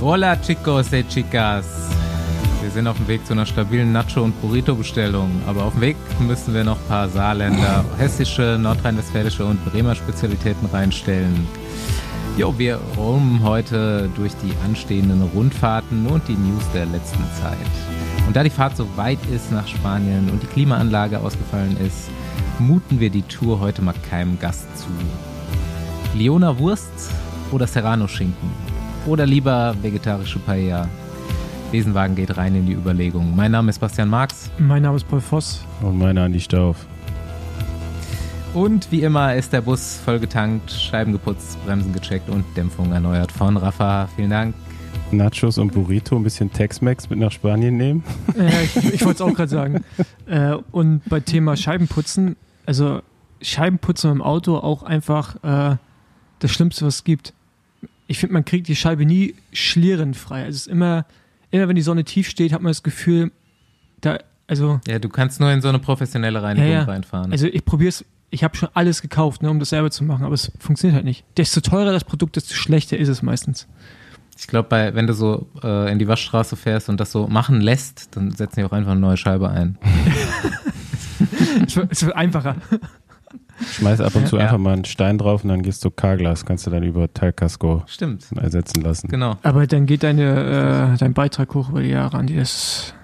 Hola chicos y chicas. Wir sind auf dem Weg zu einer stabilen Nacho- und Burrito-Bestellung. Aber auf dem Weg müssen wir noch ein paar Saarländer, hessische, nordrhein-westfälische und Bremer Spezialitäten reinstellen. Jo, wir rollen heute durch die anstehenden Rundfahrten und die News der letzten Zeit. Und da die Fahrt so weit ist nach Spanien und die Klimaanlage ausgefallen ist, muten wir die Tour heute mal keinem Gast zu. Leona Wurst oder Serrano-Schinken? Oder lieber vegetarische Paella? Besenwagen geht rein in die Überlegung. Mein Name ist Bastian Marx. Mein Name ist Paul Voss. Und meine Andi Stauf. Und wie immer ist der Bus vollgetankt, Scheiben geputzt, Bremsen gecheckt und Dämpfung erneuert von Rafa. Vielen Dank. Nachos und Burrito, ein bisschen Tex-Mex mit nach Spanien nehmen. Äh, ich ich wollte es auch gerade sagen. Äh, und bei Thema Scheibenputzen, also Scheibenputzen im Auto auch einfach äh, das Schlimmste, was es gibt. Ich finde, man kriegt die Scheibe nie schlierenfrei. Also es ist immer, immer wenn die Sonne tief steht, hat man das Gefühl, da, also, Ja, du kannst nur in so eine professionelle Reinigung Ja, ja. reinfahren. also ich probiere es, ich habe schon alles gekauft, ne, um das selber zu machen, aber es funktioniert halt nicht. Desto teurer das Produkt, desto schlechter ist es meistens. ich glaube, wenn du so äh, in die Waschstraße fährst und das so machen lässt, dann setzen die auch einfach eine neue Scheibe ein. Es wird, es wird einfacher. Schmeiß ab und zu Ja. einfach mal einen Stein drauf und dann gehst du Carglass, kannst du dann über Teilkasko Stimmt. ersetzen lassen. Genau. Aber dann geht deine, äh, dein Beitrag hoch über die Jahre an. Die ist,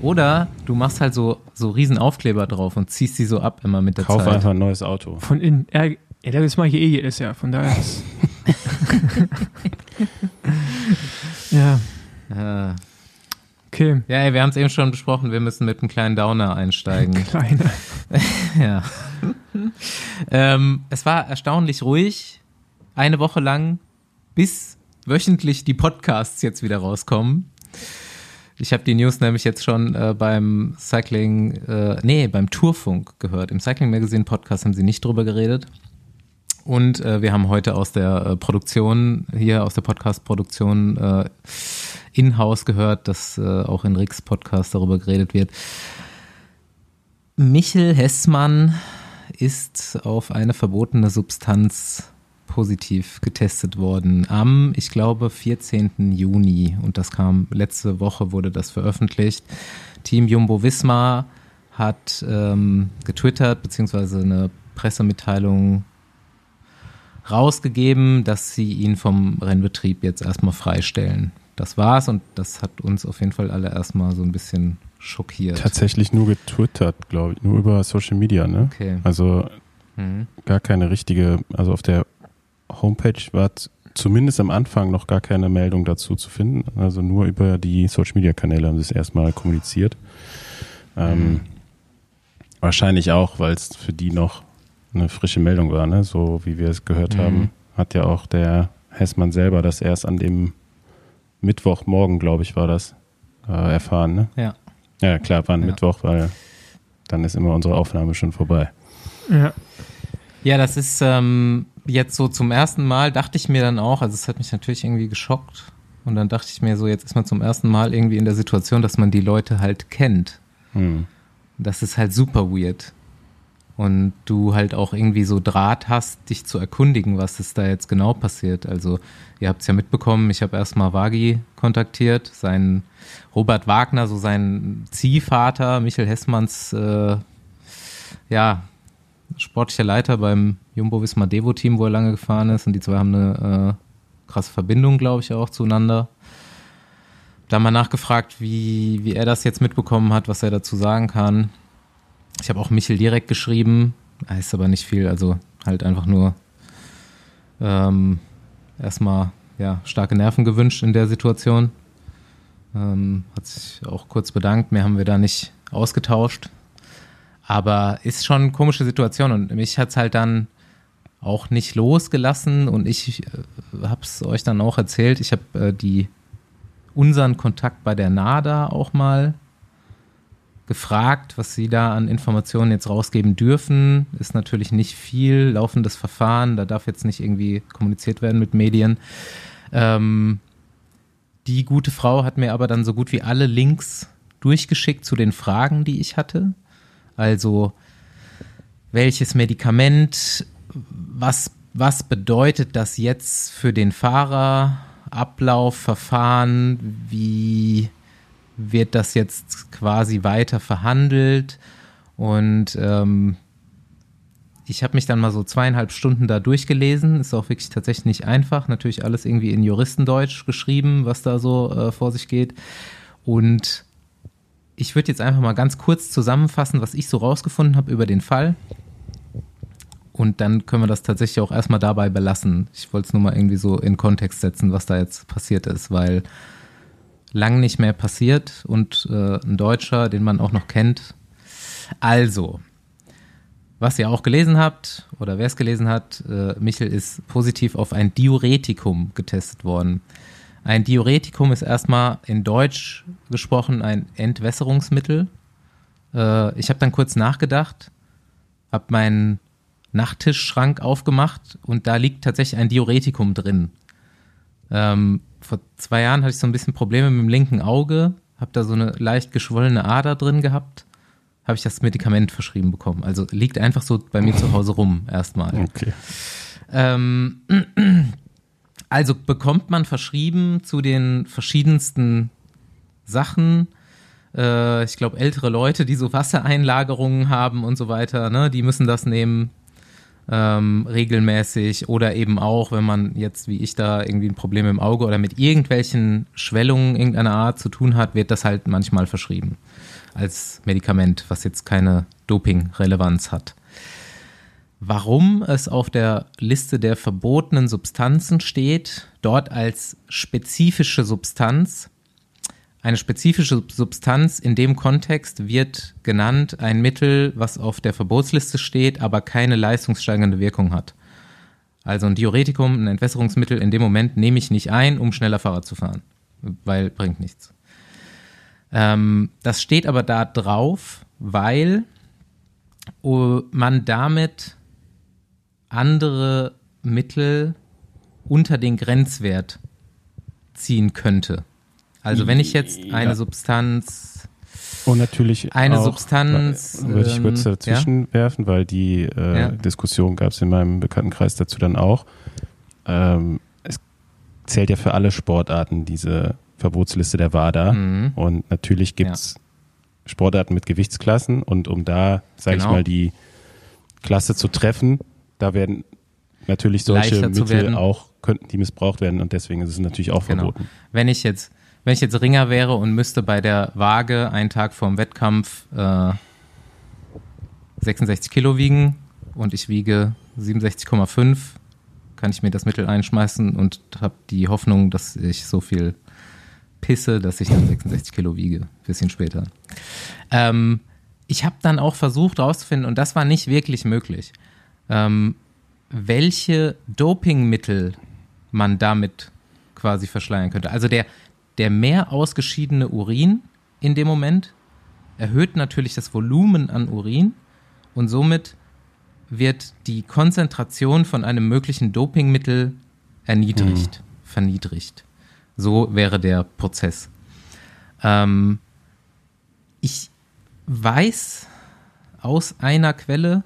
Oder du machst halt so, so riesen Aufkleber drauf und ziehst die so ab immer mit der Kauf Zeit. einfach ein neues Auto. von innen. Ja, ja, das mache ich eh jedes Jahr, von daher ist. ja, Ja. okay. Ja, ey, wir haben es eben schon besprochen, wir müssen mit einem kleinen Downer einsteigen. Kleine. ja. ähm, es war erstaunlich ruhig, eine Woche lang, bis wöchentlich die Podcasts jetzt wieder rauskommen. Ich habe die News nämlich jetzt schon äh, beim Cycling, äh, nee, beim Tourfunk gehört. Im Cycling Magazine Podcast haben sie nicht drüber geredet. Und äh, wir haben heute aus der äh, Produktion, hier aus der Podcast-Produktion äh, in-house gehört, dass äh, auch in Ricks Podcast darüber geredet wird. Michel Hessmann ist auf eine verbotene Substanz positiv getestet worden am, ich glaube, 14. Juni. Und das kam letzte Woche, wurde das veröffentlicht. Team Jumbo Visma hat ähm, getwittert, beziehungsweise eine Pressemitteilung rausgegeben, dass sie ihn vom Rennbetrieb jetzt erstmal freistellen. Das war's und das hat uns auf jeden Fall alle erstmal so ein bisschen schockiert. Tatsächlich nur getwittert, glaube ich, nur über Social Media, ne? Okay. Also Mhm. gar keine richtige, also auf der Homepage war zumindest am Anfang noch gar keine Meldung dazu zu finden. Also nur über die Social Media Kanäle haben sie es erstmal kommuniziert. Ähm, Mhm. Wahrscheinlich auch, weil es für die noch eine frische Meldung war, ne? So wie wir es gehört Mhm. haben, hat ja auch der Hessmann selber das erst an dem Mittwochmorgen, glaube ich, war das, äh, erfahren, ne? Ja. Ja, klar, war ein Ja. Mittwoch, weil dann ist immer unsere Aufnahme schon vorbei. Ja. Ja, das ist ähm, jetzt so zum ersten Mal, dachte ich mir dann auch, also es hat mich natürlich irgendwie geschockt. Und dann dachte ich mir so, jetzt ist man zum ersten Mal irgendwie in der Situation, dass man die Leute halt kennt. Hm. Das ist halt super weird. Und du halt auch irgendwie so Draht hast, dich zu erkundigen, was ist da jetzt genau passiert. Also, ihr habt es ja mitbekommen, ich habe erstmal Wagi kontaktiert, seinen Robert Wagner, so sein Ziehvater, Michael Hessmanns, äh, ja, sportlicher Leiter beim Jumbo Visma Devo Team, wo er lange gefahren ist. Und die zwei haben eine äh, krasse Verbindung, glaube ich, auch zueinander. Da mal nachgefragt, wie, wie er das jetzt mitbekommen hat, was er dazu sagen kann. Ich habe auch Michel direkt geschrieben, heißt aber nicht viel, also halt einfach nur ähm, erstmal ja, starke Nerven gewünscht in der Situation. Ähm, hat sich auch kurz bedankt, mehr haben wir da nicht ausgetauscht. Aber ist schon eine komische Situation und mich hat es halt dann auch nicht losgelassen und ich äh, habe es euch dann auch erzählt. Ich habe äh, die unseren Kontakt bei der NADA auch mal gefragt, was sie da an Informationen jetzt rausgeben dürfen. Ist natürlich nicht viel, laufendes Verfahren, da darf jetzt nicht irgendwie kommuniziert werden mit Medien. Ähm, die gute Frau hat mir aber dann so gut wie alle Links durchgeschickt zu den Fragen, die ich hatte. Also welches Medikament, was, was bedeutet das jetzt für den Fahrer? Ablauf, Verfahren, wie wird das jetzt quasi weiter verhandelt und ähm, ich habe mich dann mal so zweieinhalb Stunden da durchgelesen. Ist auch wirklich tatsächlich nicht einfach. Natürlich alles irgendwie in Juristendeutsch geschrieben, was da so äh, vor sich geht. Und ich würde jetzt einfach mal ganz kurz zusammenfassen, was ich so rausgefunden habe über den Fall. Und dann können wir das tatsächlich auch erstmal dabei belassen. Ich wollte es nur mal irgendwie so in Kontext setzen, was da jetzt passiert ist, weil lang nicht mehr passiert und äh, ein Deutscher, den man auch noch kennt. Also, was ihr auch gelesen habt, oder wer es gelesen hat, äh, Michel ist positiv auf ein Diuretikum getestet worden. Ein Diuretikum ist erstmal in Deutsch gesprochen ein Entwässerungsmittel. Äh, ich habe dann kurz nachgedacht, habe meinen Nachttischschrank aufgemacht und da liegt tatsächlich ein Diuretikum drin. Ähm, vor zwei Jahren hatte ich so ein bisschen Probleme mit dem linken Auge, habe da so eine leicht geschwollene Ader drin gehabt habe ich das Medikament verschrieben bekommen. Also liegt einfach so bei mir zu Hause rum erstmal. Okay. Ähm, also bekommt man verschrieben zu den verschiedensten Sachen. Äh, ich glaube, ältere Leute, die so Wassereinlagerungen haben und so weiter, ne, die müssen das nehmen. Ähm, regelmäßig oder eben auch, wenn man jetzt wie ich da irgendwie ein Problem im Auge oder mit irgendwelchen Schwellungen irgendeiner Art zu tun hat, wird das halt manchmal verschrieben als Medikament, was jetzt keine Doping-Relevanz hat. Warum es auf der Liste der verbotenen Substanzen steht, dort als spezifische Substanz. Eine spezifische Substanz in dem Kontext wird genannt ein Mittel, was auf der Verbotsliste steht, aber keine leistungssteigernde Wirkung hat. Also ein Diuretikum, ein Entwässerungsmittel in dem Moment nehme ich nicht ein, um schneller Fahrrad zu fahren, weil bringt nichts. Ähm, das steht aber da drauf, weil uh, man damit andere Mittel unter den Grenzwert ziehen könnte. Also wenn ich jetzt eine ja. Substanz und natürlich eine auch, Substanz würde ich kurz ähm, dazwischen ja? werfen, weil die äh, ja. Diskussion gab es in meinem Bekanntenkreis dazu dann auch. Ähm, es zählt ja für alle Sportarten diese Verbotsliste der WADA. Mhm. Und natürlich gibt es ja. Sportarten mit Gewichtsklassen und um da, sage genau. ich mal, die Klasse zu treffen, da werden natürlich solche Leichter Mittel auch, könnten die missbraucht werden und deswegen ist es natürlich auch genau. verboten. Wenn ich jetzt, wenn ich jetzt Ringer wäre und müsste bei der Waage einen Tag vorm Wettkampf äh, 66 Kilo wiegen und ich wiege 67,5, kann ich mir das Mittel einschmeißen und habe die Hoffnung, dass ich so viel pisse, dass ich dann 66 Kilo wiege, bisschen später. Ähm, ich habe dann auch versucht herauszufinden, und das war nicht wirklich möglich, ähm, welche Dopingmittel man damit quasi verschleiern könnte. Also der, der mehr ausgeschiedene Urin in dem Moment erhöht natürlich das Volumen an Urin und somit wird die Konzentration von einem möglichen Dopingmittel erniedrigt, mhm. verniedrigt. So wäre der Prozess. Ähm, ich weiß aus einer Quelle,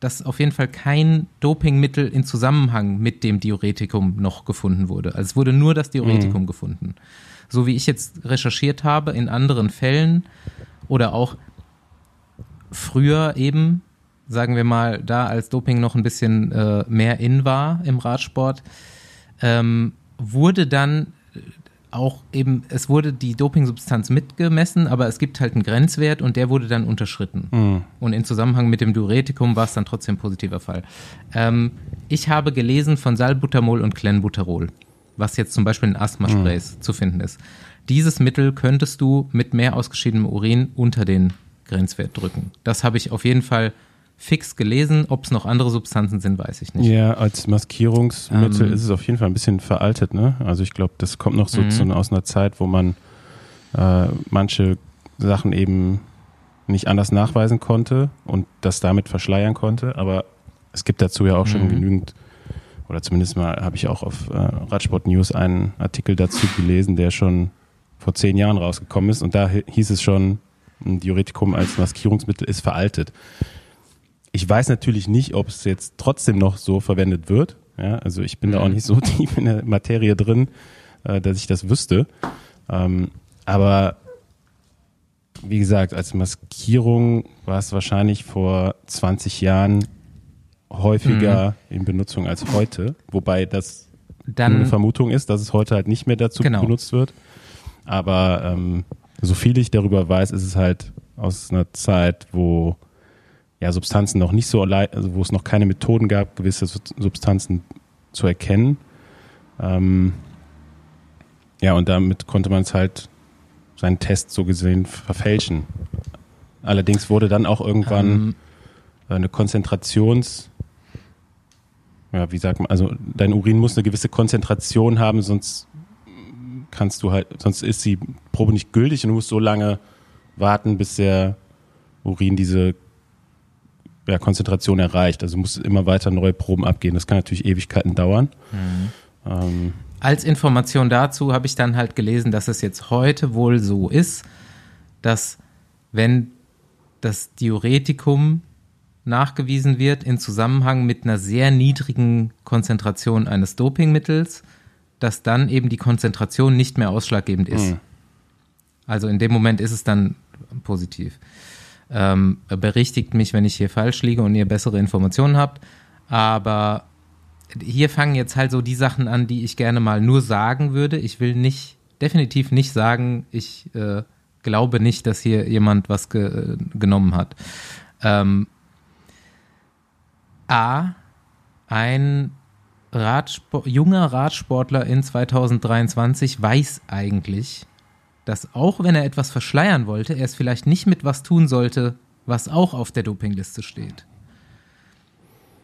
dass auf jeden Fall kein Dopingmittel in Zusammenhang mit dem Diuretikum noch gefunden wurde. Also es wurde nur das Diuretikum mhm. gefunden. So wie ich jetzt recherchiert habe in anderen Fällen oder auch früher eben, sagen wir mal, da als Doping noch ein bisschen äh, mehr in war im Radsport, ähm, wurde dann auch eben, es wurde die Dopingsubstanz mitgemessen, aber es gibt halt einen Grenzwert und der wurde dann unterschritten. Mhm. Und in Zusammenhang mit dem Diuretikum war es dann trotzdem ein positiver Fall. Ähm, ich habe gelesen von Salbutamol und Clenbuterol, was jetzt zum Beispiel in Asthmasprays mhm. zu finden ist. Dieses Mittel könntest du mit mehr ausgeschiedenem Urin unter den Grenzwert drücken. Das habe ich auf jeden Fall fix gelesen. Ob es noch andere Substanzen sind, weiß ich nicht. Ja, als Maskierungsmittel ähm, ist es auf jeden Fall ein bisschen veraltet. Ne? Also ich glaube, das kommt noch so mhm. zu, aus einer Zeit, wo man äh, manche Sachen eben nicht anders nachweisen konnte und das damit verschleiern konnte. Aber es gibt dazu ja auch schon mhm. genügend, oder zumindest mal habe ich auch auf äh, Radsport News einen Artikel dazu gelesen, der schon vor zehn Jahren rausgekommen ist. Und da hieß es schon, ein Diuretikum als Maskierungsmittel ist veraltet. Ich weiß natürlich nicht, ob es jetzt trotzdem noch so verwendet wird. Ja, also ich bin da auch nicht so tief in der Materie drin, äh, dass ich das wüsste. Ähm, aber wie gesagt, als Maskierung war es wahrscheinlich vor 20 Jahren häufiger mhm. in Benutzung als heute, wobei das Dann, eine Vermutung ist, dass es heute halt nicht mehr dazu Genau. benutzt wird. Aber ähm, so viel ich darüber weiß, ist es halt aus einer Zeit, wo ja Substanzen noch nicht so, also wo es noch keine Methoden gab, gewisse Su- Substanzen zu erkennen. Ähm, ja, und damit konnte man es halt seinen Test so gesehen verfälschen. Allerdings wurde dann auch irgendwann ähm, eine Konzentrations, ja, wie sagt man, also dein Urin muss eine gewisse Konzentration haben, sonst kannst du halt, sonst ist die Probe nicht gültig und du musst so lange warten, bis der Urin diese ja, Konzentration erreicht. Also musst du immer weiter neue Proben abgeben. Das kann natürlich Ewigkeiten dauern. Ähm, Als Information dazu habe ich dann halt gelesen, dass es jetzt heute wohl so ist, dass wenn das Diuretikum nachgewiesen wird in Zusammenhang mit einer sehr niedrigen Konzentration eines Dopingmittels, dass dann eben die Konzentration nicht mehr ausschlaggebend ist. Mhm. Also in dem Moment ist es dann positiv. Ähm, berichtigt mich, wenn ich hier falsch liege und ihr bessere Informationen habt. Aber hier fangen jetzt halt so die Sachen an, die ich gerne mal nur sagen würde. Ich will nicht, definitiv nicht sagen, ich äh, glaube nicht, dass hier jemand was ge äh, genommen hat. Ähm, A, ein Radspor junger Radsportler in 2023 weiß eigentlich, dass auch wenn er etwas verschleiern wollte, er es vielleicht nicht mit was tun sollte, was auch auf der Dopingliste steht.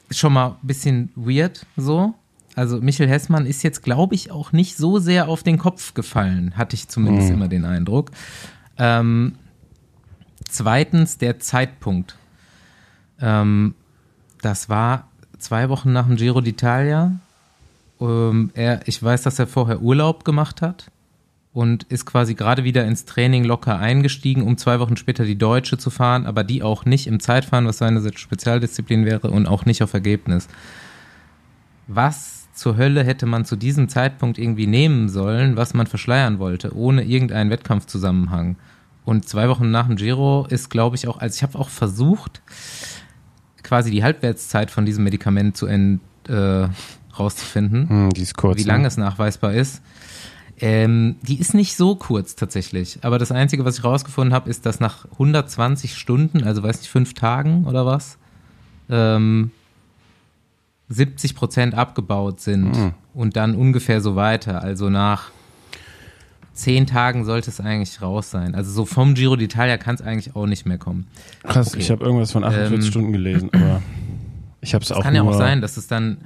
Ist schon mal ein bisschen weird so. Also Michel Hessmann ist jetzt, glaube ich, auch nicht so sehr auf den Kopf gefallen, hatte ich zumindest Mhm. immer den Eindruck. Ähm, zweitens der Zeitpunkt. Ähm, das war zwei Wochen nach dem Giro d'Italia. Ähm, er, ich weiß, dass er vorher Urlaub gemacht hat und ist quasi gerade wieder ins Training locker eingestiegen, um zwei Wochen später die Deutsche zu fahren, aber die auch nicht im Zeitfahren, was seine Spezialdisziplin wäre und auch nicht auf Ergebnis. Was zur Hölle hätte man zu diesem Zeitpunkt irgendwie nehmen sollen, was man verschleiern wollte, ohne irgendeinen Wettkampfzusammenhang? Und zwei Wochen nach dem Giro ist, glaube ich, auch, also ich habe auch versucht, quasi die Halbwertszeit von diesem Medikament zu end, äh, rauszufinden hm, die ist kurz. wie lange es nachweisbar ist. Ähm, die ist nicht so kurz tatsächlich. Aber das Einzige, was ich rausgefunden habe, ist, dass nach 120 Stunden, also weiß nicht, fünf Tagen oder was, ähm, 70 Prozent abgebaut sind Hm. und dann ungefähr so weiter. Also nach zehn Tagen sollte es eigentlich raus sein. Also so vom Giro d'Italia kann es eigentlich auch nicht mehr kommen. Krass, Okay. ich habe irgendwas von 48 Ähm, Stunden gelesen, aber ich habe es auch Kann ja auch sein, dass es dann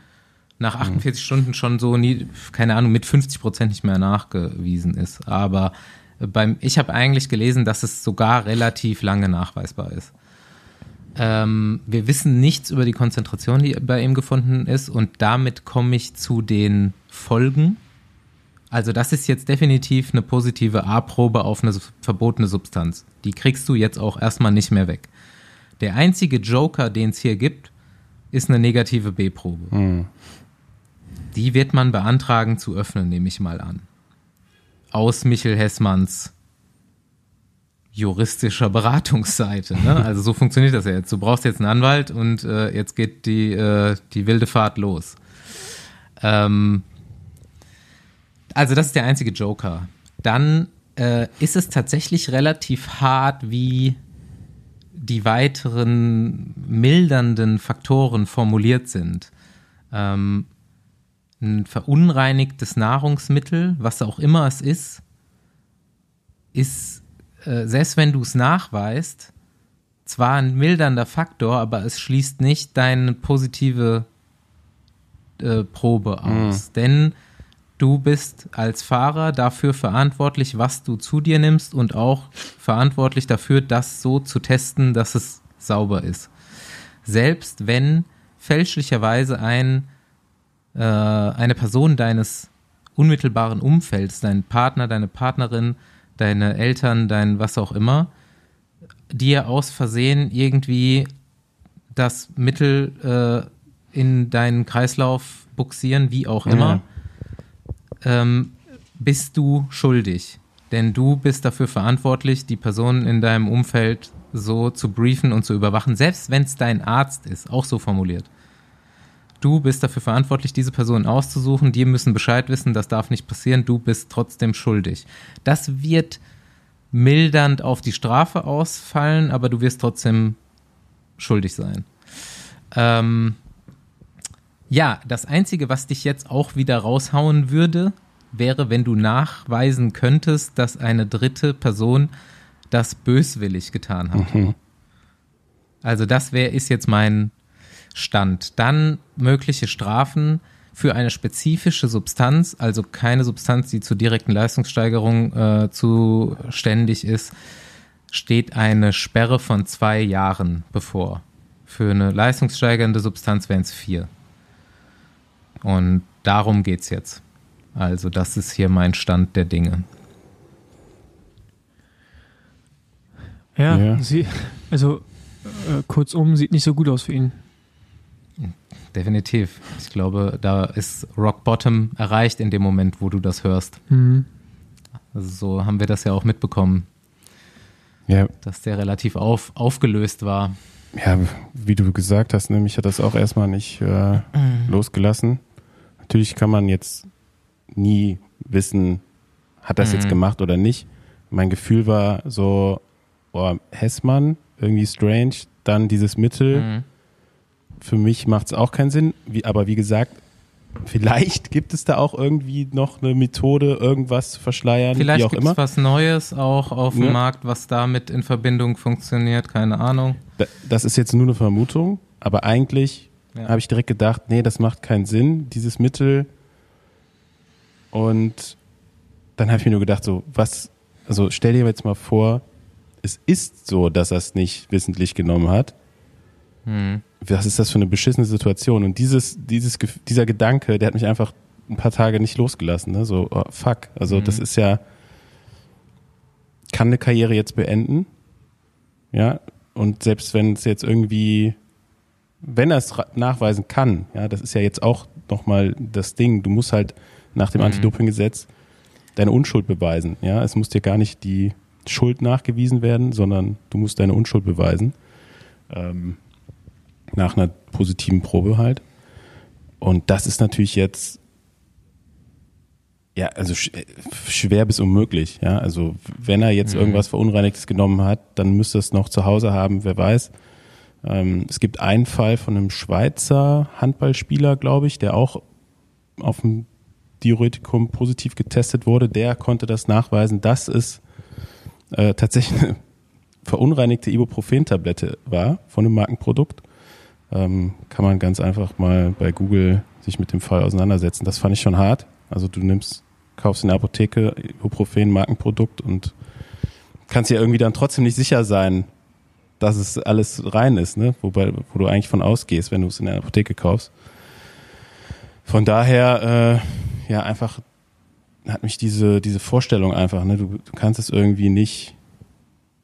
nach 48 Stunden schon so nie, keine Ahnung, mit 50 Prozent nicht mehr nachgewiesen ist. Aber beim, ich habe eigentlich gelesen, dass es sogar relativ lange nachweisbar ist. Ähm, wir wissen nichts über die Konzentration, die bei ihm gefunden ist, und damit komme ich zu den Folgen. Also das ist jetzt definitiv eine positive A-Probe auf eine verbotene Substanz. Die kriegst du jetzt auch erstmal nicht mehr weg. Der einzige Joker, den es hier gibt, ist eine negative B-Probe. Hm. Die wird man beantragen zu öffnen, nehme ich mal an. Aus Michel Hessmanns juristischer Beratungsseite. Ne? Also so funktioniert das ja jetzt. Du brauchst jetzt einen Anwalt und äh, jetzt geht die, äh, die wilde Fahrt los. Ähm, also das ist der einzige Joker. Dann äh, ist es tatsächlich relativ hart, wie die weiteren mildernden Faktoren formuliert sind. Ähm, ein verunreinigtes Nahrungsmittel, was auch immer es ist, ist, äh, selbst wenn du es nachweist, zwar ein mildernder Faktor, aber es schließt nicht deine positive äh, Probe aus. Denn du bist als Fahrer dafür verantwortlich, was du zu dir nimmst und auch verantwortlich dafür, das so zu testen, dass es sauber ist. Selbst wenn fälschlicherweise ein, äh, eine Person deines unmittelbaren Umfelds, dein Partner, deine Partnerin, deine Eltern, dein was auch immer, dir aus Versehen irgendwie das Mittel äh, in deinen Kreislauf buxieren, wie auch immer, ähm, bist du schuldig. Denn du bist dafür verantwortlich, die Personen in deinem Umfeld so zu briefen und zu überwachen, selbst wenn es dein Arzt ist, auch so formuliert. Du bist dafür verantwortlich, diese Personen auszusuchen, die müssen Bescheid wissen, das darf nicht passieren, du bist trotzdem schuldig. Das wird mildernd auf die Strafe ausfallen, aber du wirst trotzdem schuldig sein. Ähm, ja, das Einzige, was dich jetzt auch wieder raushauen würde, wäre, wenn du nachweisen könntest, dass eine dritte Person das böswillig getan hat. Mhm. Also das wäre ist jetzt mein Stand. Dann mögliche Strafen für eine spezifische Substanz, also keine Substanz, die zur direkten Leistungssteigerung äh, zuständig ist, steht eine Sperre von zwei Jahren bevor. Für eine leistungssteigernde Substanz wären es vier. Und darum geht es jetzt. Also das ist hier mein Stand der Dinge. Ja, ja. Sie, also äh, kurzum, sieht nicht so gut aus für ihn. Definitiv. Ich glaube, da ist Rock Bottom erreicht in dem Moment, wo du das hörst. Mhm. Also so haben wir das ja auch mitbekommen. Ja. Dass der relativ auf, aufgelöst war. Ja, wie du gesagt hast, nämlich ne, hat das auch erstmal nicht äh, mhm. losgelassen. Natürlich kann man jetzt nie wissen, hat das mhm. jetzt gemacht oder nicht. Mein Gefühl war so, oh, Hessmann, irgendwie strange, dann dieses Mittel. Für mich macht es auch keinen Sinn, wie, aber wie gesagt, vielleicht gibt es da auch irgendwie noch eine Methode, irgendwas zu verschleiern, vielleicht wie auch gibt immer. es was Neues auch auf dem ja. Markt, was damit in Verbindung funktioniert, keine Ahnung. Das ist jetzt nur eine Vermutung, aber eigentlich ja. habe ich direkt gedacht, nee, das macht keinen Sinn, dieses Mittel und dann habe ich mir nur gedacht, so, was, also stell dir jetzt mal vor, es ist so, dass er es nicht wissentlich genommen hat. Hm. Was ist das für eine beschissene Situation? Und dieses, dieses, dieser Gedanke, der hat mich einfach ein paar Tage nicht losgelassen. Ne? So, oh, fuck. Also, hm. das ist ja, kann eine Karriere jetzt beenden. Ja. Und selbst wenn es jetzt irgendwie, wenn er es nachweisen kann, ja, das ist ja jetzt auch nochmal das Ding. Du musst halt nach dem mhm. Anti-Doping-Gesetz deine Unschuld beweisen. Ja, es muss dir gar nicht die Schuld nachgewiesen werden, sondern du musst deine Unschuld beweisen. Ähm, nach einer positiven Probe halt. Und das ist natürlich jetzt ja, also schwer bis unmöglich. Ja, also wenn er jetzt mhm. irgendwas Verunreinigtes genommen hat, dann müsste es noch zu Hause haben, wer weiß. Ähm, es gibt einen Fall von einem Schweizer Handballspieler, glaube ich, der auch auf dem Diuretikum positiv getestet wurde, der konnte das nachweisen, dass es äh, tatsächlich eine verunreinigte Ibuprofen-Tablette war von einem Markenprodukt. Ähm, kann man ganz einfach mal bei Google sich mit dem Fall auseinandersetzen. Das fand ich schon hart. Also du nimmst, kaufst in der Apotheke Ibuprofen Markenprodukt und kannst ja irgendwie dann trotzdem nicht sicher sein, dass es alles rein ist, ne? Wobei, wo du eigentlich von ausgehst, wenn du es in der Apotheke kaufst. Von daher, äh, ja einfach hat mich diese, diese Vorstellung einfach, ne, du, du kannst es irgendwie nicht,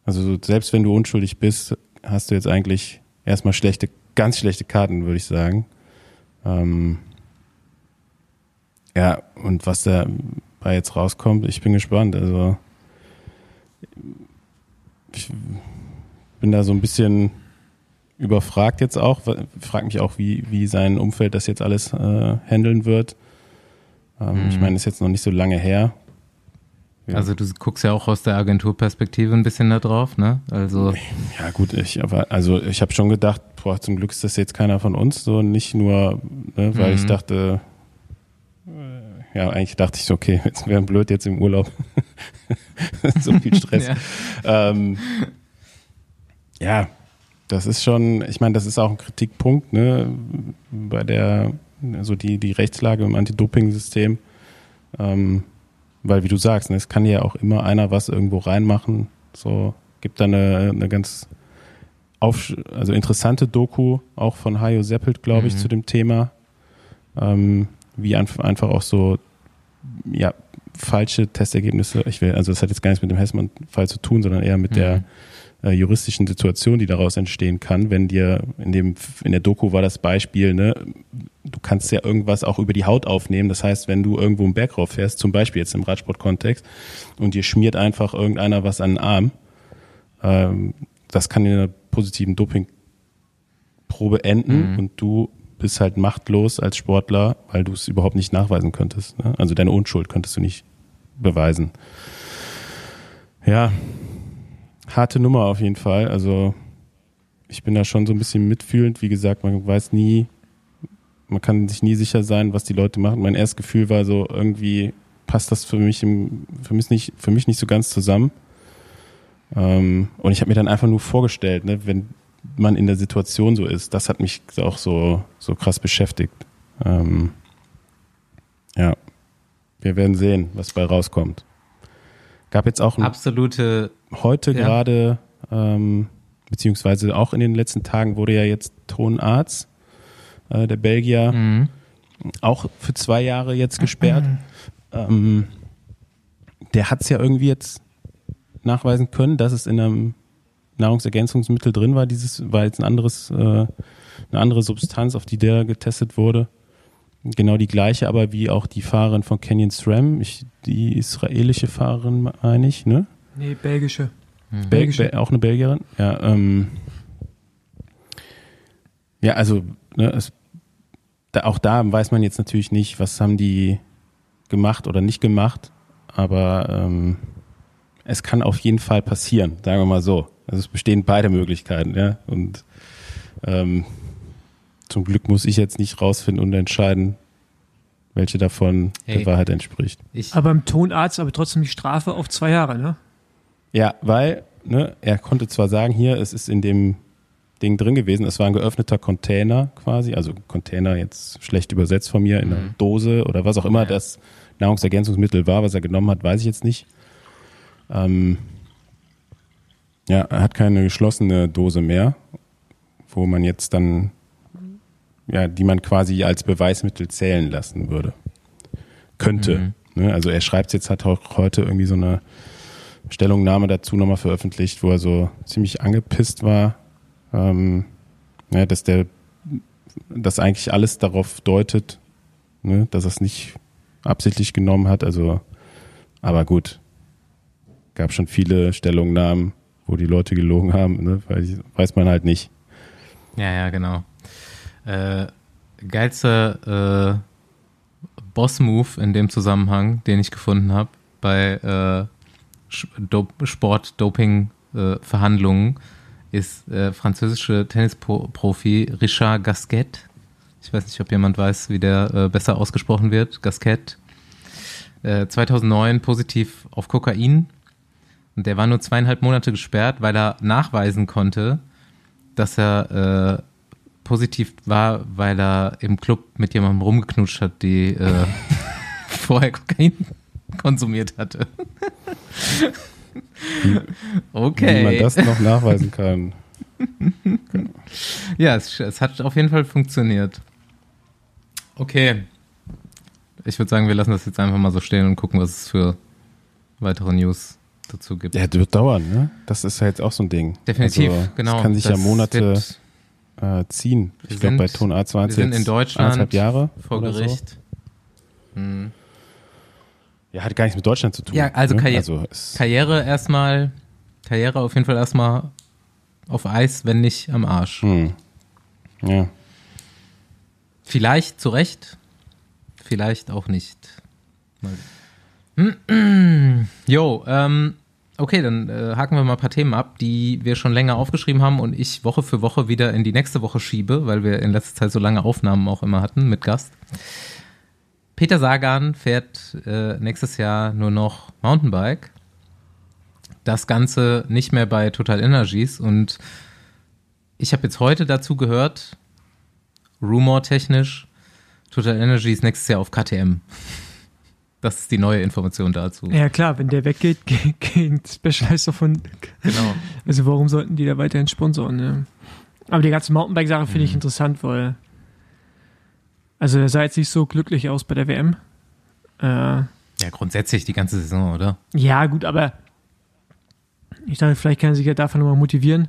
also selbst wenn du unschuldig bist, hast du jetzt eigentlich erstmal schlechte, ganz schlechte Karten, würde ich sagen. Ähm, ja, und was da jetzt rauskommt, ich bin gespannt. Also ich bin da so ein bisschen überfragt jetzt auch, frage mich auch, wie, wie sein Umfeld das jetzt alles äh, handeln wird. Ähm, mhm. Ich meine, ist jetzt noch nicht so lange her. Ja. Also du guckst ja auch aus der Agenturperspektive ein bisschen da drauf, ne? Also ja gut, ich aber also ich habe schon gedacht, boah, zum Glück ist das jetzt keiner von uns, so nicht nur, ne, weil mhm. ich dachte, äh, ja eigentlich dachte ich so, okay, jetzt wäre blöd jetzt im Urlaub, so viel Stress. ja. Ähm, ja, das ist schon, ich meine, das ist auch ein Kritikpunkt, ne, bei der also die, die Rechtslage im Anti-Doping-System. Ähm, weil, wie du sagst, ne, es kann ja auch immer einer was irgendwo reinmachen. So gibt da eine, eine ganz auf, also interessante Doku auch von Hajo Seppelt, glaube ich, mhm. zu dem Thema. Ähm, wie einfach auch so ja, falsche Testergebnisse, ich will, also das hat jetzt gar nichts mit dem Hessmann-Fall zu tun, sondern eher mit mhm. der äh, juristischen Situation, die daraus entstehen kann, wenn dir in dem in der Doku war das Beispiel, ne, du kannst ja irgendwas auch über die Haut aufnehmen. Das heißt, wenn du irgendwo einen Berg rauf fährst, zum Beispiel jetzt im Radsportkontext, und dir schmiert einfach irgendeiner was an den Arm, ähm, das kann einer positiven Dopingprobe enden mhm. und du bist halt machtlos als Sportler, weil du es überhaupt nicht nachweisen könntest. Ne? Also deine Unschuld könntest du nicht beweisen. Ja, harte Nummer auf jeden Fall. Also ich bin da schon so ein bisschen mitfühlend. Wie gesagt, man weiß nie, man kann sich nie sicher sein, was die Leute machen. Mein erstes Gefühl war so, irgendwie passt das für mich, im, für mich, nicht, für mich nicht so ganz zusammen. Ähm, und ich habe mir dann einfach nur vorgestellt, ne, wenn man in der Situation so ist, das hat mich auch so, so krass beschäftigt. Ähm, ja, wir werden sehen, was bei rauskommt. Gab jetzt auch ein, absolute heute ja. gerade ähm, beziehungsweise auch in den letzten Tagen wurde ja jetzt Tonarzt, äh, der Belgier, mhm. auch für zwei Jahre jetzt gesperrt. Mhm. Ähm, der hat es ja irgendwie jetzt nachweisen können, dass es in einem Nahrungsergänzungsmittel drin war. Dieses war jetzt ein anderes, äh, eine andere Substanz, auf die der getestet wurde. Genau die gleiche, aber wie auch die Fahrerin von Canyon SRAM, ich, die israelische Fahrerin, meine ich, ne? Nee, belgische. Mhm. Bel Bel auch eine Belgierin? Ja, ähm, ja also ne, es, da, auch da weiß man jetzt natürlich nicht, was haben die gemacht oder nicht gemacht, aber ähm, es kann auf jeden Fall passieren, sagen wir mal so. Also es bestehen beide Möglichkeiten, ja. Und ähm, zum Glück muss ich jetzt nicht rausfinden und entscheiden, welche davon hey, der Wahrheit entspricht. aber im Tonarzt aber trotzdem die Strafe auf zwei Jahre, ne? Ja, weil ne, er konnte zwar sagen, hier, es ist in dem Ding drin gewesen, es war ein geöffneter Container quasi, also Container jetzt schlecht übersetzt von mir, in einer mhm. Dose oder was auch immer ja. das Nahrungsergänzungsmittel war, was er genommen hat, weiß ich jetzt nicht. Ähm, ja, er hat keine geschlossene Dose mehr, wo man jetzt dann, ja, die man quasi als Beweismittel zählen lassen würde. Könnte. Mhm. Ne? Also er schreibt jetzt, hat auch heute irgendwie so eine Stellungnahme dazu nochmal veröffentlicht, wo er so ziemlich angepisst war, ähm, ja, dass der, dass eigentlich alles darauf deutet, ne, dass er es nicht absichtlich genommen hat. Also, aber gut, gab schon viele Stellungnahmen, wo die Leute gelogen haben, ne, weil, weiß man halt nicht. Ja, ja, genau. Äh, geilster äh, Boss-Move in dem Zusammenhang, den ich gefunden habe, bei äh, Sport-Doping-Verhandlungen ist äh, französische Tennisprofi Richard Gasquet. Ich weiß nicht, ob jemand weiß, wie der äh, besser ausgesprochen wird. Gasquet. Äh, 2009 positiv auf Kokain. Und der war nur zweieinhalb Monate gesperrt, weil er nachweisen konnte, dass er äh, positiv war, weil er im Club mit jemandem rumgeknutscht hat, die äh, vorher Kokain konsumiert hatte. okay. Wie man das noch nachweisen kann. ja, es, es hat auf jeden Fall funktioniert. Okay. Ich würde sagen, wir lassen das jetzt einfach mal so stehen und gucken, was es für weitere News dazu gibt. Ja, das wird dauern, ne? Das ist ja jetzt auch so ein Ding. Definitiv, also, genau. Das kann sich das ja Monate äh, ziehen. Ich glaube, bei Ton A20 wir sind in Deutschland Jahre vor Gericht. So. Hm. Ja, hat gar nichts mit Deutschland zu tun. Ja, also, ne? Karri also Karriere erstmal, Karriere auf jeden Fall erstmal auf Eis, wenn nicht am Arsch. Hm. Ja. Vielleicht zu Recht, vielleicht auch nicht. Jo, ähm, okay, dann äh, haken wir mal ein paar Themen ab, die wir schon länger aufgeschrieben haben und ich Woche für Woche wieder in die nächste Woche schiebe, weil wir in letzter Zeit so lange Aufnahmen auch immer hatten mit Gast. Peter Sagan fährt äh, nächstes Jahr nur noch Mountainbike. Das Ganze nicht mehr bei Total Energies. Und ich habe jetzt heute dazu gehört, rumortechnisch, Total Energies nächstes Jahr auf KTM. Das ist die neue Information dazu. Ja klar, wenn der weggeht, gehen Specialized davon. Genau. Also warum sollten die da weiterhin sponsoren? Ne? Aber die ganze Mountainbike-Sache finde mhm. ich interessant, weil also er sah jetzt nicht so glücklich aus bei der WM. Äh, ja, grundsätzlich die ganze Saison, oder? Ja, gut, aber ich dachte, vielleicht kann er sich ja davon nochmal motivieren.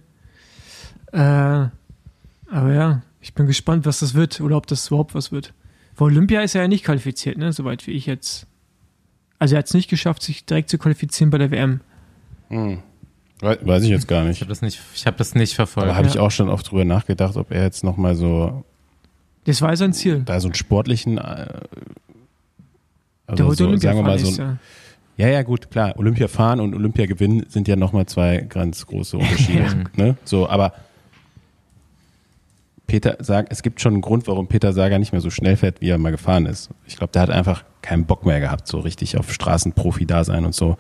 Äh, aber ja, ich bin gespannt, was das wird oder ob das überhaupt was wird. Für Olympia ist er ja nicht qualifiziert, ne? Soweit wie ich jetzt. Also er hat es nicht geschafft, sich direkt zu qualifizieren bei der WM. Hm. Weiß ich jetzt gar Ich nicht. habe das nicht, ich habe das nicht verfolgt. Aber habe Ja. ich auch schon oft drüber nachgedacht, ob er jetzt nochmal so, Das war sein Ziel. da so einen sportlichen, äh, der also heute so, sagen wir mal so ein, ja. Ja, ja, gut, klar. Olympia fahren und Olympia gewinnen sind ja nochmal zwei ganz große Unterschiede. Ja. ne? So, aber Peter sagt, es gibt schon einen Grund, warum Peter Sager nicht mehr so schnell fährt, wie er mal gefahren ist. Ich glaube, der hat einfach keinen Bock mehr gehabt, so richtig auf Straßenprofi da sein und so.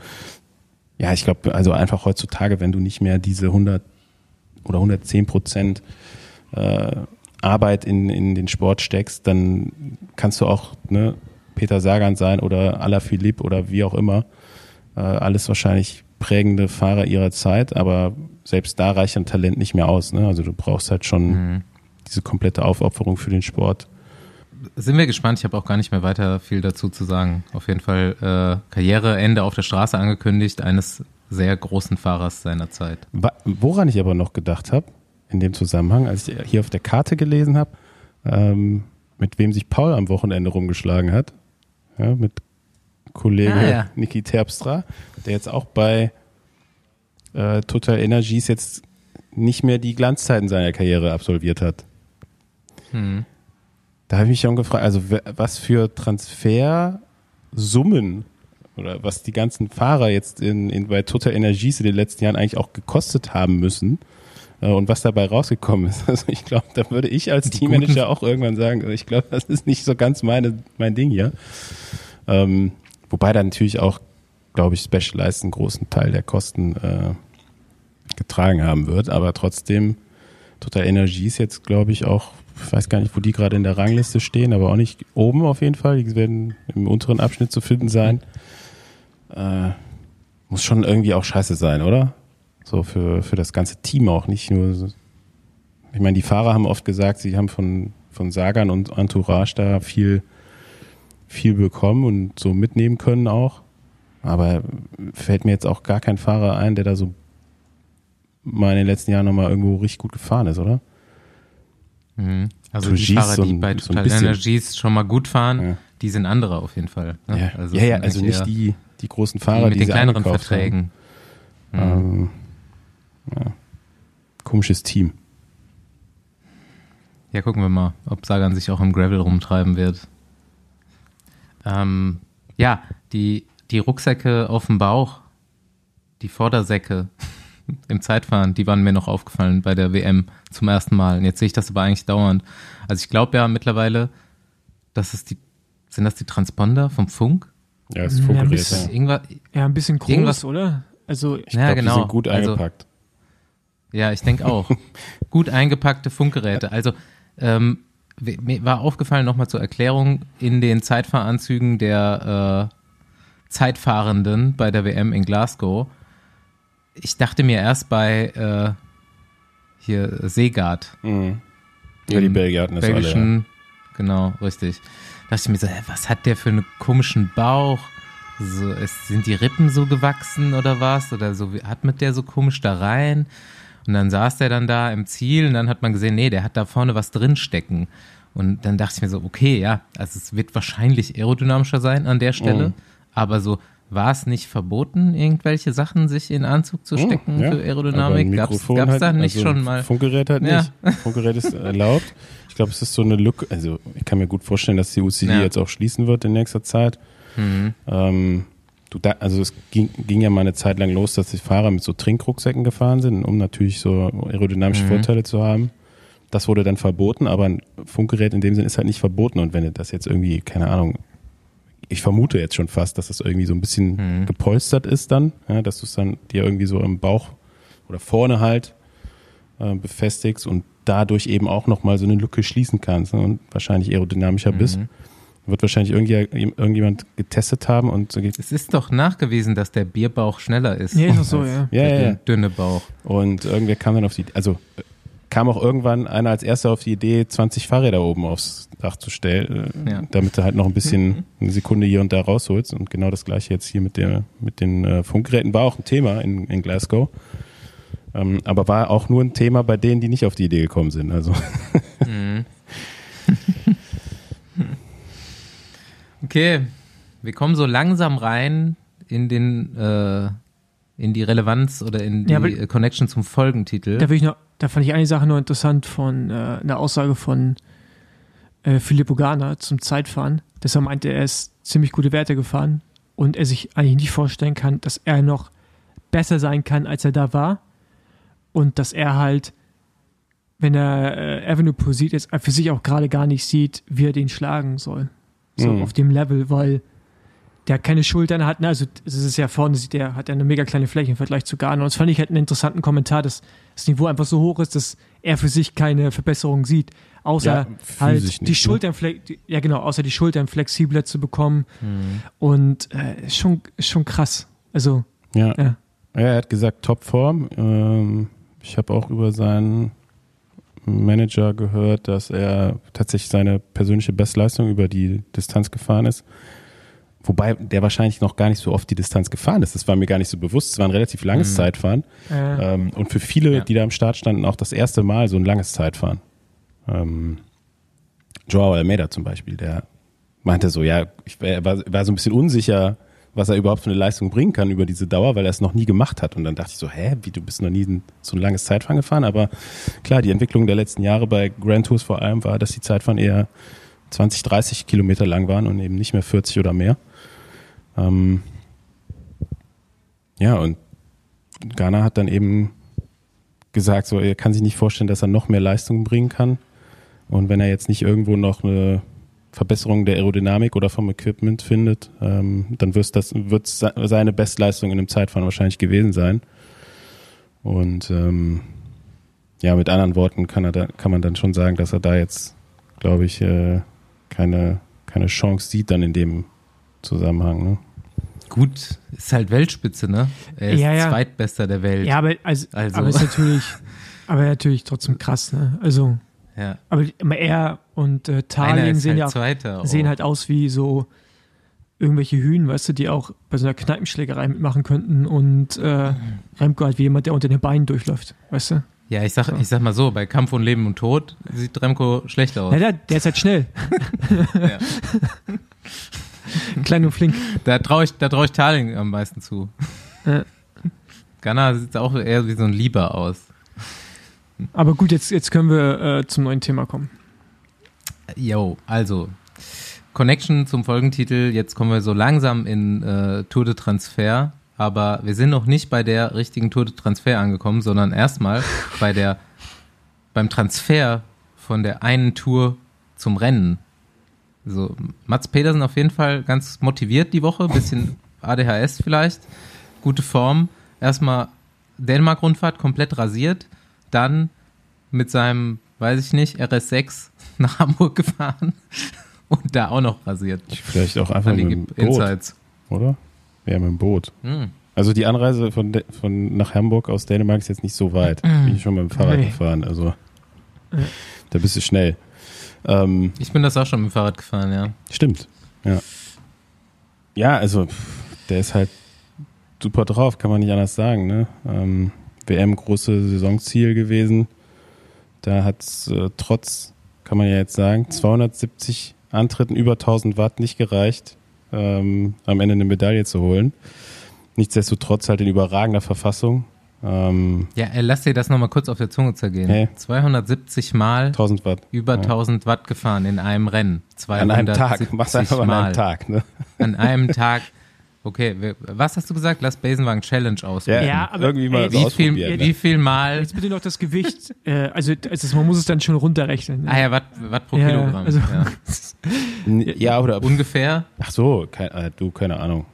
Ja, ich glaube, also einfach heutzutage, wenn du nicht mehr diese 100 oder 110 Prozent äh, Arbeit in, in den Sport steckst, dann kannst du auch ne, Peter Sagan sein oder Alaphilippe oder wie auch immer. Äh, alles wahrscheinlich prägende Fahrer ihrer Zeit, aber selbst da reicht ein Talent nicht mehr aus. Ne? Also du brauchst halt schon Mhm. Diese komplette Aufopferung für den Sport. Sind wir gespannt. Ich habe auch gar nicht mehr weiter viel dazu zu sagen. Auf jeden Fall äh, Karriereende auf der Straße angekündigt, eines sehr großen Fahrers seiner Zeit. Woran ich aber noch gedacht habe, in dem Zusammenhang, als ich hier auf der Karte gelesen habe, ähm, mit wem sich Paul am Wochenende rumgeschlagen hat, ja, mit Kollege Ah, ja. Niki Terpstra, der jetzt auch bei äh, Total Energies jetzt nicht mehr die Glanzzeiten seiner Karriere absolviert hat. Hm. Da habe ich mich schon gefragt, also was für Transfersummen oder was die ganzen Fahrer jetzt in, in, bei Total Energies in den letzten Jahren eigentlich auch gekostet haben müssen äh, und was dabei rausgekommen ist. Also ich glaube, da würde ich als Teammanager auch irgendwann sagen, also ich glaube, das ist nicht so ganz meine, mein Ding hier. Ähm, wobei da natürlich auch, glaube ich, Specialized einen großen Teil der Kosten äh, getragen haben wird, aber trotzdem Total Energie ist jetzt, glaube ich, auch, ich weiß gar nicht, wo die gerade in der Rangliste stehen, aber auch nicht oben auf jeden Fall. Die werden im unteren Abschnitt zu finden sein. Äh, muss schon irgendwie auch scheiße sein, oder? So für, für das ganze Team auch, nicht nur. So. Ich meine, die Fahrer haben oft gesagt, sie haben von, von Sagan und Entourage da viel, viel bekommen und so mitnehmen können auch. Aber fällt mir jetzt auch gar kein Fahrer ein, der da so mal in den letzten Jahren nochmal irgendwo richtig gut gefahren ist, oder? Mhm. Also Turgis die Fahrer, die so bei so Total bisschen. Energies schon mal gut fahren, Ja. die sind andere auf jeden Fall. ne? Ja, Also ja, ja also nicht die, die großen die Fahrer, mit die den kleineren Verträgen. Mhm. Ähm, ja. Komisches Team. Ja, gucken wir mal, ob Sagan sich auch im Gravel rumtreiben wird. Ähm, ja, die, die Rucksäcke auf dem Bauch, die Vordersäcke im Zeitfahren, die waren mir noch aufgefallen bei der WM zum ersten Mal. Und jetzt sehe ich das aber eigentlich dauernd. Also ich glaube ja mittlerweile, dass es die, sind das die Transponder vom Funk? Ja, das ist Ja, Funkgerät. bis- Ja. Irgendwas, Ja, ein bisschen groß, Irgendwas- oder? Also, Ich Ja, glaube, genau. die sind gut Also- eingepackt. Ja, ich denke auch. Gut eingepackte Funkgeräte. Also ähm, mir war aufgefallen, nochmal zur Erklärung, in den Zeitfahranzügen der äh, Zeitfahrenden bei der WM in Glasgow. Ich dachte mir erst bei äh, hier Seegard, Mhm. Ja, die Belgier hatten das alle. Ja. genau, richtig. dachte ich mir so, hä, was hat der für einen komischen Bauch? So, es, sind die Rippen so gewachsen oder was? Oder so, wie- hat mit der so komisch da rein? Und dann saß der dann da im Ziel und dann hat man gesehen, nee, der hat da vorne was drin stecken. Und dann dachte ich mir so, okay, ja, also es wird wahrscheinlich aerodynamischer sein an der Stelle, Mhm. aber so war es nicht verboten, irgendwelche Sachen sich in Anzug zu stecken Mhm, ja. für Aerodynamik? Gab es da nicht also schon mal? Funkgerät halt Ja. nicht. Funkgerät ist erlaubt. Ich glaube, es ist so eine Lücke. Also, ich kann mir gut vorstellen, dass die UCI Ja. jetzt auch schließen wird in nächster Zeit. Mhm. Ähm, du da, also es ging, ging ja mal eine Zeit lang los, dass die Fahrer mit so Trinkrucksäcken gefahren sind, um natürlich so aerodynamische Mhm. Vorteile zu haben. Das wurde dann verboten, aber ein Funkgerät in dem Sinn ist halt nicht verboten. Und wenn das jetzt irgendwie, keine Ahnung, ich vermute jetzt schon fast, dass das irgendwie so ein bisschen Mhm. gepolstert ist dann, ja, dass du es dann dir irgendwie so im Bauch oder vorne halt äh, befestigst und dadurch eben auch nochmal so eine Lücke schließen kannst ne, und wahrscheinlich aerodynamischer bist. Mhm. Wird wahrscheinlich irgendwie, irgendjemand getestet haben und so geht Es ist doch nachgewiesen, dass der Bierbauch schneller ist. Ja, ist so, als ja. Ja, der ja, ja. dünn- dünne Bauch. Und irgendwer kam dann auf die, also äh, kam auch irgendwann einer als erster auf die Idee, 20 Fahrräder oben aufs Dach zu stellen, äh, Ja. damit du halt noch ein bisschen eine Sekunde hier und da rausholst. Und genau das gleiche jetzt hier mit der, mit den äh, Funkgeräten war auch ein Thema in, in Glasgow. Ähm, aber war auch nur ein Thema bei denen, die nicht auf die Idee gekommen sind. Also Mhm. Okay, wir kommen so langsam rein in den äh, in die Relevanz oder in die Ja, aber- äh, Connection zum Folgentitel. Da, will ich noch, da fand ich eine Sache noch interessant von äh, einer Aussage von äh, Filippo Gana zum Zeitfahren, dass er meinte, er ist ziemlich gute Werte gefahren und er sich eigentlich nicht vorstellen kann, dass er noch besser sein kann, als er da war. Und dass er halt, wenn er äh, Evenepoel sieht, jetzt für sich auch gerade gar nicht sieht, wie er den schlagen soll. So Mhm. auf dem Level, weil der keine Schultern hat. Ne? Also es ist ja vorne, sieht der hat ja eine mega kleine Fläche im Vergleich zu Garner. Und das fand ich halt einen interessanten Kommentar, dass das Niveau einfach so hoch ist, dass er für sich keine Verbesserung sieht, außer Ja, halt die nicht, ne? Schultern, die- ja genau, außer die Schultern flexibler zu bekommen. Hm. Und äh, schon, schon krass. Also Ja. Ja. ja. Er hat gesagt, Topform. Ähm, ich habe auch über seinen Manager gehört, dass er tatsächlich seine persönliche Bestleistung über die Distanz gefahren ist. Wobei der wahrscheinlich noch gar nicht so oft die Distanz gefahren ist. Das war mir gar nicht so bewusst. Es war ein relativ langes Mhm. Zeitfahren. äh, Ähm, und für viele, Ja. die da am Start standen, auch das erste Mal so ein langes Zeitfahren. Ähm, Joao Almeida zum Beispiel, der meinte so, ja, ich war, war so ein bisschen unsicher, was er überhaupt für eine Leistung bringen kann über diese Dauer, weil er es noch nie gemacht hat. Und dann dachte ich so, hä, wie, du bist noch nie so ein langes Zeitfahren gefahren? Aber klar, die Entwicklung der letzten Jahre bei Grand Tours vor allem war, dass die Zeitfahren eher 20, 30 Kilometer lang waren und eben nicht mehr 40 oder mehr. Ähm, ja, und Ghana hat dann eben gesagt, so, er kann sich nicht vorstellen, dass er noch mehr Leistung bringen kann. Und wenn er jetzt nicht irgendwo noch eine Verbesserung der Aerodynamik oder vom Equipment findet, ähm, dann wird's das wird seine Bestleistung in dem Zeitfahren wahrscheinlich gewesen sein. Und ähm, ja, mit anderen Worten kann er da, kann man dann schon sagen, dass er da jetzt, glaube ich, äh, keine, keine Chance sieht dann in dem Zusammenhang. Ne? Gut, ist halt Weltspitze, ne? Er ist Ja, ja. Zweitbester der Welt. ja, aber, also, Also. aber ist natürlich, aber natürlich trotzdem krass. Ne? Also, Ja. aber er und äh, ist sehen halt ja Zweiter. auch. sehen halt aus wie so irgendwelche Hühn, weißt du, die auch bei so einer Kneipenschlägerei mitmachen könnten und äh, Remco halt wie jemand, der unter den Beinen durchläuft, weißt du? Ja, ich sag, ich sag mal so, bei Kampf und Leben und Tod sieht Remco schlecht aus. Ja, der, der ist halt schnell. Ja. Klein und flink. Da traue ich, da trau ich Tarling am meisten zu. Ja. Ghana sieht auch eher wie so ein Lieber aus. Aber gut, jetzt, jetzt können wir äh, zum neuen Thema kommen. Yo, also Connection zum Folgentitel. Jetzt kommen wir so langsam in äh, Tour de Transfer, aber wir sind noch nicht bei der richtigen Tour de Transfer angekommen, sondern erstmal bei der beim Transfer von der einen Tour zum Rennen. So Mats Pedersen auf jeden Fall ganz motiviert die Woche, bisschen ADHS vielleicht, gute Form. Erstmal Dänemark-Rundfahrt komplett rasiert, dann mit seinem, weiß ich nicht, RS6 nach Hamburg gefahren und da auch noch rasiert. Vielleicht auch einfach mit dem Boot, Insights. oder? Ja, mit dem Boot. Hm. Also die Anreise von, von nach Hamburg aus Dänemark ist jetzt nicht so weit. Bin ich schon mit dem Fahrrad Nee. gefahren. Also da bist du schnell. Ähm, Ich bin das auch schon mit dem Fahrrad gefahren, ja. stimmt. Ja. Ja, also der ist halt super drauf, kann man nicht anders sagen. Ne? Ähm, WM große Saisonziel gewesen. Da hat es äh, trotz, kann man ja jetzt sagen, 270 Antritten über 1000 Watt nicht gereicht, ähm, am Ende eine Medaille zu holen. Nichtsdestotrotz halt in überragender Verfassung. Ähm, Ja, äh, lass dir das nochmal kurz auf der Zunge zergehen. Hey. 270 Mal 1000 Watt. über Ja. 1000 Watt gefahren in einem Rennen. An einem Tag. 270 Mach's einfach mal an einem Tag. Ne? An einem Tag. Okay, was hast du gesagt? Lass Besenwagen Challenge aus. Ja, aber, irgendwie mal ey, wie, viel, ne? wie viel Mal? Jetzt bitte noch das Gewicht. äh, also, also man muss es dann schon runterrechnen. Ne? Ah ja, Watt, Watt pro Ja, Kilogramm. also- ja. Ja, oder Ungefähr. Ach so, kein, äh, du, keine Ahnung.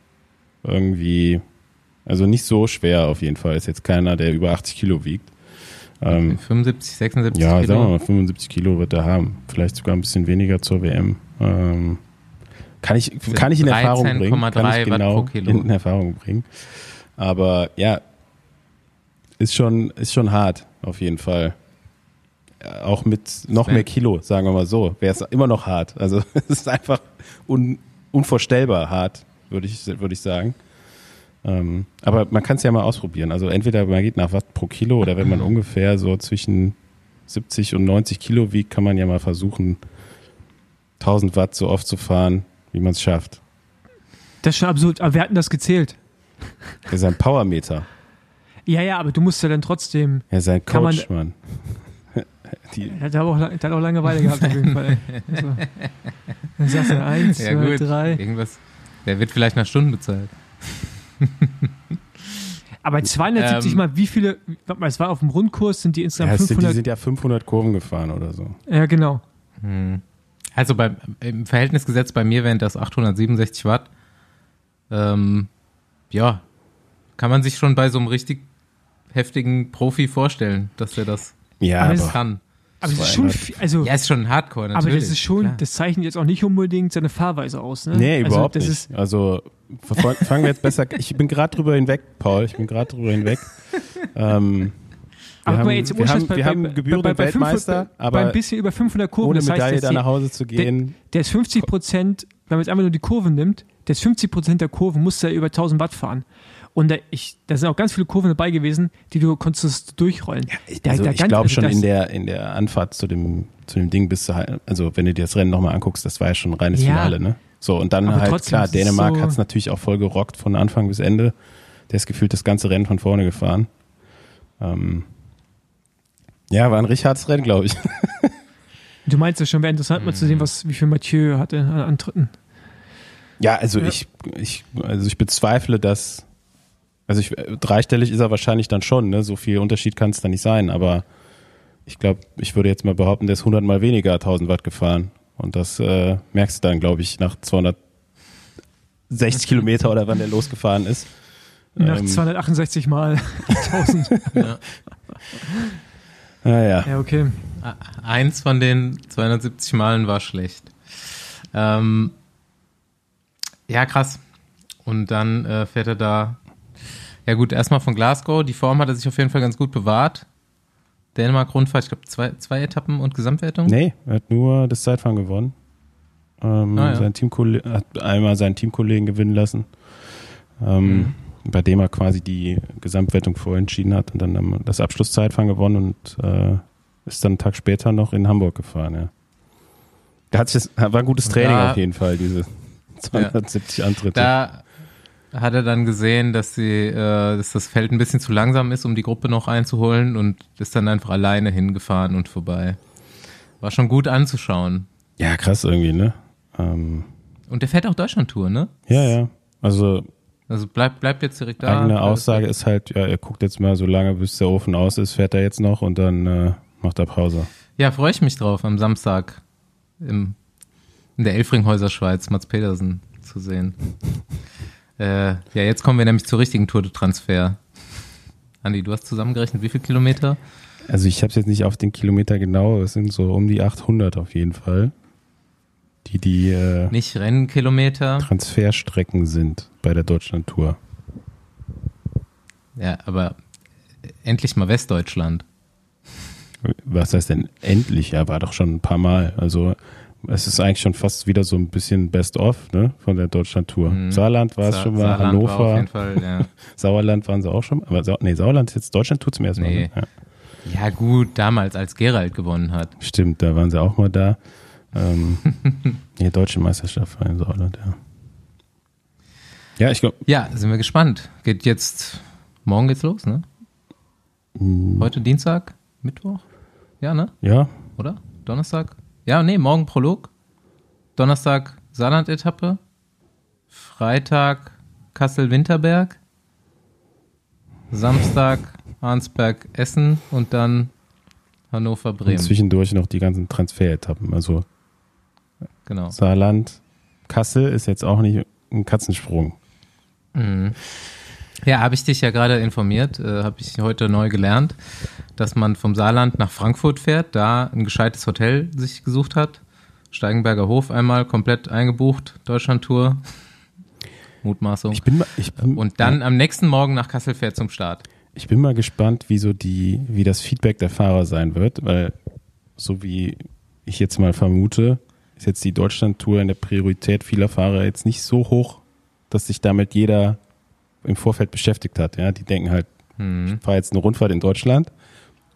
Irgendwie, also nicht so schwer auf jeden Fall. Ist jetzt keiner, der über 80 Kilo wiegt. Ähm, 75, 76 ja, Kilo. sagen wir mal, 75 Kilo wird er haben. Vielleicht sogar ein bisschen weniger zur WM. Ähm, kann ich, kann ich in Erfahrung bringen. Kann 13,3 ich genau in Erfahrung bringen. Aber ja, ist schon, ist schon hart, auf jeden Fall. Äh, Auch mit noch mehr Kilo, sagen wir mal so, wäre es immer noch hart. Also es ist einfach un, unvorstellbar hart, würde ich, würde ich sagen. Ähm, aber man kann es ja mal ausprobieren. Also entweder man geht nach Watt pro Kilo oder wenn man ungefähr so zwischen 70 und 90 Kilo wiegt, kann man ja mal versuchen, 1000 Watt so oft zu fahren, wie man es schafft. Das ist schon absurd. Aber wir hatten das gezählt. Das ist ein Powermeter. Ja, ja, aber du musst ja dann trotzdem. Er ist ein Kann man- Coach, Mann. Die, Er hat auch, der hat auch Langeweile gehabt auf jeden Fall. Also, dann sagst du eins, Ja, zwei, gut. drei. Irgendwas. Der wird vielleicht nach Stunden bezahlt. Aber 270 Ähm, mal, wie viele, warte mal, es war auf dem Rundkurs, sind die ja, insgesamt es sind, die 500. sind ja 500 Kurven gefahren oder so. Ja, genau. Hm. Also beim, im Verhältnis gesetzt bei mir wären das 867 Watt. Ähm, ja, kann man sich schon bei so einem richtig heftigen Profi vorstellen, dass der das Ja, Aber es aber kann. Aber das ist schon, 200. viel, also, Ja, ist schon Hardcore natürlich. aber das ist schon, klar. das zeichnet jetzt auch nicht unbedingt seine Fahrweise aus, ne? nee, also, überhaupt das nicht. Ist, also fangen wir jetzt besser. Ich bin gerade drüber hinweg, Paul. Ich bin gerade drüber hinweg. ähm, wir aber haben, jetzt wir haben, bei, wir haben bei, gebührenden bei, bei, 500 Weltmeister, bei ein aber bisschen über 500 Kurven, ohne das heißt, Medaille da nach Hause zu gehen. der ist 50 Prozent, wenn man jetzt einfach nur die Kurven nimmt, der ist 50 Prozent der Kurven, muss er über 1000 Watt fahren. Und da, ich, da sind auch ganz viele Kurven dabei gewesen, die du konntest durchrollen. Da- Also da ich glaube also schon in der, in der Anfahrt zu dem, zu dem Ding bist du halt, also wenn du dir das Rennen nochmal anguckst, das war ja schon ein reines Ja. Finale, ne? So, und dann Aber halt, klar, Dänemark so- hat es natürlich auch voll gerockt von Anfang bis Ende. Der ist gefühlt das ganze Rennen von vorne gefahren. Ähm, ja, war ein richtiges Rennen, glaube ich. Du meinst ja schon, wäre interessant mal zu Mhm. sehen, was, wie viel Mathieu hatte an Antritten. Ja, also Ja. ich, ich, also ich bezweifle, dass, also ich, dreistellig ist er wahrscheinlich dann schon, ne? So viel Unterschied kann es da nicht sein, aber ich glaube, ich würde jetzt mal behaupten, der ist 100 mal weniger 1000 Watt gefahren. Und das äh, merkst du dann, glaube ich, nach 260 Kilometer oder wann der losgefahren ist. Nach Ähm, 268 mal 1000. Naja, Ja, okay. Eins von den 270 Malen war schlecht. Ähm, ja, krass. Und dann äh, fährt er da. Ja, gut, erstmal von Glasgow. Die Form hat er sich auf jeden Fall ganz gut bewahrt. Dänemark-Rundfahrt, ich glaube, zwei, zwei Etappen und Gesamtwertung. nee, er hat nur das Zeitfahren gewonnen. Ähm, Ah, ja. sein Teamkolle hat einmal seinen Teamkollegen gewinnen lassen. Ähm, Mhm. bei dem er quasi die Gesamtwertung vorentschieden hat und dann das Abschlusszeitfahren gewonnen und äh, ist dann einen Tag später noch in Hamburg gefahren, ja. Da hat sich war ein gutes Training da- auf jeden Fall, diese 270 Antritte. Da hat er dann gesehen, dass, sie, äh, dass das Feld ein bisschen zu langsam ist, um die Gruppe noch einzuholen und ist dann einfach alleine hingefahren und vorbei. War schon gut anzuschauen. ja, krass irgendwie, ne? Ähm, Und der fährt auch Deutschland-Tour, ne? ja, ja. Also Also bleibt bleibt jetzt direkt da. eigene Aussage ist halt, ja, er guckt jetzt mal so lange, bis der Ofen aus ist, fährt er jetzt noch und dann äh, macht er Pause. Ja, freue ich mich drauf, am Samstag im, in der Elfringhäuser Schweiz Mats Pedersen zu sehen. äh, ja, jetzt kommen wir nämlich zur richtigen Tour de Transfer. Andi, du hast zusammengerechnet, wie viele Kilometer? Also ich habe es jetzt nicht auf den Kilometer genau, es sind so um die 800 auf jeden Fall, die die äh, Nicht Rennkilometer. Transferstrecken sind bei der Deutschland-Tour. Ja, aber endlich mal Westdeutschland. Was heißt denn endlich? Ja, war doch schon ein paar Mal. Also es ist eigentlich schon fast wieder so ein bisschen Best-of ne, von der Deutschland-Tour. Mhm. Saarland war es Sa- schon mal, Saarland war auf Hannover, jeden Fall, ja. Sauerland waren sie auch schon. Aber Sau nee, Sauerland ist jetzt Deutschland-Tour zum ersten Nee. Mal. Ne? Ja. ja, gut, damals, als Gerald gewonnen hat. Stimmt, da waren sie auch mal da. Ähm, nee, deutsche Meisterschaft war in Sauerland, ja. Ja, ich glaube, Ja, sind wir gespannt. Geht jetzt, morgen geht's los, ne? Heute Dienstag, Mittwoch? Ja, ne? ja, Oder? Donnerstag? Ja, nee, morgen Prolog. Donnerstag Saarland-Etappe. Freitag Kassel-Winterberg. Samstag Arnsberg-Essen und dann und Hannover-Bremen. zwischendurch noch die ganzen Transferetappen. Also Genau. Saarland, Kassel ist jetzt auch nicht ein Katzensprung. Mhm. Ja, habe ich dich ja gerade informiert, äh, habe ich heute neu gelernt, dass man vom Saarland nach Frankfurt fährt, da ein gescheites Hotel sich gesucht hat. Steigenberger Hof einmal komplett eingebucht, Deutschlandtour. Mutmaßung. Ich bin mal, ich bin, Und dann am nächsten Morgen nach Kassel fährt zum Start. Ich bin mal gespannt, wie so die, wie das Feedback der Fahrer sein wird, weil so wie ich jetzt mal vermute, ist jetzt die Deutschland-Tour in der Priorität vieler Fahrer jetzt nicht so hoch, dass sich damit jeder im Vorfeld beschäftigt hat. Ja, die denken halt, Hm. ich fahre jetzt eine Rundfahrt in Deutschland,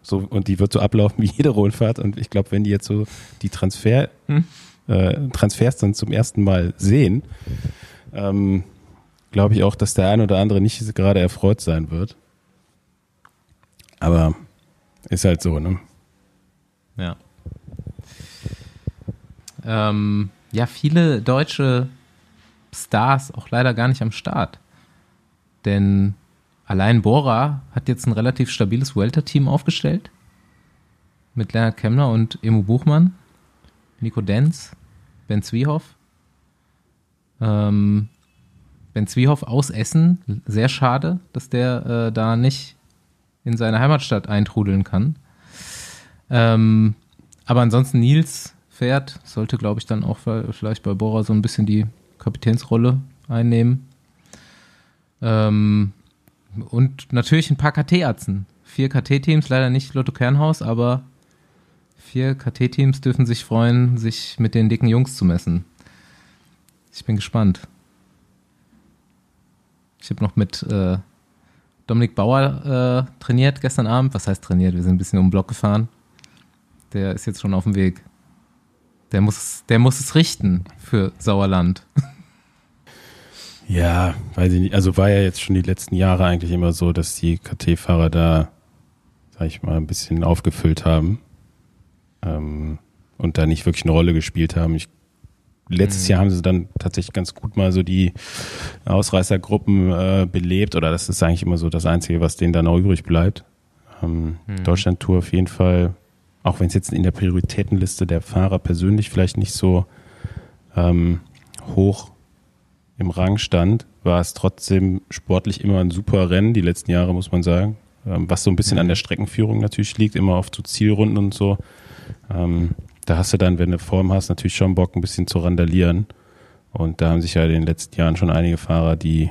so und die wird so ablaufen wie jede Rundfahrt. Und ich glaube, wenn die jetzt so die Transfer Hm. äh, Transfers dann zum ersten Mal sehen, ähm, glaube ich auch, dass der ein oder andere nicht gerade erfreut sein wird. Aber ist halt so, ne? Ja. Ähm, ja, viele deutsche Stars auch leider gar nicht am Start. Denn allein Bora hat jetzt ein relativ stabiles Welter-Team aufgestellt. Mit Leonard Kemmler und Emu Buchmann, Nico Denz, Ben Zwiehoff. Ähm, ben Zwiehoff aus Essen, sehr schade, dass der äh, da nicht in seine Heimatstadt eintrudeln kann. Ähm, aber ansonsten Nils fährt, sollte, glaube ich, dann auch vielleicht bei Bora so ein bisschen die Kapitänsrolle einnehmen. Ähm, und natürlich ein paar KT-Atzen. Vier KT-Teams, leider nicht Lotto Kernhaus, aber vier KT-Teams dürfen sich freuen, sich mit den dicken Jungs zu messen. Ich bin gespannt. Ich habe noch mit äh, Dominik Bauer äh, trainiert gestern Abend. Was heißt trainiert? Wir sind ein bisschen um den Block gefahren. Der ist jetzt schon auf dem Weg. Der muss, der muss es richten für Sauerland. Ja, weiß ich nicht. Also war ja jetzt schon die letzten Jahre eigentlich immer so, dass die KT-Fahrer da, sag ich mal, ein bisschen aufgefüllt haben ähm, und da nicht wirklich eine Rolle gespielt haben. Ich, letztes mhm. Jahr haben sie dann tatsächlich ganz gut mal so die Ausreißergruppen äh, belebt oder das ist eigentlich immer so das Einzige, was denen dann auch übrig bleibt. Ähm, mhm. Deutschland-Tour auf jeden Fall, auch wenn es jetzt in der Prioritätenliste der Fahrer persönlich vielleicht nicht so ähm, hoch im Rang stand, war es trotzdem sportlich immer ein super Rennen, die letzten Jahre, muss man sagen. Ähm, was so ein bisschen an der Streckenführung natürlich liegt, immer auf so Zielrunden und so. Ähm, da hast du dann, wenn du Form hast, natürlich schon Bock, ein bisschen zu randalieren. Und da haben sich ja in den letzten Jahren schon einige Fahrer die,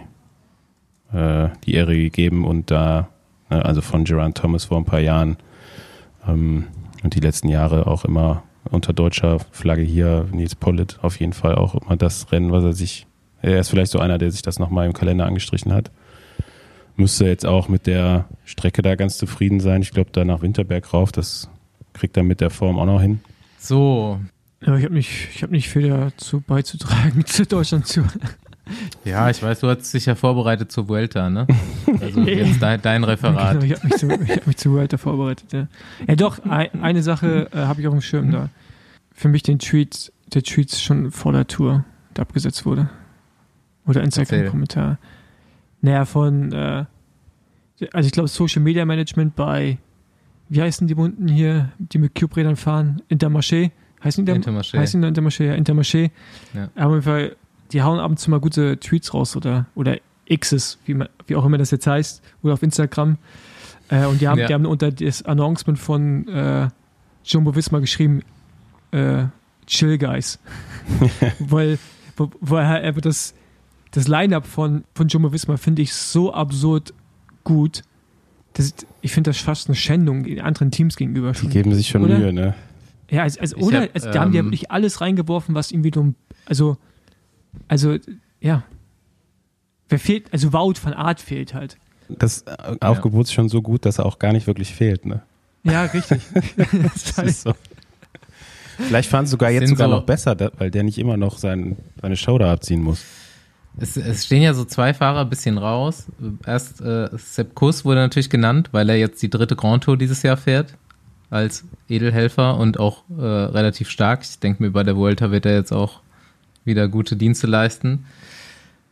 äh, die Ehre gegeben und da, äh, also von Gerard Thomas vor ein paar Jahren ähm, und die letzten Jahre auch immer unter deutscher Flagge hier, Nils Pollitt auf jeden Fall auch immer das Rennen, was er sich er ist vielleicht so einer, der sich das nochmal im Kalender angestrichen hat. Müsste jetzt auch mit der Strecke da ganz zufrieden sein. Ich glaube, da nach Winterberg rauf, das kriegt er mit der Form auch noch hin. So. Ja, ich habe nicht, hab nicht viel dazu beizutragen zu Deutschland zu. Ja, ich weiß, du hast dich ja vorbereitet zur Vuelta, ne? Also jetzt dein, dein Referat. Genau, ich habe mich, zu, hab mich zur Vuelta vorbereitet, ja. Ja doch, ein, eine Sache äh, habe ich auf dem Schirm da. Für mich den Tweet, der Tweet schon vor der Tour, der abgesetzt wurde. Oder Instagram-Kommentar. Naja, von, äh, also ich glaube Social Media Management bei, wie heißen die Bunten hier, die mit Cube-Rädern fahren? Intermarché? Heißen die Intermarché? Heißen die Intermarché, ja, Intermarché. Ja. Aber auf jeden Fall, die hauen ab und zu mal gute Tweets raus oder, oder Xs, wie, man, wie auch immer das jetzt heißt, oder auf Instagram. Äh, und die haben, ja. die haben unter das Announcement von äh, Jumbo Visma geschrieben, äh, Chill Guys. weil, weil er einfach das, das Line-Up von, von Jumbo Visma finde ich so absurd gut. Das, ich finde das fast eine Schändung den anderen Teams gegenüber. Schon. Die geben sich schon oder? Mühe, ne? Ja, also, also oder? Hab, also, da ähm, haben die ja wirklich alles reingeworfen, was irgendwie dumm. Also, also, ja. Wer fehlt? Also, Wout von Art fehlt halt. Das Aufgebot ist schon so gut, dass er auch gar nicht wirklich fehlt, ne? Ja, richtig. das ist so. Vielleicht fahren sie sogar jetzt sogar so noch besser, weil der nicht immer noch sein, seine Show da abziehen muss. Es, es, stehen ja so zwei Fahrer ein bisschen raus. Erst äh, Sepp Kuss wurde natürlich genannt, weil er jetzt die dritte Grand Tour dieses Jahr fährt als Edelhelfer und auch äh, relativ stark. Ich denke mir, bei der Vuelta wird er jetzt auch wieder gute Dienste leisten.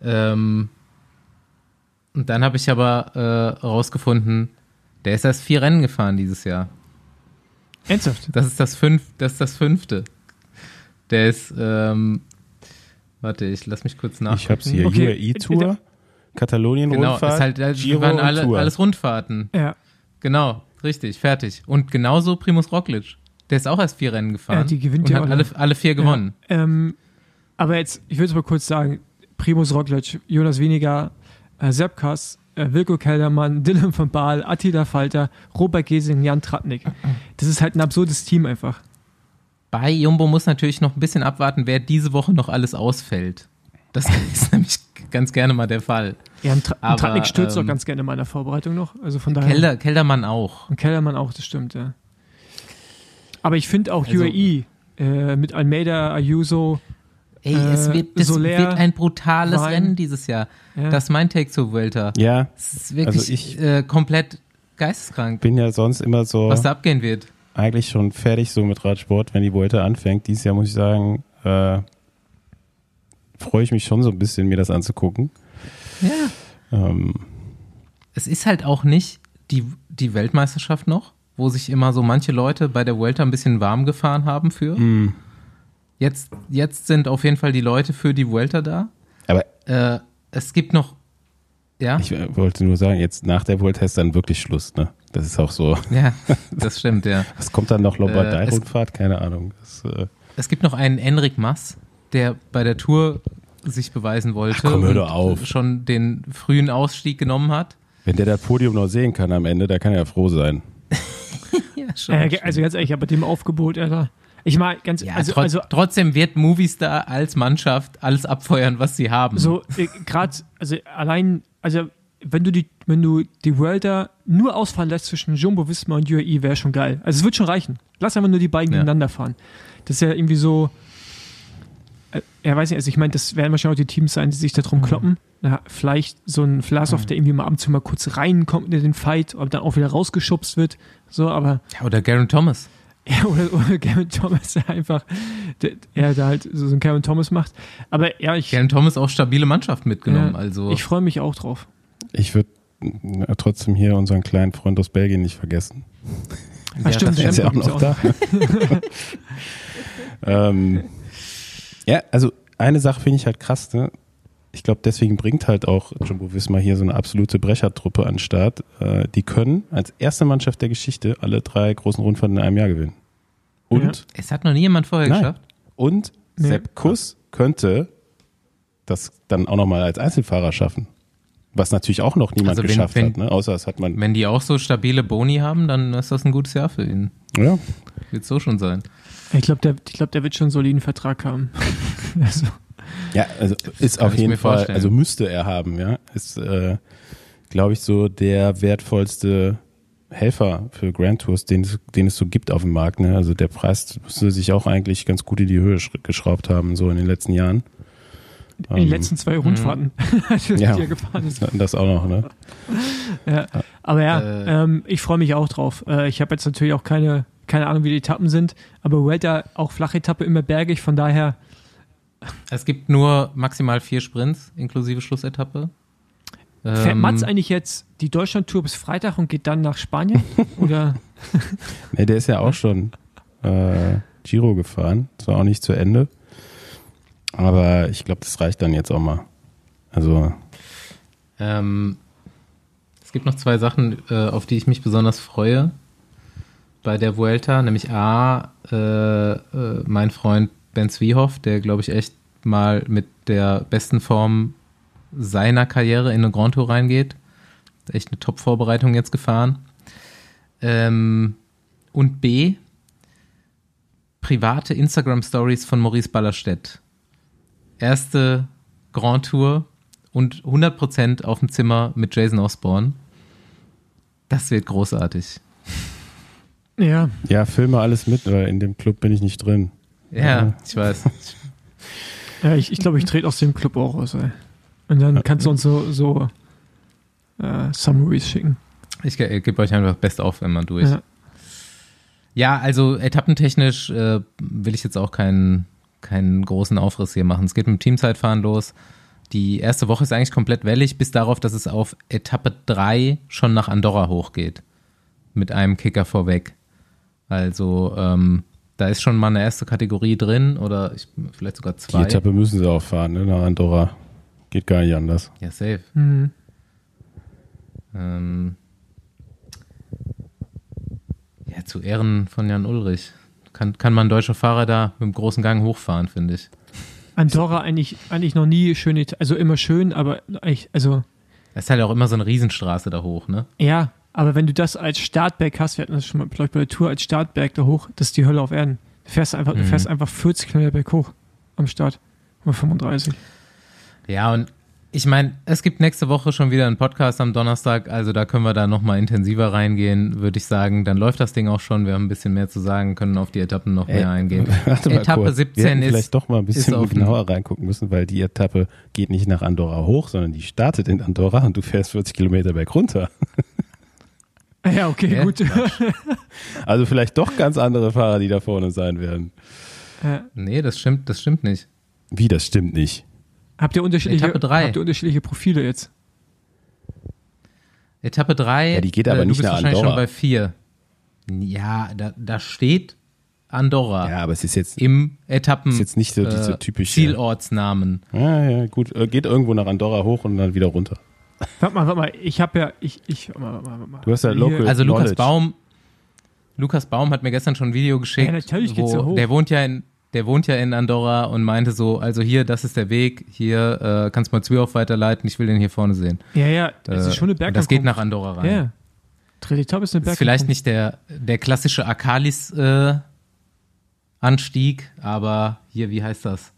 Ähm, und dann habe ich aber äh, rausgefunden, der ist erst vier Rennen gefahren dieses Jahr. Ernsthaft? Das ist das, fünf, das, ist das fünfte. Der ist ähm, Warte, ich lass mich kurz nach. Ich hab's hier. Okay. UAE-Tour, Katalonien-Rundfahrt, genau, ist halt, Giro waren alle, Tour. alles Rundfahrten. Ja. Genau, richtig, fertig. Und genauso Primus Roglic. Der ist auch erst vier Rennen gefahren. Ja, die gewinnt und ja hat alle, alle vier gewonnen. Ja, ähm, aber jetzt, ich würde es mal kurz sagen, Primus Roglic, Jonas Weniger, äh, Seppkas, äh, Wilko Keldermann, Dylan von Baal, Attila Falter, Robert Gesing, Jan Tratnik. Das ist halt ein absurdes Team einfach. Bei Jumbo muss natürlich noch ein bisschen abwarten, wer diese Woche noch alles ausfällt. Das ist nämlich ganz gerne mal der Fall. Ja, ein, Tra Aber, Tratnik stürzt ähm, auch ganz gerne in meiner Vorbereitung noch. Also von daher. Kelder, Keldermann auch. Und Keldermann auch, das stimmt, ja. Aber ich finde auch also, UAE, äh, mit Almeida, Ayuso. Ey, es Äh, wird, es Soler, wird ein brutales Wein. Rennen dieses Jahr. Ja. Das ist mein Take zur Vuelta. Ja, Es ist wirklich Also ich- äh, komplett geisteskrank, bin ja sonst immer so was da abgehen wird. Eigentlich schon fertig so mit Radsport, wenn die Vuelta anfängt. Dieses Jahr muss ich sagen, äh, freue ich mich schon so ein bisschen, mir das anzugucken. Ja. Ähm, Es ist halt auch nicht die, die Weltmeisterschaft noch, wo sich immer so manche Leute bei der Vuelta ein bisschen warm gefahren haben für. mh, Jetzt, jetzt sind auf jeden Fall die Leute für die Vuelta da. aber Äh, es gibt noch, ja, ich äh, wollte nur sagen, jetzt nach der Vuelta ist dann wirklich Schluss, ne? Das ist auch so. ja, das stimmt, ja. Was kommt dann noch? Äh, Lombardei-Rundfahrt? Keine Ahnung. Das, äh, Es gibt noch einen Enric Mas, der bei der Tour sich beweisen wollte Ach komm, hör und doch auf. schon den frühen Ausstieg genommen hat. wenn der das Podium noch sehen kann am Ende, da kann er ja froh sein. Ja, schon. Äh, also ganz ehrlich, aber dem Aufgebot, Alter. Ich meine, ganz ja, also, trot- also trotzdem wird Movistar als Mannschaft alles abfeuern, was sie haben. so äh, gerade, also allein, also wenn du die, wenn du die Worlder nur ausfallen lässt zwischen Jumbo Visma und UAE, wäre schon geil. Also es wird schon reichen. Lass einfach nur die beiden Ja. gegeneinander fahren. Das ist ja irgendwie so. Äh, ja, weiß nicht, also ich meine, das werden wahrscheinlich auch die Teams sein, die sich da drum Mhm. kloppen. Ja, vielleicht so ein Vlasov, der irgendwie mal ab und zu mal kurz reinkommt in den Fight, aber dann auch wieder rausgeschubst wird. So, aber Ja, oder Garen Thomas. ja, oder, oder Gavin Thomas, der einfach, der, er da halt so, so einen Gavin Thomas macht. Aber ja, ich, Garen Thomas auch stabile Mannschaft mitgenommen. Ja, also ich freue mich auch drauf. Ich würde trotzdem hier unseren kleinen Freund aus Belgien nicht vergessen. Ah, stimmt, das Der ist ja auch noch da. ähm, ja, also eine Sache finde ich halt krass, ne? Ich glaube, deswegen bringt halt auch Jumbo Visma hier so eine absolute Brechertruppe an den Start. Äh, die können als erste Mannschaft der Geschichte alle drei großen Rundfahrten in einem Jahr gewinnen. Und, Es hat noch nie jemand vorher Nein. geschafft. und Nee. Sepp Kuss könnte das dann auch nochmal als Einzelfahrer schaffen. Was natürlich auch noch niemand Also wenn- geschafft wenn- hat, ne? außer es hat man. Wenn die auch so stabile Boni haben, dann ist das ein gutes Jahr für ihn. Ja, Wird so schon sein. Ich glaube, der, ich glaub, der wird schon einen soliden Vertrag haben. also, Ja, also ist auf jeden mir Fall, vorstellen. also müsste er haben, ja. Ist, äh, glaube ich, so der wertvollste Helfer für Grand Tours, den es, den es so gibt auf dem Markt. Ne? Also der Preis müsste sich auch eigentlich ganz gut in die Höhe sch- geschraubt haben, so in den letzten Jahren. In den Ähm, letzten zwei Rundfahrten, die Ja. er gefahren ist. Das auch noch, ne? Ja. Aber ja, Äh. ähm, ich freue mich auch drauf. Äh, ich habe jetzt natürlich auch keine, keine Ahnung, wie die Etappen sind, aber Welter auch flache Etappe, immer bergig, von daher, Es gibt nur maximal vier Sprints inklusive Schlussetappe. fährt Ähm, Mats eigentlich jetzt die Deutschland-Tour bis Freitag und geht dann nach Spanien? Oder? Ne, der ist ja auch schon äh, Giro gefahren. Zwar auch nicht zu Ende. Aber ich glaube, das reicht dann jetzt auch mal. Also, Ähm, es gibt noch zwei Sachen, äh, auf die ich mich besonders freue bei der Vuelta, nämlich A, äh, äh, mein Freund Ben Zwiehoff, der glaube ich echt mal mit der besten Form seiner Karriere in eine Grand Tour reingeht. Echt eine Top-Vorbereitung jetzt gefahren. Ähm, und B, private Instagram-Stories von Maurice Ballerstedt. Erste Grand Tour und 100% auf dem Zimmer mit Jason Osborne. Das wird großartig. Ja, ja, filme alles mit, weil in dem Club bin ich nicht drin. Ja, Ja. ich weiß. ja ich, ich glaube, ich trete aus dem Club auch aus, ey. Und dann kannst du uns so, so äh, Summaries schicken. Ich ge- gebe euch einfach best auf, wenn man durch. Ja. Ja, also etappentechnisch äh, will ich jetzt auch keinen, keinen großen Aufriss hier machen. Es geht mit dem Teamzeitfahren los. Die erste Woche ist eigentlich komplett wellig, bis darauf, dass es auf Etappe 3 schon nach Andorra hochgeht. Mit einem Kicker vorweg. Also, ähm, da ist schon mal eine erste Kategorie drin oder ich, vielleicht sogar Die zwei. Etappe müssen sie auch fahren, ne, nach Andorra. Geht gar nicht anders. Ja, safe. Mhm. Ähm, ja, zu Ehren von Jan Ulrich. Kann, kann man deutsche Fahrer da mit dem großen Gang hochfahren, finde ich. Andorra eigentlich, eigentlich noch nie schön, also immer schön, aber eigentlich, also Das ist halt auch immer so eine Riesenstraße da hoch, ne? ja, aber wenn du das als Startberg hast, wir hatten das schon mal, glaube ich, bei der Tour als Startberg da hoch, das ist die Hölle auf Erden. Du fährst einfach, du Mhm. fährst einfach 40 Kilometer berg hoch am Start. Oder 35. Ja, und ich meine, es gibt nächste Woche schon wieder einen Podcast am Donnerstag, also da können wir da nochmal intensiver reingehen, würde ich sagen. Dann läuft das Ding auch schon, wir haben ein bisschen mehr zu sagen, können auf die Etappen noch Ey, mehr eingehen. Warte mal Etappe kurz. 17 Wir ist- vielleicht doch mal ein bisschen genauer reingucken müssen, weil die Etappe geht nicht nach Andorra hoch, sondern die startet in Andorra und du fährst 40 Kilometer berg runter. Ja, okay, Ja, gut. Also vielleicht doch ganz andere Fahrer, die da vorne sein werden. Ja. Nee, das stimmt, das stimmt nicht. Wie, das stimmt nicht. Habt ihr unterschiedliche, Etappe drei. habt ihr unterschiedliche Profile jetzt? Etappe 3. Ja, die geht aber du nicht bist nach wahrscheinlich Andorra. schon bei 4. Ja, da, da steht Andorra Ja, aber es ist jetzt, im Etappen ist jetzt nicht so diese äh, typische. Zielortsnamen. Ja, ja, gut. Äh, Geht irgendwo nach Andorra hoch und dann wieder runter. Warte mal, warte mal, ich habe ja, ich, ich, warte mal, warte mal, warte mal. Du hast ja Local- Also Lukas Knowledge. Baum, Lukas Baum hat mir gestern schon ein Video geschickt, Ja, natürlich geht's wo ja hoch. der wohnt ja in der wohnt ja in Andorra und meinte so, also hier, das ist der Weg, hier äh, kannst du mal Zwihoff weiterleiten, ich will den hier vorne sehen. Ja, ja, das Äh, ist schon eine Bergankunft. Das geht nach Andorra rein. Ja, ja. Etappe ist eine Ist Bergankunft. vielleicht nicht der, der klassische Akalis äh, Anstieg, aber hier, wie heißt das?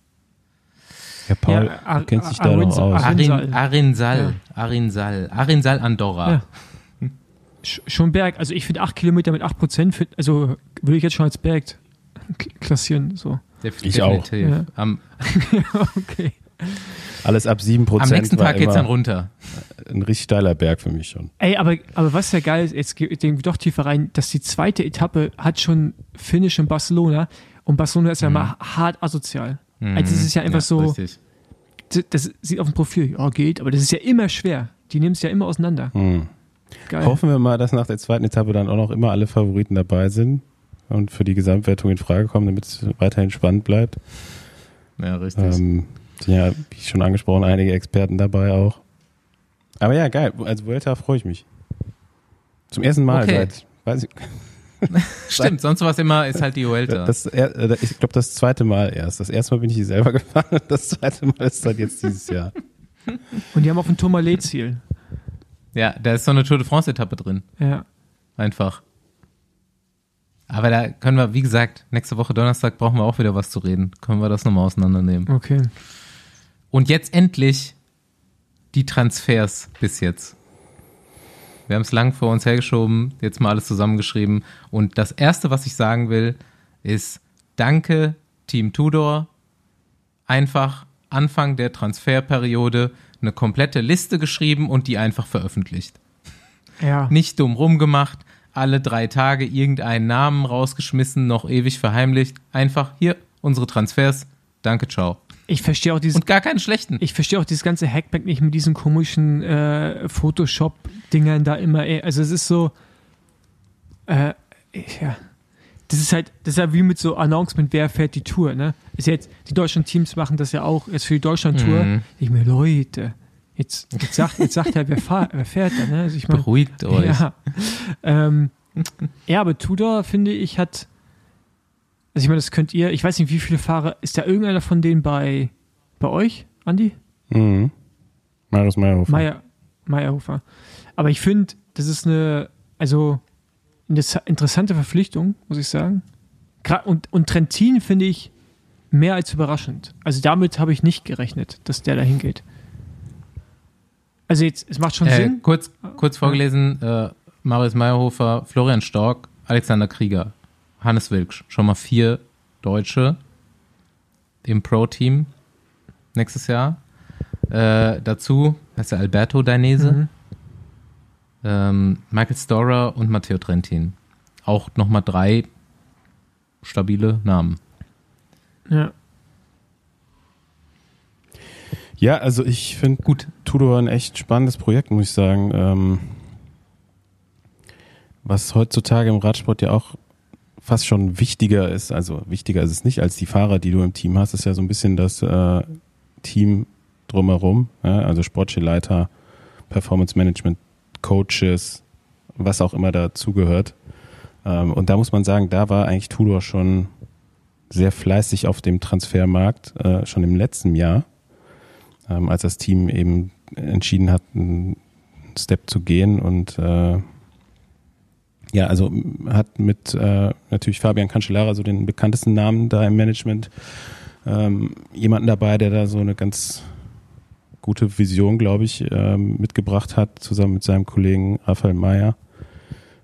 Ja, Paul Ja, Ar- du kennst dich Ar- da noch Arinsal- aus. Ar- Arin, Arinsal. Arinsal, Arinsal, Arinsal Andorra. Ja. Sch- Schon Berg. Also ich finde 8 Kilometer mit 8 Prozent, also würde ich jetzt schon als Berg klassieren. So. Def- Ich auch. Ja. Am, okay. Alles ab 7% am nächsten Tag geht's immer dann runter. ein richtig steiler Berg für mich schon. Ey, aber, aber was ja geil ist, jetzt gehen wir doch tiefer rein, dass die zweite Etappe hat schon Finish in Barcelona und Barcelona ist ja mal hart asozial. Also es ist ja einfach so, Mhm. Richtig. das sieht auf dem Profil, ja geht, aber das ist ja immer schwer. Die nehmen es ja immer auseinander. Hm. Geil. Hoffen wir mal, dass nach der zweiten Etappe dann auch noch immer alle Favoriten dabei sind und für die Gesamtwertung in Frage kommen, damit es weiterhin spannend bleibt. Ja, richtig. Ähm, sind ja, wie schon angesprochen, einige Experten dabei auch. Aber ja, geil. Als Vuelta freue ich mich. Zum ersten Mal Okay. seit, weiß ich, Stimmt, sonst was immer ist halt die Vuelta. das, äh, ich glaube, das zweite Mal erst. Das erste Mal bin ich hier selber gefahren, das zweite Mal ist dann jetzt dieses Jahr. Und die haben auch ein Tourmalet-Ziel. ja, da ist so eine Tour de France Etappe drin. Ja. Einfach. Aber da können wir, wie gesagt, nächste Woche Donnerstag brauchen wir auch wieder was zu reden. Können wir das nochmal auseinandernehmen. Okay. Und jetzt endlich die Transfers bis jetzt. Wir haben es lang vor uns hergeschoben, jetzt mal alles zusammengeschrieben. Und das Erste, was ich sagen will, ist Danke, Team Tudor. Einfach Anfang der Transferperiode eine komplette Liste geschrieben und die einfach veröffentlicht. Ja. Nicht dumm rumgemacht, alle drei Tage irgendeinen Namen rausgeschmissen, noch ewig verheimlicht. Einfach hier unsere Transfers. Danke, ciao. Ich verstehe auch dieses Und gar keine schlechten. Ich verstehe auch dieses ganze Hackback nicht mit diesen komischen äh, Photoshop-Dingern da immer. Ey. Also es ist so, äh, ja, das ist halt, das ist ja wie mit so Announcement, wer fährt die Tour, ne? Ist jetzt, die deutschen Teams machen das ja auch jetzt für die Deutschland-Tour. Mhm. Ich mir, Leute, jetzt, jetzt sagt, jetzt sagt er, wer, fahr, wer fährt da, ne? Also ich meine, Beruhigt euch. ja. Ähm, ja, aber Tudor, finde ich, hat. Also ich meine, das könnt ihr, ich weiß nicht, wie viele Fahrer, ist da irgendeiner von denen bei, bei euch, Andi? Mhm. Marius Meyerhofer. Meier, Meierhofer. Aber ich finde, das ist eine, also eine interessante Verpflichtung, muss ich sagen. Gra und, und Trentin finde ich mehr als überraschend. Also damit habe ich nicht gerechnet, dass der da hingeht. Also jetzt, es macht schon Äh, Sinn. kurz, kurz vorgelesen, äh, Marius Meyerhofer, Florian Stork, Alexander Krieger, Hannes Wilksch. Schon mal vier Deutsche im Pro-Team nächstes Jahr. Äh, dazu heißt der Alberto Dainese, Mhm. ähm, Michael Storer und Matteo Trentin. Auch nochmal drei stabile Namen. Ja. Ja, also ich finde Gut. Tudor ein echt spannendes Projekt, muss ich sagen. Ähm, was heutzutage im Radsport ja auch fast schon wichtiger ist, also wichtiger ist es nicht als die Fahrer, die du im Team hast, ist ja so ein bisschen das äh, Team drumherum, ja, also Sportleiter, Performance Management, Coaches, was auch immer dazugehört. Ähm, und da muss man sagen, da war eigentlich Tudor schon sehr fleißig auf dem Transfermarkt, äh, schon im letzten Jahr ähm, als das Team eben entschieden hat, einen Step zu gehen und äh, ja, also hat mit äh, natürlich Fabian Cancellara so den bekanntesten Namen da im Management ähm, jemanden dabei, der da so eine ganz gute Vision, glaube ich, ähm, mitgebracht hat, zusammen mit seinem Kollegen Raphael Mayer,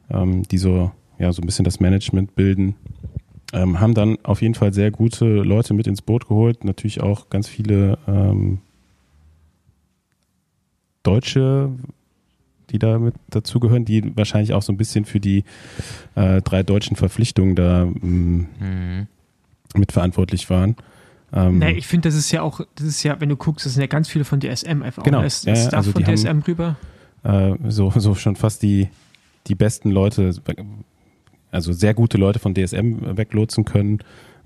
ähm, die so, ja, so ein bisschen das Management bilden. Ähm, haben dann auf jeden Fall sehr gute Leute mit ins Boot geholt, natürlich auch ganz viele ähm, Deutsche, die da mit dazugehören, die wahrscheinlich auch so ein bisschen für die äh, drei deutschen Verpflichtungen da mh, mhm. mitverantwortlich waren. Ähm, nee, ich finde, das ist ja auch, das ist ja, wenn du guckst, das sind ja ganz viele von DSM einfach. Genau. Ist, ist ja, da also von DSM haben, rüber? Äh, so, so schon fast die, die besten Leute, also sehr gute Leute von DSM weglotsen können,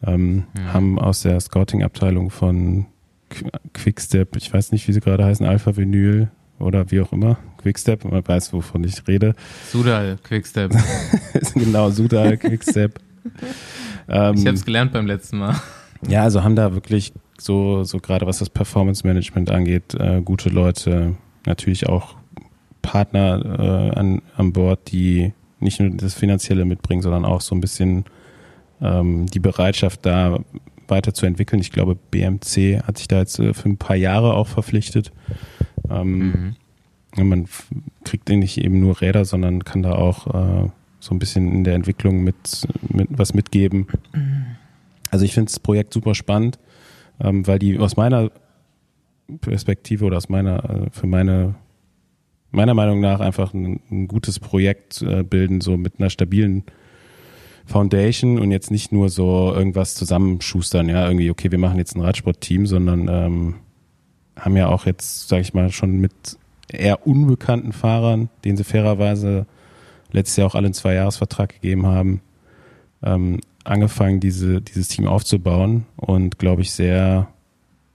ähm, ja. haben aus der Scouting-Abteilung von Quickstep, ich weiß nicht, wie sie gerade heißen, Alpha Vinyl oder wie auch immer, Quickstep, man weiß, wovon ich rede. Sudal Quickstep. genau, Sudal Quickstep. ähm, ich habe es gelernt beim letzten Mal. Ja, also haben da wirklich so, so gerade was das Performance Management angeht, äh, gute Leute, natürlich auch Partner äh, an, an Bord, die nicht nur das Finanzielle mitbringen, sondern auch so ein bisschen ähm, die Bereitschaft da weiterzuentwickeln. Ich glaube, BMC hat sich da jetzt äh, für ein paar Jahre auch verpflichtet. Ähm, mhm. Man kriegt nicht eben nur Räder, sondern kann da auch äh, so ein bisschen in der Entwicklung mit, mit was mitgeben. Mhm. Also ich finde das Projekt super spannend, ähm, weil die aus meiner Perspektive oder aus meiner, äh, für meine, meiner Meinung nach einfach ein, ein gutes Projekt äh, bilden, so mit einer stabilen Foundation und jetzt nicht nur so irgendwas zusammenschustern, ja, irgendwie, okay, wir machen jetzt ein Radsportteam, sondern ähm, haben ja auch jetzt, sage ich mal, schon mit eher unbekannten Fahrern, denen sie fairerweise letztes Jahr auch alle einen Zwei-Jahres-Vertrag gegeben haben, ähm, angefangen, diese, dieses Team aufzubauen und glaube ich sehr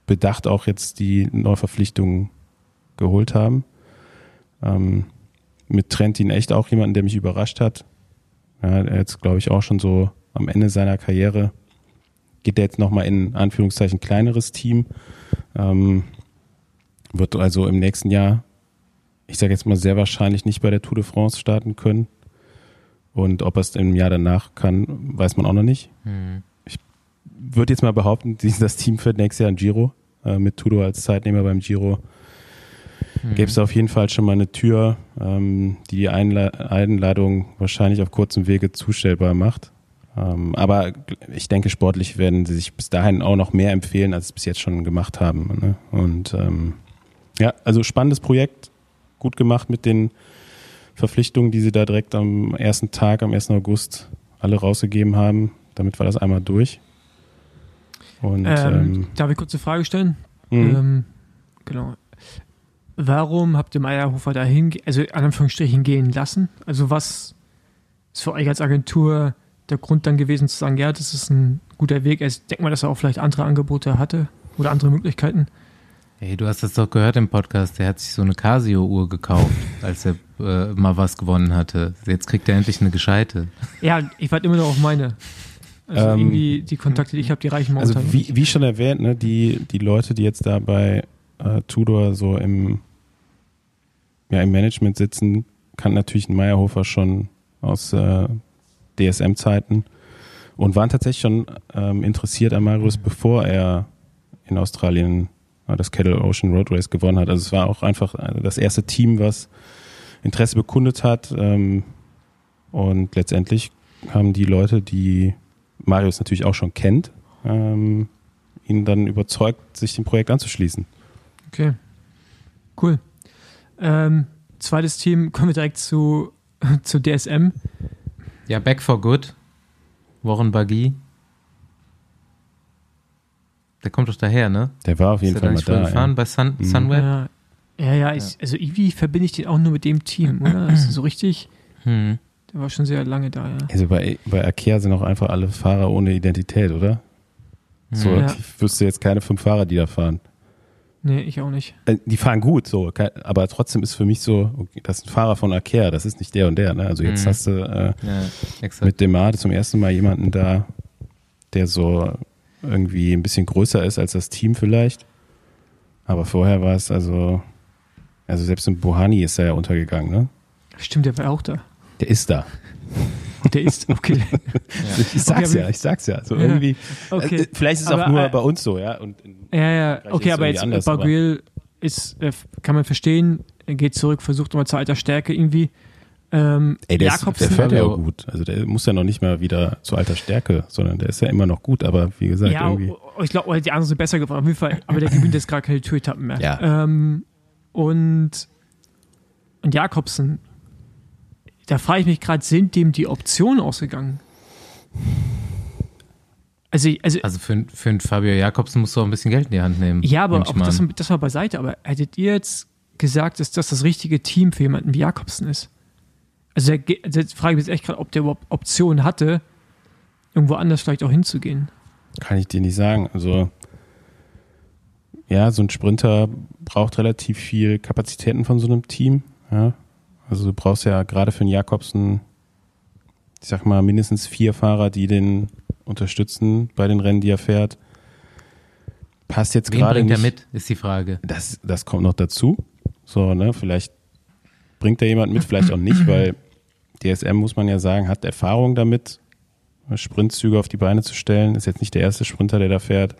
bedacht auch jetzt die Neuverpflichtungen geholt haben. Ähm, mit Trentin echt auch jemanden, der mich überrascht hat. Ja, jetzt, glaube ich, auch schon so am Ende seiner Karriere geht er jetzt nochmal in Anführungszeichen kleineres Team. Ähm, wird also im nächsten Jahr, ich sage jetzt mal sehr wahrscheinlich nicht bei der Tour de France starten können. Und ob er es im Jahr danach kann, weiß man auch noch nicht. Mhm. Ich würde jetzt mal behaupten, das Team für nächstes Jahr ein Giro äh, mit Tudo als Zeitnehmer beim Giro. Mhm. Gäbe es auf jeden Fall schon mal eine Tür, ähm, die die Einladung wahrscheinlich auf kurzem Wege zustellbar macht. Ähm, aber ich denke, sportlich werden sie sich bis dahin auch noch mehr empfehlen, als sie es bis jetzt schon gemacht haben. Ne? Und ähm, ja, also spannendes Projekt, gut gemacht mit den Verpflichtungen, die sie da direkt am ersten Tag, am 1. August alle rausgegeben haben. Damit war das einmal durch. Und, ähm, ähm, darf ich kurz eine Frage stellen? Mhm. Ähm, genau. Warum habt ihr Meyerhofer dahin, also an Anführungsstrichen gehen lassen? Also was ist für euch als Agentur der Grund dann gewesen zu sagen, ja, das ist ein guter Weg? Also ich denke mal, dass er auch vielleicht andere Angebote hatte oder andere Möglichkeiten. Hey, du hast das doch gehört im Podcast, der hat sich so eine Casio-Uhr gekauft, als er äh, mal was gewonnen hatte. Jetzt kriegt er endlich eine gescheite. Ja, ich warte immer noch auf meine. Also ähm, irgendwie die Kontakte, die ich habe, die reichen momentan. Also wie, wie schon erwähnt, ne, die, die Leute, die jetzt da bei äh, Tudor so im, ja, im Management sitzen, kann natürlich ein Meyerhofer schon aus äh, DSM-Zeiten und waren tatsächlich schon ähm, interessiert an Marius, bevor er in Australien das Kettle Ocean Road Race gewonnen hat. Also es war auch einfach äh, das erste Team, was Interesse bekundet hat. Ähm, und letztendlich haben die Leute, die Marius natürlich auch schon kennt, ähm, ihn dann überzeugt, sich dem Projekt anzuschließen. Okay, cool. Ähm, zweites Team, kommen wir direkt zu, zu DSM. Ja, Back for Good. Warren Buggy. Der kommt doch daher, ne? Der war auf jeden Fall mal da. Gefahren ja. bei Sun, mhm. Sunweb? Ja, ja, ja ich, also irgendwie verbinde ich den auch nur mit dem Team, oder? Also so richtig. Hm. Der war schon sehr lange da, ja. Also bei, bei Akea sind auch einfach alle Fahrer ohne Identität, oder? So, ja. ich wüsste jetzt keine fünf Fahrer, die da fahren. Nee, ich auch nicht. Äh, die fahren gut, so, aber trotzdem ist für mich so, okay, das ist ein Fahrer von Akea, das ist nicht der und der, ne? Also jetzt mhm. hast du äh, ja, mit dem Made zum ersten Mal jemanden da, der so irgendwie ein bisschen größer ist als das Team vielleicht. Aber vorher war es also, also selbst in Bohani ist er ja untergegangen, ne? Stimmt, der war auch da. Der ist da. Der ist, okay. ja. Ich sag's okay, ja, ich sag's ja. So ja. irgendwie, okay. äh, vielleicht ist es auch nur bei uns so, ja. Und ja, ja, okay, aber jetzt Baguil ist, äh, kann man verstehen, er geht zurück, versucht nochmal zur alter Stärke irgendwie. Ähm, Ey, der, ist, der Jakobsen, fährt ja gut. Also der muss ja noch nicht mal wieder zu alter Stärke, sondern der ist ja immer noch gut, aber wie gesagt, ja, irgendwie. ich glaube, die anderen sind besser geworden, auf jeden Fall. Aber der gewinnt jetzt gerade keine Tour-Etappen mehr. Ja. Ähm, und, und Jakobsen, da frage ich mich gerade, sind dem die Optionen ausgegangen? Also, also Also für, für einen Fabio Jakobsen musst du auch ein bisschen Geld in die Hand nehmen. ja, aber auch das, das mal beiseite. Aber hättet ihr jetzt gesagt, dass das das richtige Team für jemanden wie Jakobsen ist? Also, der, also jetzt frage ich mich jetzt echt gerade, ob der überhaupt Optionen hatte, irgendwo anders vielleicht auch hinzugehen. Kann ich dir nicht sagen. Also, ja, so ein Sprinter braucht relativ viel Kapazitäten von so einem Team. Ja. Also du brauchst ja gerade für einen Jakobsen, ich sag mal, mindestens vier Fahrer, die den unterstützen bei den Rennen, die er fährt. Passt jetzt Wen gerade bringt nicht. er mit, ist die Frage. Das, das kommt noch dazu. So, ne, vielleicht bringt da jemand mit, vielleicht auch nicht, weil DSM, muss man ja sagen, hat Erfahrung damit, Sprintzüge auf die Beine zu stellen. Ist jetzt nicht der erste Sprinter, der da fährt.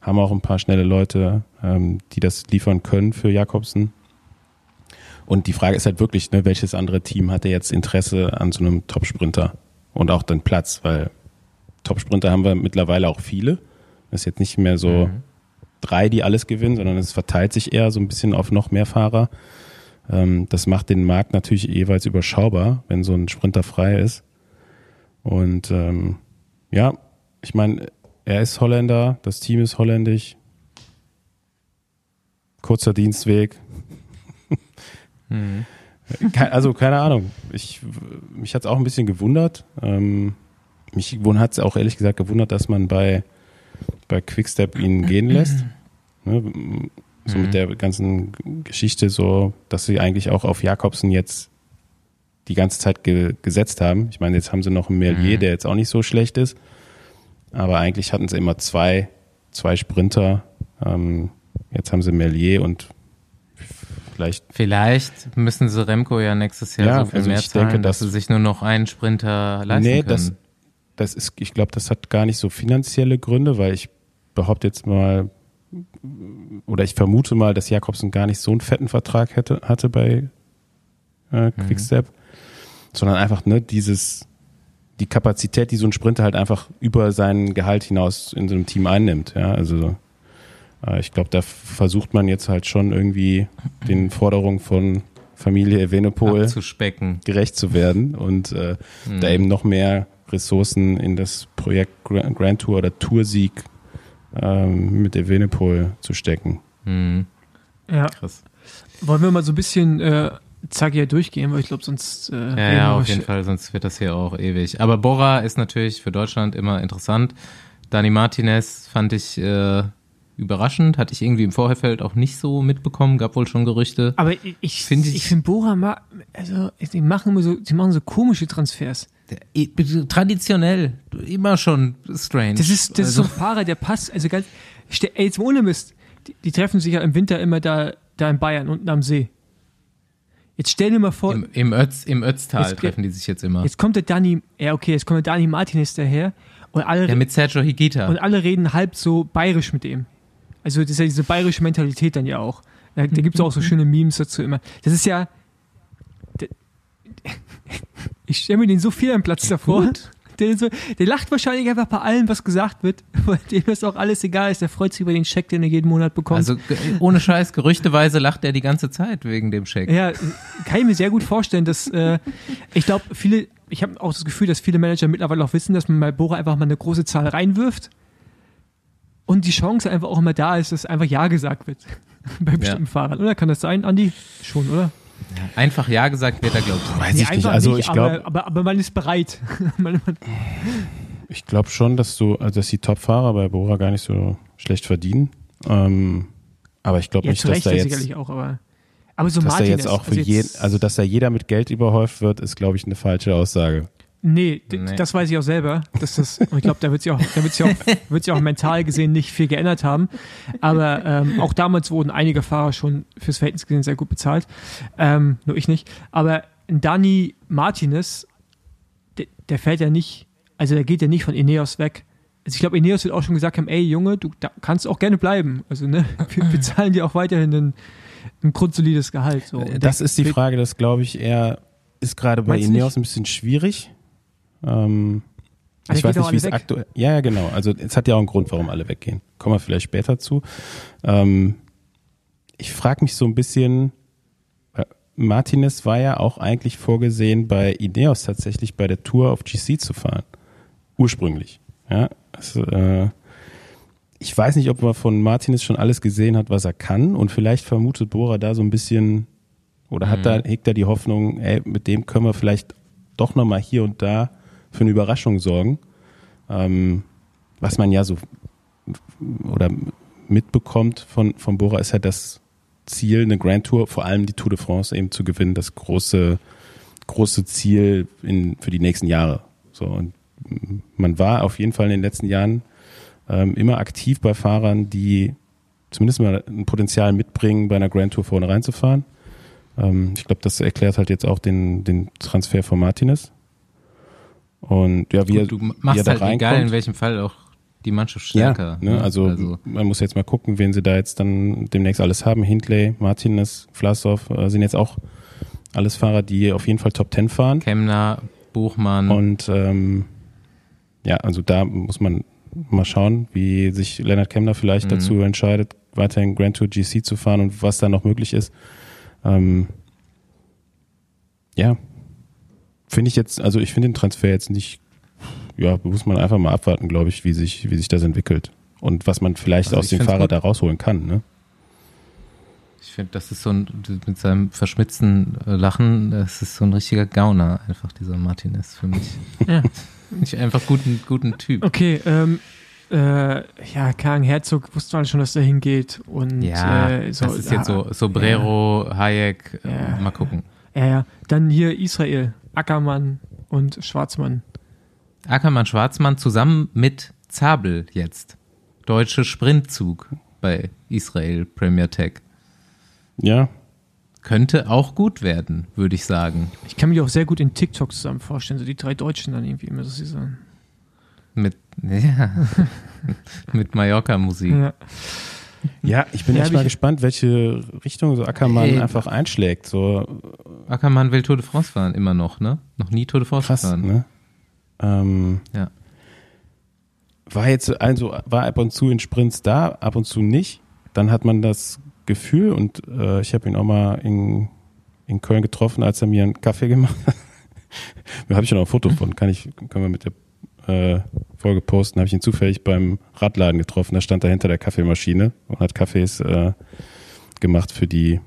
Haben auch ein paar schnelle Leute, ähm, die das liefern können für Jakobsen. Und die Frage ist halt wirklich, ne, welches andere Team hatte jetzt Interesse an so einem Top-Sprinter und auch den Platz, weil Top-Sprinter haben wir mittlerweile auch viele. Das ist jetzt nicht mehr so Mhm. drei, die alles gewinnen, sondern es verteilt sich eher so ein bisschen auf noch mehr Fahrer. Ähm, das macht den Markt natürlich jeweils überschaubar, wenn so ein Sprinter frei ist. Und ähm, ja, ich meine, er ist Holländer, das Team ist holländisch. Kurzer Dienstweg. Mhm. Ke- Also keine Ahnung. Ich, mich hat es auch ein bisschen gewundert. Ähm, mich hat es auch ehrlich gesagt gewundert, dass man bei, bei Quickstep ihn gehen lässt. Ne, so Mhm. mit der ganzen Geschichte so, dass sie eigentlich auch auf Jakobsen jetzt die ganze Zeit ge gesetzt haben. Ich meine, jetzt haben sie noch einen Merlier, Mhm. der jetzt auch nicht so schlecht ist. Aber eigentlich hatten sie immer zwei, zwei Sprinter. Ähm, jetzt haben sie Merlier und vielleicht Vielleicht müssen sie Remco ja nächstes Jahr Ja, so viel also mehr ich denke, zahlen, dass dass- sie sich nur noch einen Sprinter leisten Nee, können. das, das ist, ich glaube, das hat gar nicht so finanzielle Gründe, weil ich behaupte jetzt mal, oder ich vermute mal, dass Jakobsen gar nicht so einen fetten Vertrag hätte, hatte bei äh, Quickstep, sondern einfach ne, dieses, die Kapazität, die so ein Sprinter halt einfach über sein Gehalt hinaus in so einem Team einnimmt. Ja, also äh, ich glaube, da versucht man jetzt halt schon irgendwie den Forderungen von Familie Evenepoel gerecht zu werden und äh, Mhm. da eben noch mehr Ressourcen in das Projekt Gra- Grand Tour oder Toursieg ähm, mit Evenepoel zu stecken. Mhm. Ja. Krass. Wollen wir mal so ein bisschen äh, zackiger durchgehen, weil ich glaube, sonst äh, Ja, ja, auf jeden Fall, sonst wird das hier auch ewig. Aber Bora ist natürlich für Deutschland immer interessant. Dani Martinez fand ich äh, überraschend, hatte ich irgendwie im Vorfeld auch nicht so mitbekommen, gab wohl schon Gerüchte. Aber ich, Finde finde, ich- ich finde Bora, ma- also die machen immer so, die machen so komische Transfers. Traditionell, immer schon strange. Das ist, das ist so also, ein Fahrer, der passt, also ganz, ey, jetzt ohne Mist, die, die treffen sich ja im Winter immer da, da in Bayern, unten am See. Jetzt stell dir mal vor, im, im, Ötz, Im Ötztal Jetzt- treffen die sich jetzt immer. jetzt kommt der Dani, ja okay, jetzt kommt der Dani Martinez daher und alle, Ja, mit Sergio Higuita. und alle reden halb so bayerisch mit ihm. Also das ist ja diese bayerische Mentalität dann ja auch. Da, da gibt es auch so schöne Memes dazu immer. Das ist ja. Ich stelle mir den so viel am Platz davor. Der, so, der lacht wahrscheinlich einfach bei allem, was gesagt wird, weil dem ist auch alles egal ist. Der freut sich über den Scheck, den er jeden Monat bekommt. Also ohne Scheiß, gerüchteweise lacht er die ganze Zeit wegen dem Check. Ja, kann ich mir sehr gut vorstellen, dass äh, ich glaube, viele, ich habe auch das Gefühl, dass viele Manager mittlerweile auch wissen, dass man bei Bora einfach mal eine große Zahl reinwirft und die Chance einfach auch immer da ist, dass einfach Ja gesagt wird bei bestimmten Fahrern. Oder kann das sein, Andi? Schon, oder? Einfach Ja gesagt wird er, glaube ich. Weiß Nee, ich nicht. Also nicht, ich glaube, aber, aber, aber man ist bereit. ich glaube schon, dass du, also dass die Top-Fahrer bei Bora gar nicht so schlecht verdienen. Ähm, aber ich glaube ja, nicht, dass Recht da ja jetzt, sicherlich auch, aber, aber so dass da Martinez. jetzt auch für also jeden, jetzt- also dass da jeder mit Geld überhäuft wird, ist glaube ich eine falsche Aussage. Nee, Nee. das weiß ich auch selber. Dass das, und ich glaube, da wird sich auch, da wird sich auch, wird sich auch mental gesehen nicht viel geändert haben. Aber ähm, auch damals wurden einige Fahrer schon fürs Verhältnis gesehen sehr gut bezahlt. Ähm, nur ich nicht. Aber Dani Martinez, der, der fährt ja nicht, also der geht ja nicht von Ineos weg also ich glaube, Ineos wird auch schon gesagt haben, ey Junge, du da kannst auch gerne bleiben. Also ne, wir, wir zahlen dir auch weiterhin ein, ein grundsolides Gehalt. So. Das ist die Frage, das glaube ich eher ist gerade bei Ineos ein bisschen schwierig. Ähm, ich weiß nicht, wie es aktuell. Ja, ja, genau. Also es hat ja auch einen Grund, warum alle weggehen. Kommen wir vielleicht später zu. Ähm, ich frage mich so ein bisschen. Martinez war ja auch eigentlich vorgesehen, bei Ineos tatsächlich bei der Tour auf GC zu fahren. Ursprünglich. Ja, also, äh, ich weiß nicht, ob man von Martinez schon alles gesehen hat, was er kann. Und vielleicht vermutet Bora da so ein bisschen oder hat mhm. da, hegt er die Hoffnung, ey, mit dem können wir vielleicht doch nochmal hier und da für eine Überraschung sorgen. Ähm, was man ja so oder mitbekommt von, von Bora ist ja das Ziel, eine Grand Tour, vor allem die Tour de France eben zu gewinnen, das große, große Ziel in, für die nächsten Jahre. So, und man war auf jeden Fall in den letzten Jahren ähm, immer aktiv bei Fahrern, die zumindest mal ein Potenzial mitbringen, bei einer Grand Tour vorne reinzufahren. Ähm, ich glaube, das erklärt halt jetzt auch den, den Transfer von Martinez. Und ja, wie Gut, du machst wie er halt da egal in welchem Fall auch die Mannschaft stärker. Ja, ne? also, also, man muss jetzt mal gucken, wen sie da jetzt dann demnächst alles haben. Hindley, Martinez, Vlasov äh, sind jetzt auch alles Fahrer, die auf jeden Fall Top Ten fahren. Kemner, Buchmann. Und ähm, ja, also da muss man mal schauen, wie sich Leonard Kemner vielleicht mhm. dazu entscheidet, weiterhin Grand Tour GC zu fahren und was da noch möglich ist. Ähm, ja, finde ich jetzt, also ich finde den Transfer jetzt nicht, ja, muss man einfach mal abwarten, glaube ich, wie sich, wie sich das entwickelt und was man vielleicht also aus dem Fahrer gut. da rausholen kann. Ne? Ich finde, das ist so ein, mit seinem verschmitzten äh, Lachen, das ist so ein richtiger Gauner, einfach dieser Martinez für mich. ja. Ich einfach guten, guten Typ. Okay, ähm, äh, ja, Karin Herzog wusste man schon, dass er hingeht. Und, ja, äh, so, das ist jetzt so Sobrero, ja. Hayek, äh, ja. mal gucken. Ja, ja. Dann hier Israel, Ackermann und Schwarzmann. Ackermann, Schwarzmann zusammen mit Zabel jetzt. Deutsche Sprintzug bei Israel Premier Tech. Ja. Könnte auch gut werden, würde ich sagen. Ich kann mich auch sehr gut in TikTok zusammen vorstellen, so die drei Deutschen dann irgendwie immer, so sie sagen. Mit, ja, mit Mallorca-Musik. Ja. Ja. ich bin ja, echt mal gespannt, welche Richtung so Ackermann hey, einfach einschlägt. So. Ackermann will Tour de France fahren, immer noch, ne? Noch nie Tour de France Krass, fahren. Ne? Ähm, ja. War jetzt, also war ab und zu in Sprints da, ab und zu nicht. Dann hat man das Gefühl und äh, ich habe ihn auch mal in, in Köln getroffen, als er mir einen Kaffee gemacht hat. da habe ich noch ein Foto von, kann ich, können wir mit der äh, Folge posten, habe ich ihn zufällig beim Radladen getroffen. Da stand er hinter der Kaffeemaschine und hat Kaffees äh, gemacht für die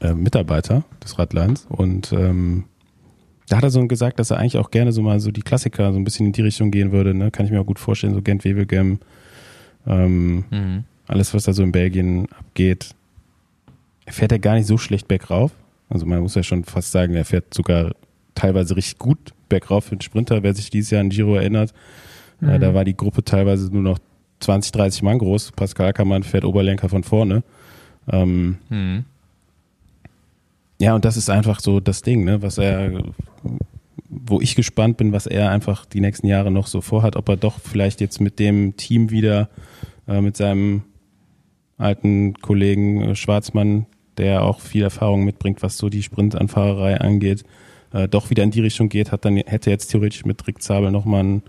äh, Mitarbeiter des Radladens. Und ähm, da hat er so gesagt, dass er eigentlich auch gerne so mal so die Klassiker so ein bisschen in die Richtung gehen würde. Ne? Kann ich mir auch gut vorstellen, so Gent Wevelgem, ähm, mhm. alles, was da so in Belgien abgeht. Er fährt ja gar nicht so schlecht bergauf. Also man muss ja schon fast sagen, er fährt sogar teilweise richtig gut bergauf für den Sprinter. Wer sich dieses Jahr an Giro erinnert, äh, mhm. äh, da war die Gruppe teilweise nur noch 20, 30 Mann groß. Pascal Ackermann fährt Oberlenker von vorne. Ähm, mhm. Ja, und das ist einfach so das Ding, ne, was er, wo ich gespannt bin, was er einfach die nächsten Jahre noch so vorhat, ob er doch vielleicht jetzt mit dem Team wieder, äh, mit seinem alten Kollegen äh, Schwarzmann, der auch viel Erfahrung mitbringt, was so die Sprintanfahrerei angeht, äh, doch wieder in die Richtung geht, hat dann hätte jetzt theoretisch mit Rick Zabel nochmal einen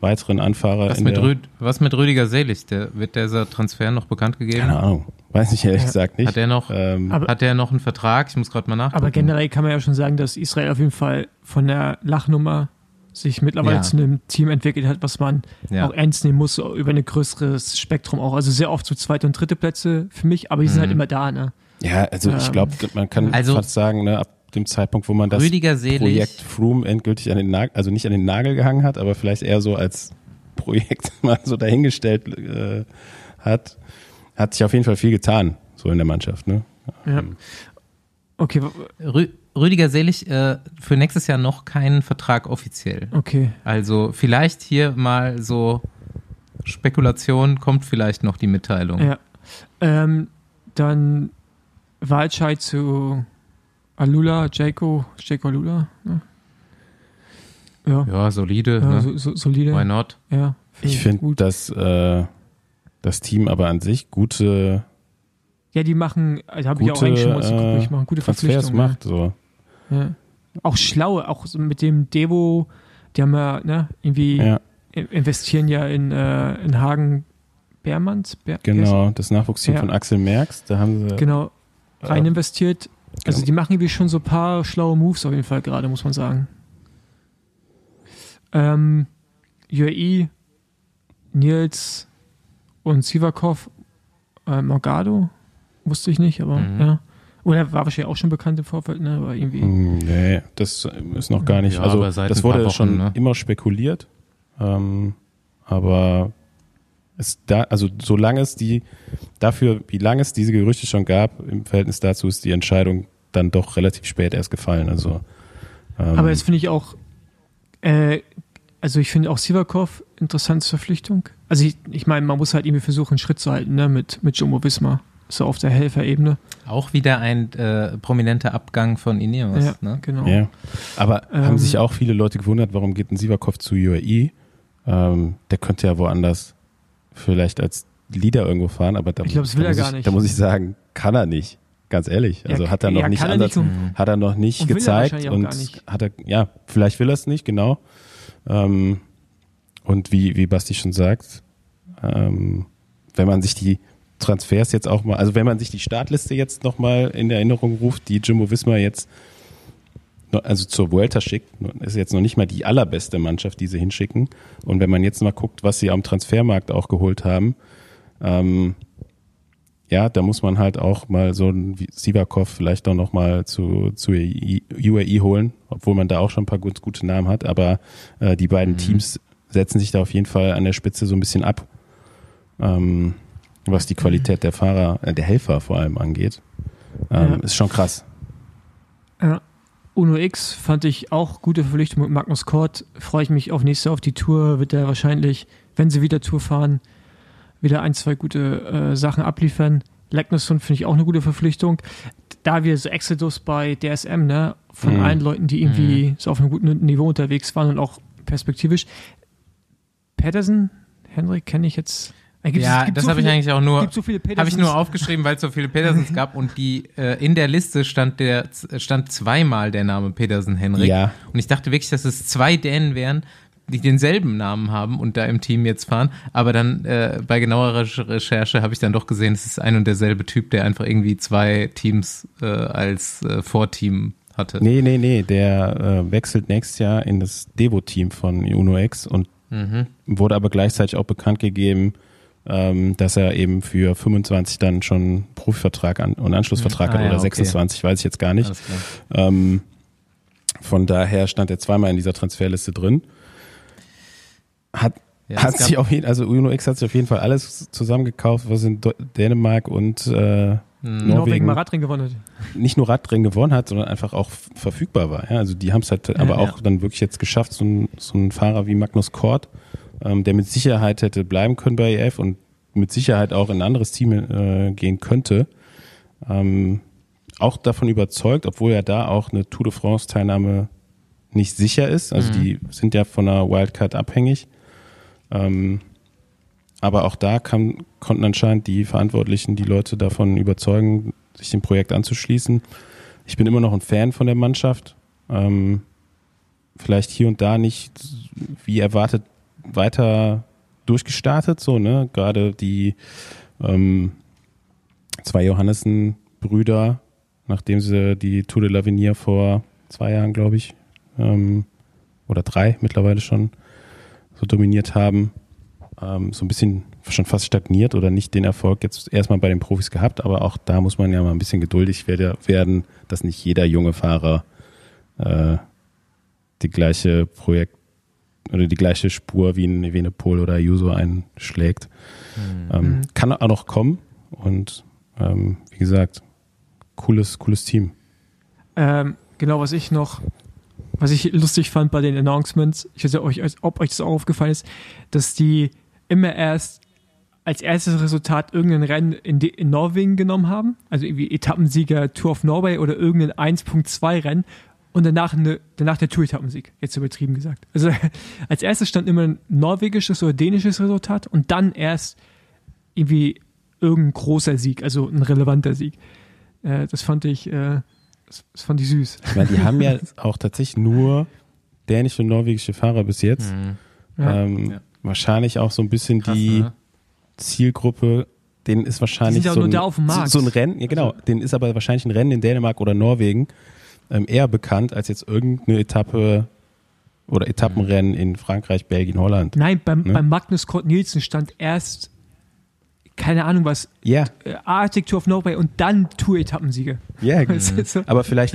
weiteren Anfahrer. Was, mit, Rüd, was mit Rüdiger Selig? Der, wird dieser Transfer noch bekannt gegeben? Keine Ahnung. Weiß ich ehrlich ja. gesagt nicht. Hat er noch, ähm, hat er noch einen Vertrag? Ich muss gerade mal nachgucken. Aber generell kann man ja schon sagen, dass Israel auf jeden Fall von der Lachnummer sich mittlerweile ja. zu einem Team entwickelt hat, was man ja. auch ernst nehmen muss, über ein größeres Spektrum auch. Also sehr oft so zweite und dritte Plätze für mich, aber die sind halt mhm. halt immer da, ne? Ja, also ähm, ich glaube, man kann also, fast sagen, ne, ab dem Zeitpunkt, wo man das Projekt Froome endgültig an den Nagel, also nicht an den Nagel gehangen hat, aber vielleicht eher so als Projekt mal so dahingestellt äh, hat, hat sich auf jeden Fall viel getan, so in der Mannschaft. Ne? Ja. Okay. Rü Rüdiger Selig äh, für nächstes Jahr noch keinen Vertrag offiziell. Okay. Also vielleicht hier mal so Spekulation, kommt vielleicht noch die Mitteilung. Ja. Ähm, dann Walscheid zu Alula, Jaco, Jaco Alula. Ne? Ja, Ja, solide. ja ne? so, so, solide. Why not? Ja, find Ich finde, dass äh, das Team aber an sich gute Ja, die machen, also habe ich auch eigentlich schon mal äh, ich machen gute Transfers Verpflichtungen. macht. So. Ja. Auch schlaue, auch so mit dem Devo, die haben ja, ne, irgendwie Ja, in- investieren ja in, äh, in Hagen Beermanns. Ber genau. Das Nachwuchsteam Ja. von Axel Merks, da haben sie Genau, rein äh, investiert. Also genau. die machen irgendwie schon so ein paar schlaue Moves auf jeden Fall gerade, muss man sagen. Ähm, UAE, Nils und Sivakov, äh, Morgado, wusste ich nicht, aber Mhm. ja. Oder war wahrscheinlich auch schon bekannt im Vorfeld, ne? Aber irgendwie. Hm, Nee, das ist noch gar nicht. Ja, also aber seit das wurde Wochen, schon ne? immer spekuliert. Ähm, aber es da, also solange es die, dafür, wie lange es diese Gerüchte schon gab, im Verhältnis dazu ist die Entscheidung dann doch relativ spät erst gefallen. Also ähm, Aber jetzt finde ich auch, äh, also ich finde auch Sivakov interessante Verpflichtung. Also ich, ich meine, man muss halt irgendwie versuchen, einen Schritt zu halten, ne, mit, mit Jumbo Visma. So auf der Helferebene. Auch wieder ein äh, prominenter Abgang von Ineos. Ja, Ne? genau. Ja, aber Ähm, haben sich auch viele Leute gewundert, warum geht ein Sivakov zu UAE? Ähm, der könnte ja woanders vielleicht als Leader irgendwo fahren, aber da, Ich glaub, das da will er muss gar ich, nicht. Da muss ich sagen, kann er nicht. Ganz ehrlich. Ja, Also hat er noch ja, nicht er Ansatz, nicht hat er noch nicht Und er gezeigt auch und nicht. hat er, ja, vielleicht will er es nicht, genau. Ähm, und wie, wie Basti schon sagt, ähm, wenn man sich die Transfers jetzt auch mal, also wenn man sich die Startliste jetzt nochmal in Erinnerung ruft, die Jimbo Visma jetzt also zur Vuelta schickt, ist jetzt noch nicht mal die allerbeste Mannschaft, die sie hinschicken. Und wenn man jetzt mal guckt, was sie am Transfermarkt auch geholt haben, ähm, ja, da muss man halt auch mal so einen Sivakov vielleicht auch noch mal zu, zu UAE holen, obwohl man da auch schon ein paar gut, gute Namen hat. Aber äh, die beiden Mhm. Teams setzen sich da auf jeden Fall an der Spitze so ein bisschen ab, ähm, was die Qualität der Fahrer, äh, der Helfer vor allem angeht. Ähm, Ja. Ist schon krass. Ja. Uno X fand ich auch gute Verpflichtung mit Magnus Kort. Freue ich mich auf nächste auf die Tour. Wird er wahrscheinlich, wenn sie wieder Tour fahren, wieder ein, zwei gute äh, Sachen abliefern. Lecknesson finde ich auch eine gute Verpflichtung. Da wir so Exodus bei DSM, ne, von Mhm. allen Leuten, die irgendwie so auf einem guten Niveau unterwegs waren und auch perspektivisch. Pedersen, Henrik, kenne ich jetzt. Äh, gibt's- Ja, das so habe ich eigentlich auch nur, so habe ich nur aufgeschrieben, weil es so viele Pedersens gab und die äh, in der Liste stand der stand zweimal der Name Pedersen Henrik. Ja. Und ich dachte wirklich, dass es zwei Dänen wären, die denselben Namen haben und da im Team jetzt fahren. Aber dann äh, bei genauerer Recherche habe ich dann doch gesehen, es ist ein und derselbe Typ, der einfach irgendwie zwei Teams äh, als äh, Vorteam hatte. Nee, nee, nee, der äh, wechselt nächstes Jahr in das Devo-Team von Uno X und Mhm. wurde aber gleichzeitig auch bekannt gegeben, ähm, dass er eben für 25 dann schon Profivertrag an, und Anschlussvertrag Ah, hat ja, oder okay. 26, weiß ich jetzt gar nicht. Ähm, von daher stand er zweimal in dieser Transferliste drin. Hat, Ja, hat sich auf jeden, also Uno X hat sich auf jeden Fall alles zusammengekauft, was in Dänemark und äh, Mhm. Norwegen Norwegen mal Radrennen gewonnen hat. nicht nur Radrennen gewonnen hat, sondern einfach auch verfügbar war. Ja? Also die haben es halt aber ja. auch dann wirklich jetzt geschafft, so ein, so ein Fahrer wie Magnus Kort, ähm, der mit Sicherheit hätte bleiben können bei EF und mit Sicherheit auch in ein anderes Team äh, gehen könnte, ähm, auch davon überzeugt, obwohl ja da auch eine Tour de France Teilnahme nicht sicher ist. Also Mhm. die sind ja von einer Wildcard abhängig. Ähm, aber auch da kann, konnten anscheinend die Verantwortlichen die Leute davon überzeugen, sich dem Projekt anzuschließen. Ich bin immer noch ein Fan von der Mannschaft. Ähm, vielleicht hier und da nicht wie erwartet weiter durchgestartet, so, ne? Gerade die ähm, zwei Johannessen-Brüder, nachdem sie die Tour de l'Avenir vor zwei Jahren, glaube ich, ähm, oder drei mittlerweile schon so dominiert haben, ähm, so ein bisschen schon fast stagniert oder nicht den Erfolg jetzt erstmal bei den Profis gehabt, aber auch da muss man ja mal ein bisschen geduldig werde- werden, dass nicht jeder junge Fahrer äh, die gleiche Projekt oder die gleiche Spur wie ein Evenepoel oder Ayuso einschlägt. Ähm, Mhm. Kann auch noch kommen und ähm, wie gesagt, cooles, cooles Team. Ähm, genau, was ich noch, was ich lustig fand bei den Announcements, ich weiß nicht, ob euch, ob euch das auch aufgefallen ist, dass die immer erst als erstes Resultat irgendein Rennen in, die, in Norwegen genommen haben, also irgendwie Etappensieger Tour of Norway oder irgendein 1.2 Rennen und danach, eine, danach der Tour-Etappensieg, jetzt übertrieben gesagt. Also als erstes stand immer ein norwegisches oder dänisches Resultat und dann erst irgendwie irgendein großer Sieg, also ein relevanter Sieg. Äh, das fand ich, äh, das, das, fand ich süß. Ich meine, die haben ja auch tatsächlich nur dänische und norwegische Fahrer bis jetzt. Mhm. Ja. Ähm, ja. Wahrscheinlich auch so ein bisschen Krass, die ne? Zielgruppe, denen ist wahrscheinlich so ein, so, so, ein Rennen, ja genau, also. denen ist aber wahrscheinlich ein Rennen in Dänemark oder Norwegen ähm, eher bekannt als jetzt irgendeine Etappe oder Etappenrennen in Frankreich, Belgien, Holland. Nein, beim, ne? beim Magnus Kort Nielsen stand erst keine Ahnung was. Yeah. Arctic Tour of Norway und dann Tour-Etappensiege. Ja, yeah, so. aber vielleicht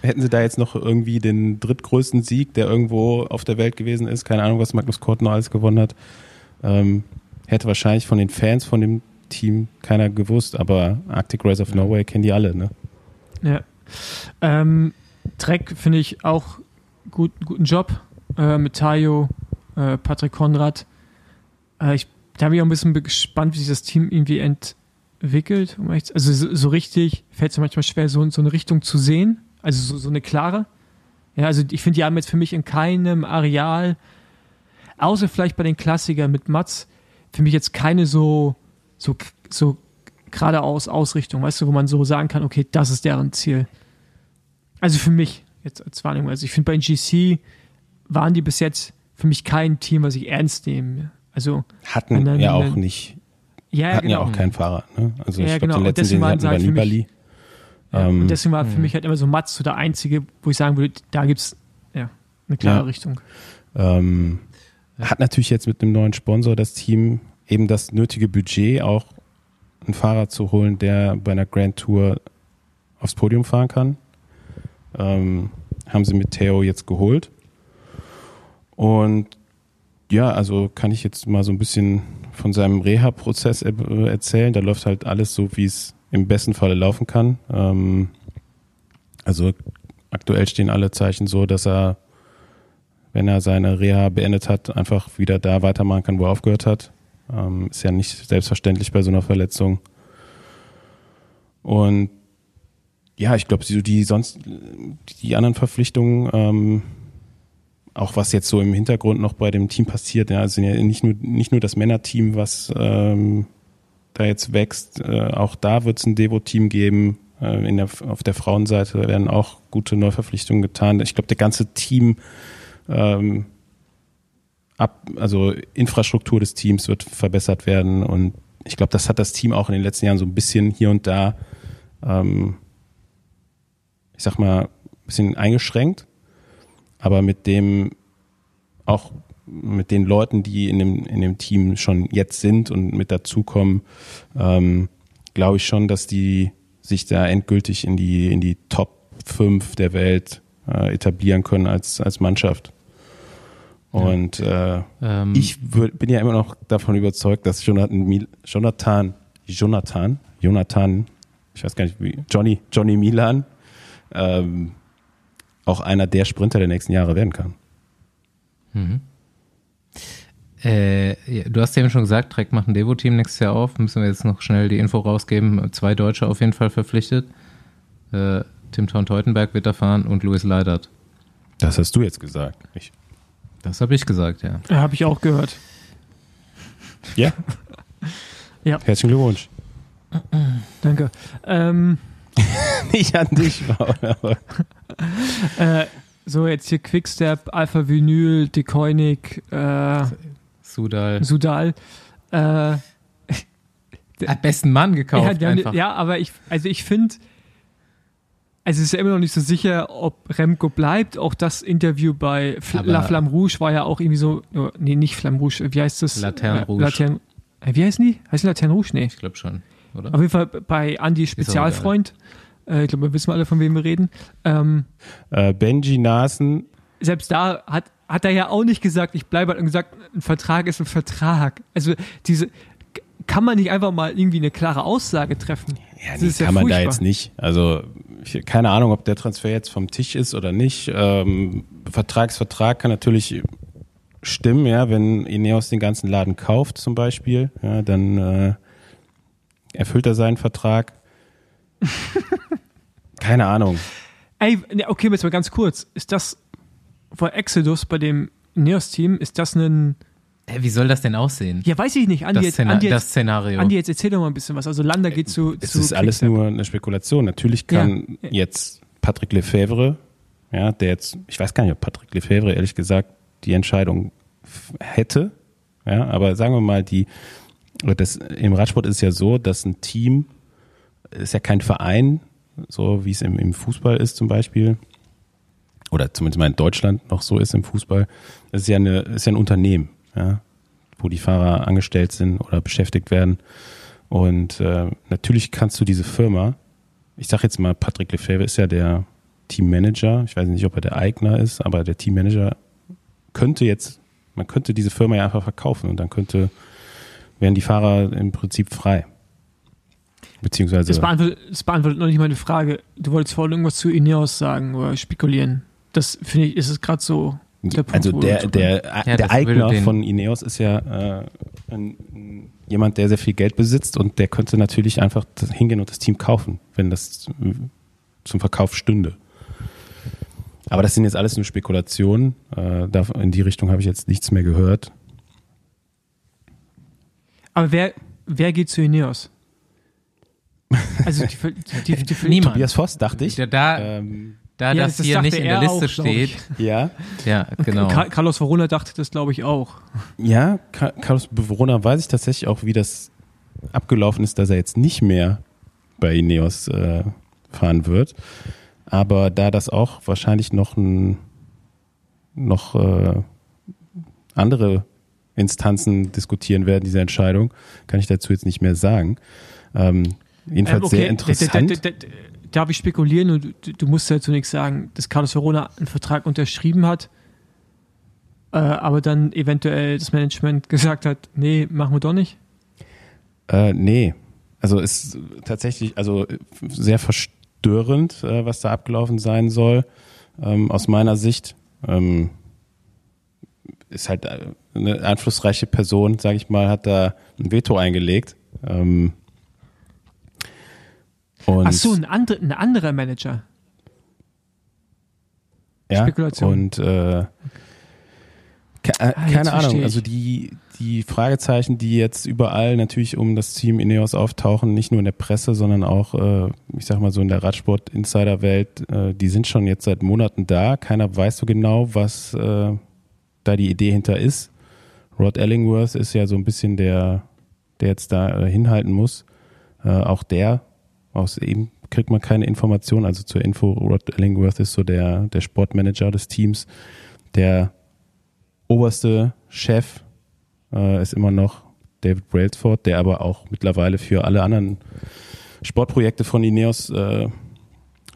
hätten sie da jetzt noch irgendwie den drittgrößten Sieg, der irgendwo auf der Welt gewesen ist, keine Ahnung, was Magnus Kort noch alles gewonnen hat, ähm, hätte wahrscheinlich von den Fans von dem Team keiner gewusst, aber Arctic Race of Norway kennen die alle, ne? Ja. Ähm, Trek finde ich auch gut, guten Job äh, mit Tayo, äh, Patrick Konrad. Äh, ich da bin ich auch ein bisschen gespannt, wie sich das Team irgendwie entwickelt. Also so, so richtig fällt es mir manchmal schwer, so, so eine Richtung zu sehen. Also so, so eine klare. Ja, also ich finde, die haben jetzt für mich in keinem Areal, außer vielleicht bei den Klassikern mit Mats, für mich jetzt keine so, so, so geradeaus Ausrichtung, weißt du, wo man so sagen kann, okay, das ist deren Ziel. Also für mich jetzt als Wahrnehmung. Also ich finde, bei GC waren die bis jetzt für mich kein Team, was ich ernst nehme. Also hatten dann, ja auch nicht. Ja, hatten genau. ja auch keinen Fahrer. Ne? Also ja, ich genau. den letzten, deswegen den halt für mich, ja, ähm, und deswegen war für mhm. mich halt immer so Mats so der einzige, wo ich sagen würde, da gibt es ja, eine klare ja. Richtung. Ähm, hat natürlich jetzt mit einem neuen Sponsor das Team eben das nötige Budget, auch einen Fahrer zu holen, der bei einer Grand Tour aufs Podium fahren kann. Ähm, haben sie mit Theo jetzt geholt. Und ja, also kann ich jetzt mal so ein bisschen von seinem Reha-Prozess erzählen. Da läuft halt alles so, wie es im besten Falle laufen kann. Ähm, also aktuell stehen alle Zeichen so, dass er, wenn er seine Reha beendet hat, einfach wieder da weitermachen kann, wo er aufgehört hat. Ähm, ist ja nicht selbstverständlich bei so einer Verletzung. Und ja, ich glaube, die sonst die anderen Verpflichtungen ähm, auch was jetzt so im Hintergrund noch bei dem Team passiert. Ja, ja nicht nur, nicht nur das Männerteam, was ähm, da jetzt wächst, äh, auch da wird es ein Devo-Team geben. Äh, in der, auf der Frauenseite werden auch gute Neuverpflichtungen getan. Ich glaube, der ganze Team, ähm, ab, also Infrastruktur des Teams wird verbessert werden und ich glaube, das hat das Team auch in den letzten Jahren so ein bisschen hier und da, ähm, ich sag mal, ein bisschen eingeschränkt aber mit dem auch mit den Leuten, die in dem, in dem Team schon jetzt sind und mit dazukommen, ähm, glaube ich schon, dass die sich da endgültig in die, in die Top 5 der Welt äh, etablieren können als, als Mannschaft. Und äh, ähm, ich würd, bin ja immer noch davon überzeugt, dass Jonathan, Jonathan, Jonathan, Jonathan, ich weiß gar nicht wie, Johnny, Johnny Milan, ähm, auch einer der Sprinter der nächsten Jahre werden kann. Mhm. Äh, du hast ja eben schon gesagt, Trek macht ein Devo-Team nächstes Jahr auf. Müssen wir jetzt noch schnell die Info rausgeben. Zwei Deutsche auf jeden Fall verpflichtet. Äh, Tim Thorn-Teutenberg wird da fahren und Louis Leidert. Das hast du jetzt gesagt. Ich. Das habe ich gesagt, ja. ja habe ich auch gehört. Ja? ja. Herzlichen Glückwunsch. Danke. Ähm, Nicht an dich, Paul, aber. äh, so, jetzt hier Quickstep, Alpha Vinyl, Decoinic, äh, Sudal. Sudal. Äh, Hat besten Mann gekauft. Ja, einfach. ja aber ich, also ich finde, also es ist ja immer noch nicht so sicher, ob Remco bleibt. Auch das Interview bei Fl La Flamme Rouge war ja auch irgendwie so, oh, nee, nicht Flamme Rouge, wie heißt das? Laterne Rouge. Laterne, äh, wie heißen die? Heißen Laterne Rouge? Nee. Ich glaube schon oder? Auf jeden Fall bei Andy Spezialfreund. Äh, ich glaube, wir wissen alle, von wem wir reden. Ähm, äh, Benji Nasen. Selbst da hat, hat er ja auch nicht gesagt, ich bleibe, hat gesagt, ein Vertrag ist ein Vertrag. Also diese, kann man nicht einfach mal irgendwie eine klare Aussage treffen? Ja, das nee, kann ja man da jetzt nicht. Also ich, keine Ahnung, ob der Transfer jetzt vom Tisch ist oder nicht. Ähm, Vertragsvertrag kann natürlich stimmen, ja, wenn Ineos den ganzen Laden kauft zum Beispiel, ja, dann äh, erfüllt er seinen Vertrag? Keine Ahnung. Ey, ne, okay, jetzt mal ganz kurz. Ist das vor Exodus bei dem Neos-Team, ist das ein. Hä, wie soll das denn aussehen? Ja, weiß ich nicht. Andi, das, jetzt, Szena Andi, das jetzt, Szenario. Andi, jetzt erzähl doch mal ein bisschen was. Also Landa geht zu. Es zu ist alles nur eine Spekulation. Natürlich kann Ja. jetzt Patrick Lefebvre, ja, der jetzt, ich weiß gar nicht, ob Patrick Lefebvre ehrlich gesagt die Entscheidung hätte, ja, aber sagen wir mal, die, das, im Radsport ist ja so, dass ein Team ist ja kein Verein, so wie es im, im Fußball ist zum Beispiel, oder zumindest mal in Deutschland noch so ist im Fußball. Es ist ja eine, ist ja ein Unternehmen, ja, wo die Fahrer angestellt sind oder beschäftigt werden. Und äh, natürlich kannst du diese Firma, ich sage jetzt mal, Patrick Lefebvre ist ja der Teammanager, ich weiß nicht, ob er der Eigner ist, aber der Teammanager könnte jetzt, man könnte diese Firma ja einfach verkaufen und dann könnte, wären die Fahrer im Prinzip frei. Beziehungsweise, Das beantwortet, das beantwortet noch nicht meine Frage. Du wolltest vorhin irgendwas zu Ineos sagen oder spekulieren. Das finde ich, ist es gerade so. der Punkt, also der, der, Ja, der Eigner von Ineos ist ja äh, ein, ein, jemand, der sehr viel Geld besitzt und der könnte natürlich einfach hingehen und das Team kaufen, wenn das zum Verkauf stünde. Aber das sind jetzt alles nur Spekulationen. Äh, da, in die Richtung habe ich jetzt nichts mehr gehört. Aber wer, wer geht zu Ineos? Also die, die, die, die, Niemand. Tobias Voss, dachte ich. Da, da, Ähm, da Ja, das, das hier nicht in der er Liste auch, steht. ja, Ja, genau. Ka- Carlos Verona dachte das, glaube ich, auch. ja, Ka- Carlos Beverona weiß ich tatsächlich auch, wie das abgelaufen ist, dass er jetzt nicht mehr bei Ineos äh, fahren wird. Aber da das auch wahrscheinlich noch ein, noch äh, andere Instanzen diskutieren werden, diese Entscheidung, kann ich dazu jetzt nicht mehr sagen. Ähm, jedenfalls Ähm, okay, sehr interessant. d- d- d- d- Darf ich spekulieren und du, du musst ja zunächst sagen, dass Carlos Verona einen Vertrag unterschrieben hat, äh, aber dann eventuell das Management gesagt hat, nee, machen wir doch nicht. Äh, nee. Also ist tatsächlich, also sehr verstörend, äh, was da abgelaufen sein soll. Ähm, aus meiner Sicht ähm, ist halt äh, eine einflussreiche Person, sage ich mal, hat da ein Veto eingelegt. Ähm, und, Ach so, ein, andre, ein anderer Manager. ja, Spekulation. Und äh, ke äh, Ah, keine Ahnung, also die, die Fragezeichen, die jetzt überall natürlich um das Team Ineos auftauchen, nicht nur in der Presse, sondern auch, äh, ich sag mal so in der Radsport-Insider-Welt, äh, die sind schon jetzt seit Monaten da. Keiner weiß so genau, was äh, da die Idee hinter ist. Rod Ellingworth ist ja so ein bisschen der, der jetzt da äh, hinhalten muss. Äh, auch der, aus ihm kriegt man keine Informationen. Also zur Info, Rod Ellingworth ist so der, der Sportmanager des Teams. Der oberste Chef äh, ist immer noch David Brailsford, der aber auch mittlerweile für alle anderen Sportprojekte von Ineos äh,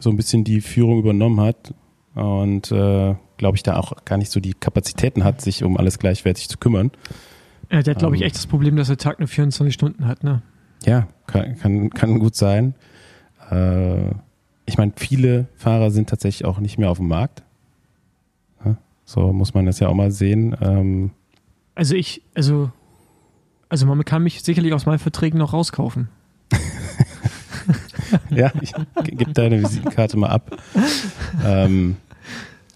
so ein bisschen die Führung übernommen hat und äh, glaube ich da auch gar nicht so die Kapazitäten hat, sich um alles gleichwertig zu kümmern. Ja, der hat, glaube ich, Ähm. echt das Problem, dass der Tag nur 24 Stunden hat. Ne? Ja, kann, kann, kann gut sein. Äh, ich meine, viele Fahrer sind tatsächlich auch nicht mehr auf dem Markt. Ja, so muss man das ja auch mal sehen. Ähm, Also ich, also, also man kann mich sicherlich aus meinen Verträgen noch rauskaufen. ja, ich gebe deine Visitenkarte mal ab. Ähm,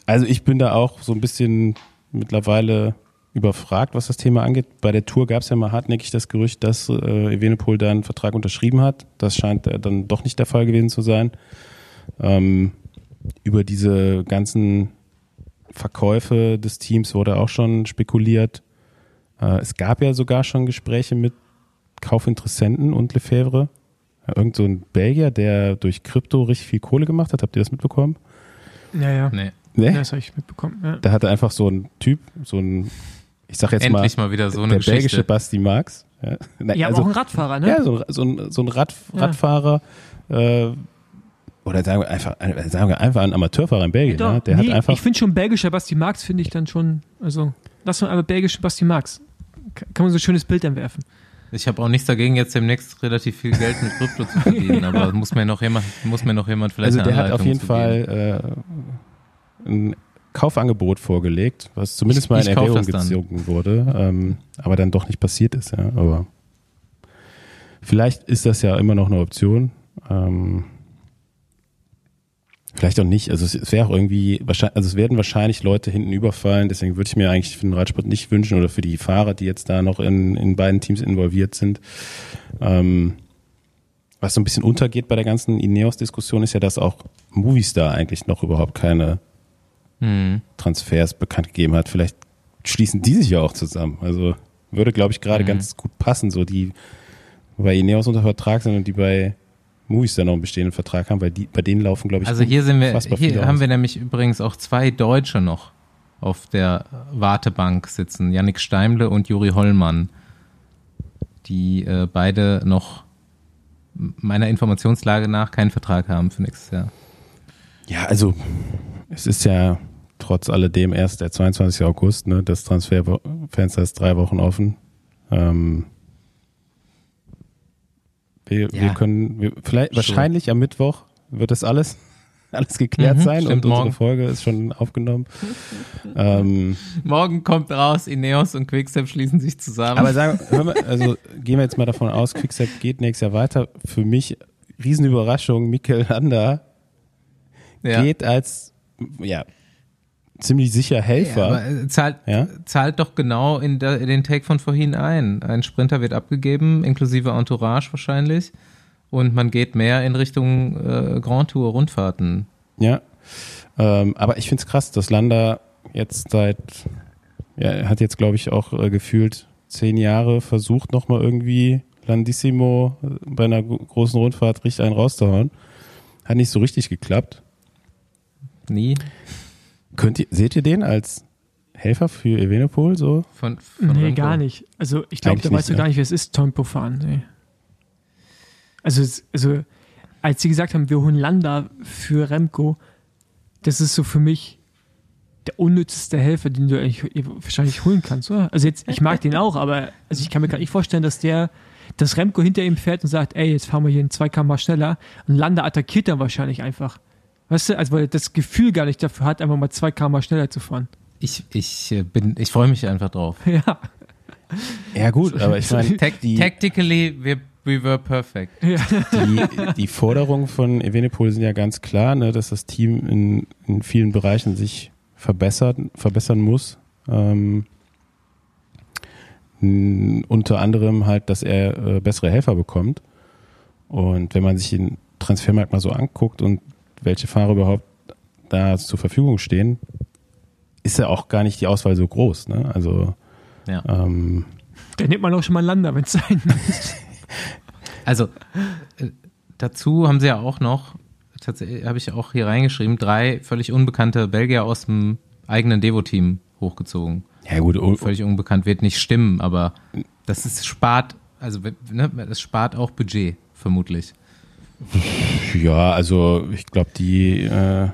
also ich bin da auch so ein bisschen mittlerweile überfragt, was das Thema angeht. Bei der Tour gab es ja mal hartnäckig das Gerücht, dass äh, Evenepoel da einen Vertrag unterschrieben hat. Das scheint äh, dann doch nicht der Fall gewesen zu sein. Ähm, über diese ganzen Verkäufe des Teams wurde auch schon spekuliert. Äh, es gab ja sogar schon Gespräche mit Kaufinteressenten und Lefebvre. Ja, Irgend so ein Belgier, der durch Krypto richtig viel Kohle gemacht hat. Habt ihr das mitbekommen? Ja, ja. Nee. Nee? Ja, das habe ich mitbekommen. Ja. Da hatte einfach so ein Typ, so ein, ich sag jetzt Endlich mal, mal wieder so eine der Geschichte. belgische Basti Marx. Ja, Nein, Ja, aber also, auch ein Radfahrer, ne? ja so, ein- so ein, so ein Rad, Ja. Radfahrer, äh, oder sagen wir einfach, äh, sagen wir einfach ein Amateurfahrer in Belgien, Doch, ne? der nee, hat einfach, ich finde schon belgischer Basti Marx finde ich dann schon, also lass mal aber belgischen Basti Marx. Ka- Kann man so ein schönes Bild entwerfen. Ich habe auch nichts dagegen, jetzt demnächst relativ viel Geld mit Krypto zu verdienen, aber muss mir noch jemand, muss mir noch jemand vielleicht also eine der hat auf jeden Fall äh, ein Kaufangebot vorgelegt, was zumindest mal in Erwägung gezogen wurde, ähm, aber dann doch nicht passiert ist, ja, aber vielleicht ist das ja immer noch eine Option. Ähm, Vielleicht auch nicht. Also es wäre auch irgendwie, wahrscheinlich, also es werden wahrscheinlich Leute hinten überfallen, deswegen würde ich mir eigentlich für den Radsport nicht wünschen oder für die Fahrer, die jetzt da noch in, in beiden Teams involviert sind. Ähm, was so ein bisschen untergeht bei der ganzen Ineos-Diskussion ist ja, dass auch Movistar eigentlich noch überhaupt keine hm. Transfers bekannt gegeben hat. Vielleicht schließen die sich ja auch zusammen. Also würde, glaube ich, gerade hm. ganz gut passen, so die bei Ineos unter Vertrag sind und die bei Movies dann noch einen bestehenden Vertrag haben, weil die, bei denen laufen, glaube ich, Also hier sind wir, hier haben aus. wir nämlich übrigens auch zwei Deutsche noch auf der Wartebank sitzen. Yannick Steimle und Juri Hollmann, die äh, beide noch meiner Informationslage nach keinen Vertrag haben für nächstes Jahr. Ja, also es ist ja trotz alledem erst der 22. August, ne? Das Transferfenster ist drei Wochen offen. Ähm, wir, ja. wir können, wir, vielleicht, Sure. wahrscheinlich am Mittwoch wird das alles, alles geklärt mhm, sein und unsere morgen. Folge ist schon aufgenommen. ähm, morgen kommt raus, Ineos und Quickstep schließen sich zusammen. Aber sagen, wir, also gehen wir jetzt mal davon aus, Quickstep geht nächstes Jahr weiter. Für mich Riesenüberraschung, Mikkel Landa ja. geht als, ja, ziemlich sicher Helfer. Ja, aber äh, zahlt, ja? zahlt doch genau in, der, in, den Take von vorhin ein. Ein Sprinter wird abgegeben, inklusive Entourage wahrscheinlich. Und man geht mehr in Richtung äh, Grand Tour Rundfahrten. Ja, ähm, aber ich finde es krass, dass Landa jetzt seit, ja, hat jetzt glaube ich auch äh, gefühlt zehn Jahre versucht nochmal irgendwie Landissimo äh, bei einer großen Rundfahrt richtig einen rauszuhauen. Hat nicht so richtig geklappt. Nie. Könnt ihr, seht ihr den als Helfer für Evenepoel so? Von, von nee, Remco? gar nicht. Also ich glaube, da weißt du gar nicht, wer es ist, Tempo fahren. Nee. Also, also, als sie gesagt haben, wir holen Landa für Remco, das ist so für mich der unnützeste Helfer, den du eigentlich wahrscheinlich holen kannst, oder? Also jetzt, ich mag den auch, aber also ich kann mir gar nicht vorstellen, dass der, dass Remco hinter ihm fährt und sagt, ey, jetzt fahren wir hier in zwei Kammer schneller und Landa attackiert dann wahrscheinlich einfach. Weißt du, also weil er das Gefühl gar nicht dafür hat, einfach mal zwei km schneller zu fahren. Ich, ich äh, bin, ich freue mich einfach drauf. Ja. Ja, gut, aber ich meine, tactically, wir, we were perfect. Ja. Die, die Forderungen von Evenepoel sind ja ganz klar, ne, dass das Team in, in vielen Bereichen sich verbessert, verbessern muss. Ähm, unter anderem halt, dass er äh, bessere Helfer bekommt. Und wenn man sich den Transfermarkt mal so anguckt und welche Fahrer überhaupt da zur Verfügung stehen, ist ja auch gar nicht die Auswahl so groß. Ne? Also ja. ähm, da nimmt man auch schon mal Lander, wenn es sein muss. also äh, dazu haben sie ja auch noch, tatsächlich habe ich auch hier reingeschrieben, drei völlig unbekannte Belgier aus dem eigenen Devo-Team hochgezogen. Ja gut, oh, völlig unbekannt wird nicht stimmen, aber das ist spart, also ne, das spart auch Budget vermutlich. Ja, also ich glaube, die äh,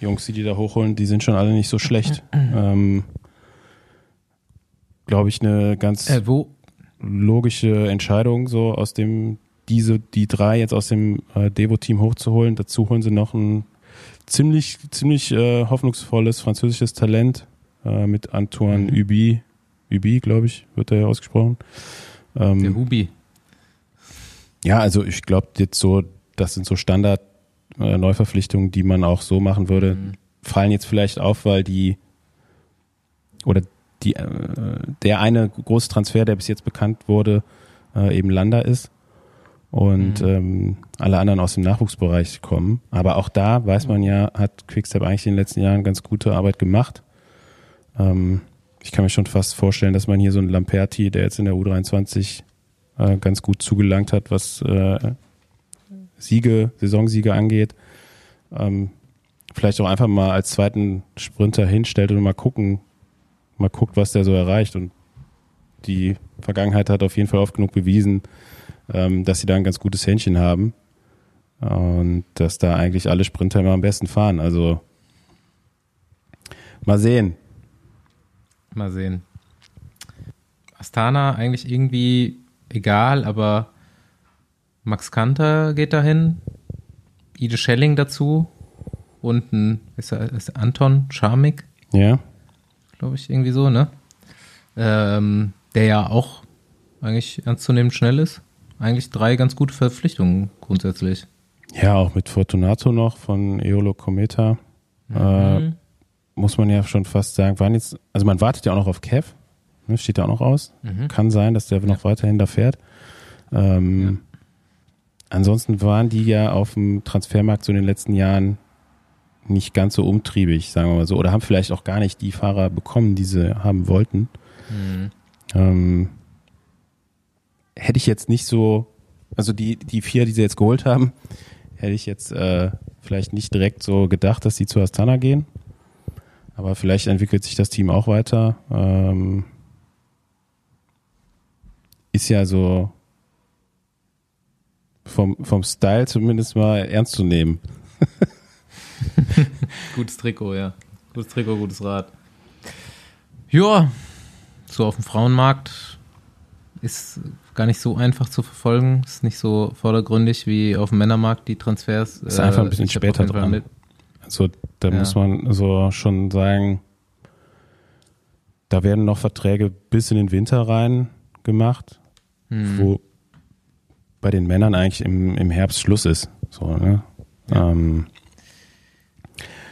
Jungs, die die da hochholen, die sind schon alle nicht so schlecht. ähm, glaube ich, eine ganz äh, logische Entscheidung, so aus dem, diese, die drei jetzt aus dem äh, Devo-Team hochzuholen. Dazu holen sie noch ein ziemlich, ziemlich äh, hoffnungsvolles französisches Talent äh, mit Antoine mhm. Ubi. Ubi, glaube ich, wird er ja ausgesprochen. Ähm, Der Hubi. Ja, also ich glaube jetzt so das sind so Standard äh, Neuverpflichtungen, die man auch so machen würde. Mhm. Fallen jetzt vielleicht auf, weil die oder die, äh, der eine große Transfer, der bis jetzt bekannt wurde, äh, eben Landa ist und mhm. ähm, alle anderen aus dem Nachwuchsbereich kommen. Aber auch da weiß man ja, hat Quickstep eigentlich in den letzten Jahren ganz gute Arbeit gemacht. Ähm, ich kann mir schon fast vorstellen, dass man hier so einen Lamperti, der jetzt in der U23 äh, ganz gut zugelangt hat, was äh, Siege, Saisonsiege angeht, ähm, vielleicht auch einfach mal als zweiten Sprinter hinstellt und mal gucken, mal guckt, was der so erreicht. Und die Vergangenheit hat auf jeden Fall oft genug bewiesen, ähm, dass sie da ein ganz gutes Händchen haben und dass da eigentlich alle Sprinter immer am besten fahren. Also mal sehen. Mal sehen. Astana eigentlich irgendwie egal, aber Max Kanter geht dahin, Ide Schelling dazu und ein, ist, er, ist Anton Scharmig. Ja. Glaube ich, irgendwie so, ne? Ähm, der ja auch eigentlich ernstzunehmend schnell ist. Eigentlich drei ganz gute Verpflichtungen grundsätzlich. Ja, auch mit Fortunato noch von Eolo Cometa. Äh, Mhm. muss man ja schon fast sagen, waren jetzt, also man wartet ja auch noch auf Kev, ne, steht da auch noch aus. Mhm. Kann sein, dass der noch weiterhin da fährt. Ähm, Ansonsten waren die ja auf dem Transfermarkt so in den letzten Jahren nicht ganz so umtriebig, sagen wir mal so, oder haben vielleicht auch gar nicht die Fahrer bekommen, die sie haben wollten. Mhm. Ähm, hätte ich jetzt nicht so, also die, die vier, die sie jetzt geholt haben, hätte ich jetzt äh, vielleicht nicht direkt so gedacht, dass die zu Astana gehen. Aber vielleicht entwickelt sich das Team auch weiter. Ähm, ist ja so vom, vom Style zumindest mal ernst zu nehmen. Gutes Trikot, ja. Gutes Trikot, gutes Rad. Ja, so auf dem Frauenmarkt ist gar nicht so einfach zu verfolgen. Ist nicht so vordergründig wie auf dem Männermarkt die Transfers. Ist einfach ein bisschen ich hab später dran. Also da Ja. muss man so schon sagen, da werden noch Verträge bis in den Winter rein gemacht, hm, wo bei den Männern eigentlich im, im Herbst Schluss ist. So, ne? ähm,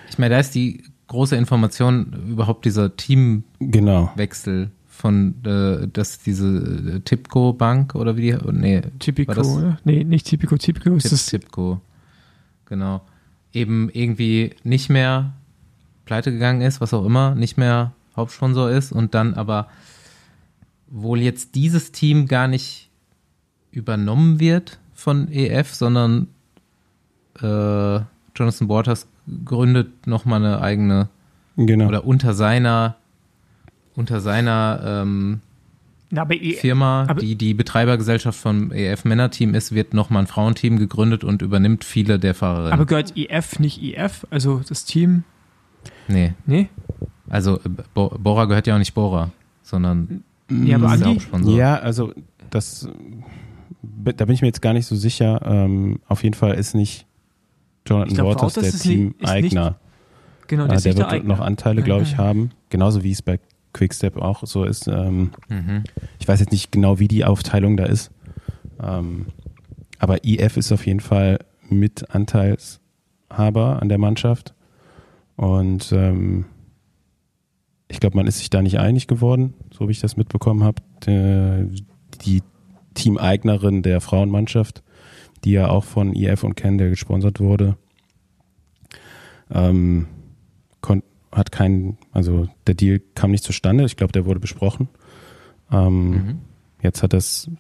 ich meine, da ist die große Information überhaupt dieser Teamwechsel genau. von, äh, dass diese äh, Tipco Bank oder wie die, nee, das- oder? Nee, nicht Typico. Typico ist Tip, das. Tipco, genau, eben irgendwie nicht mehr pleite gegangen ist, was auch immer, nicht mehr Hauptsponsor ist und dann aber wohl jetzt dieses Team gar nicht übernommen wird von EF, sondern äh, Jonathan Waters gründet nochmal eine eigene genau. oder unter seiner unter seiner ähm, aber eh- Firma, aber- die die Betreibergesellschaft vom EF Männerteam ist, wird nochmal ein Frauenteam gegründet und übernimmt viele der Fahrerinnen. aber gehört IF nicht IF? Also das Team? nee, Nee? also äh, Bo Bora gehört ja auch nicht Bora, sondern Ja, aber Andi? Ja, also das, da bin ich mir jetzt gar nicht so sicher. Ähm, auf jeden Fall ist nicht Jonathan glaub, Waters der Team-Eigner. Genau, Äh, der ist der wird der noch Anteile, glaube ich, Mhm. haben. Genauso wie es bei Quickstep auch so ist. Ähm, Mhm. ich weiß jetzt nicht genau, wie die Aufteilung da ist. Ähm, aber IF ist auf jeden Fall mit Anteilshaber an der Mannschaft. Und ähm, ich glaube, man ist sich da nicht einig geworden, so wie ich das mitbekommen habe. Die Teameignerin der Frauenmannschaft, die ja auch von IF und Kendall gesponsert wurde, ähm, hat keinen, also der Deal kam nicht zustande. Ich glaube, der wurde besprochen. Ähm, Mhm. Jetzt hat das,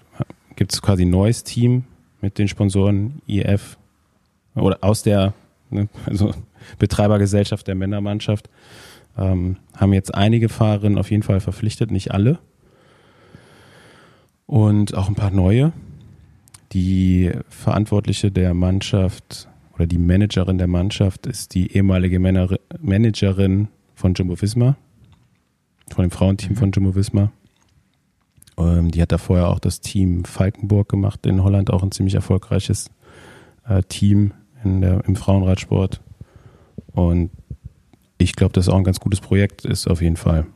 gibt es quasi ein neues Team mit den Sponsoren IF oder aus der ne, also Betreibergesellschaft der Männermannschaft. Ähm, haben jetzt einige Fahrerinnen auf jeden Fall verpflichtet, nicht alle. Und auch ein paar neue. Die Verantwortliche der Mannschaft oder die Managerin der Mannschaft ist die ehemalige Managerin von Jumbo Visma, von dem Frauenteam Mhm. von Jumbo Visma. Ähm, die hat da vorher auch das Team Falkenburg gemacht in Holland, auch ein ziemlich erfolgreiches äh, Team in der, im Frauenradsport. Und ich glaube, dass auch ein ganz gutes Projekt ist, auf jeden Fall.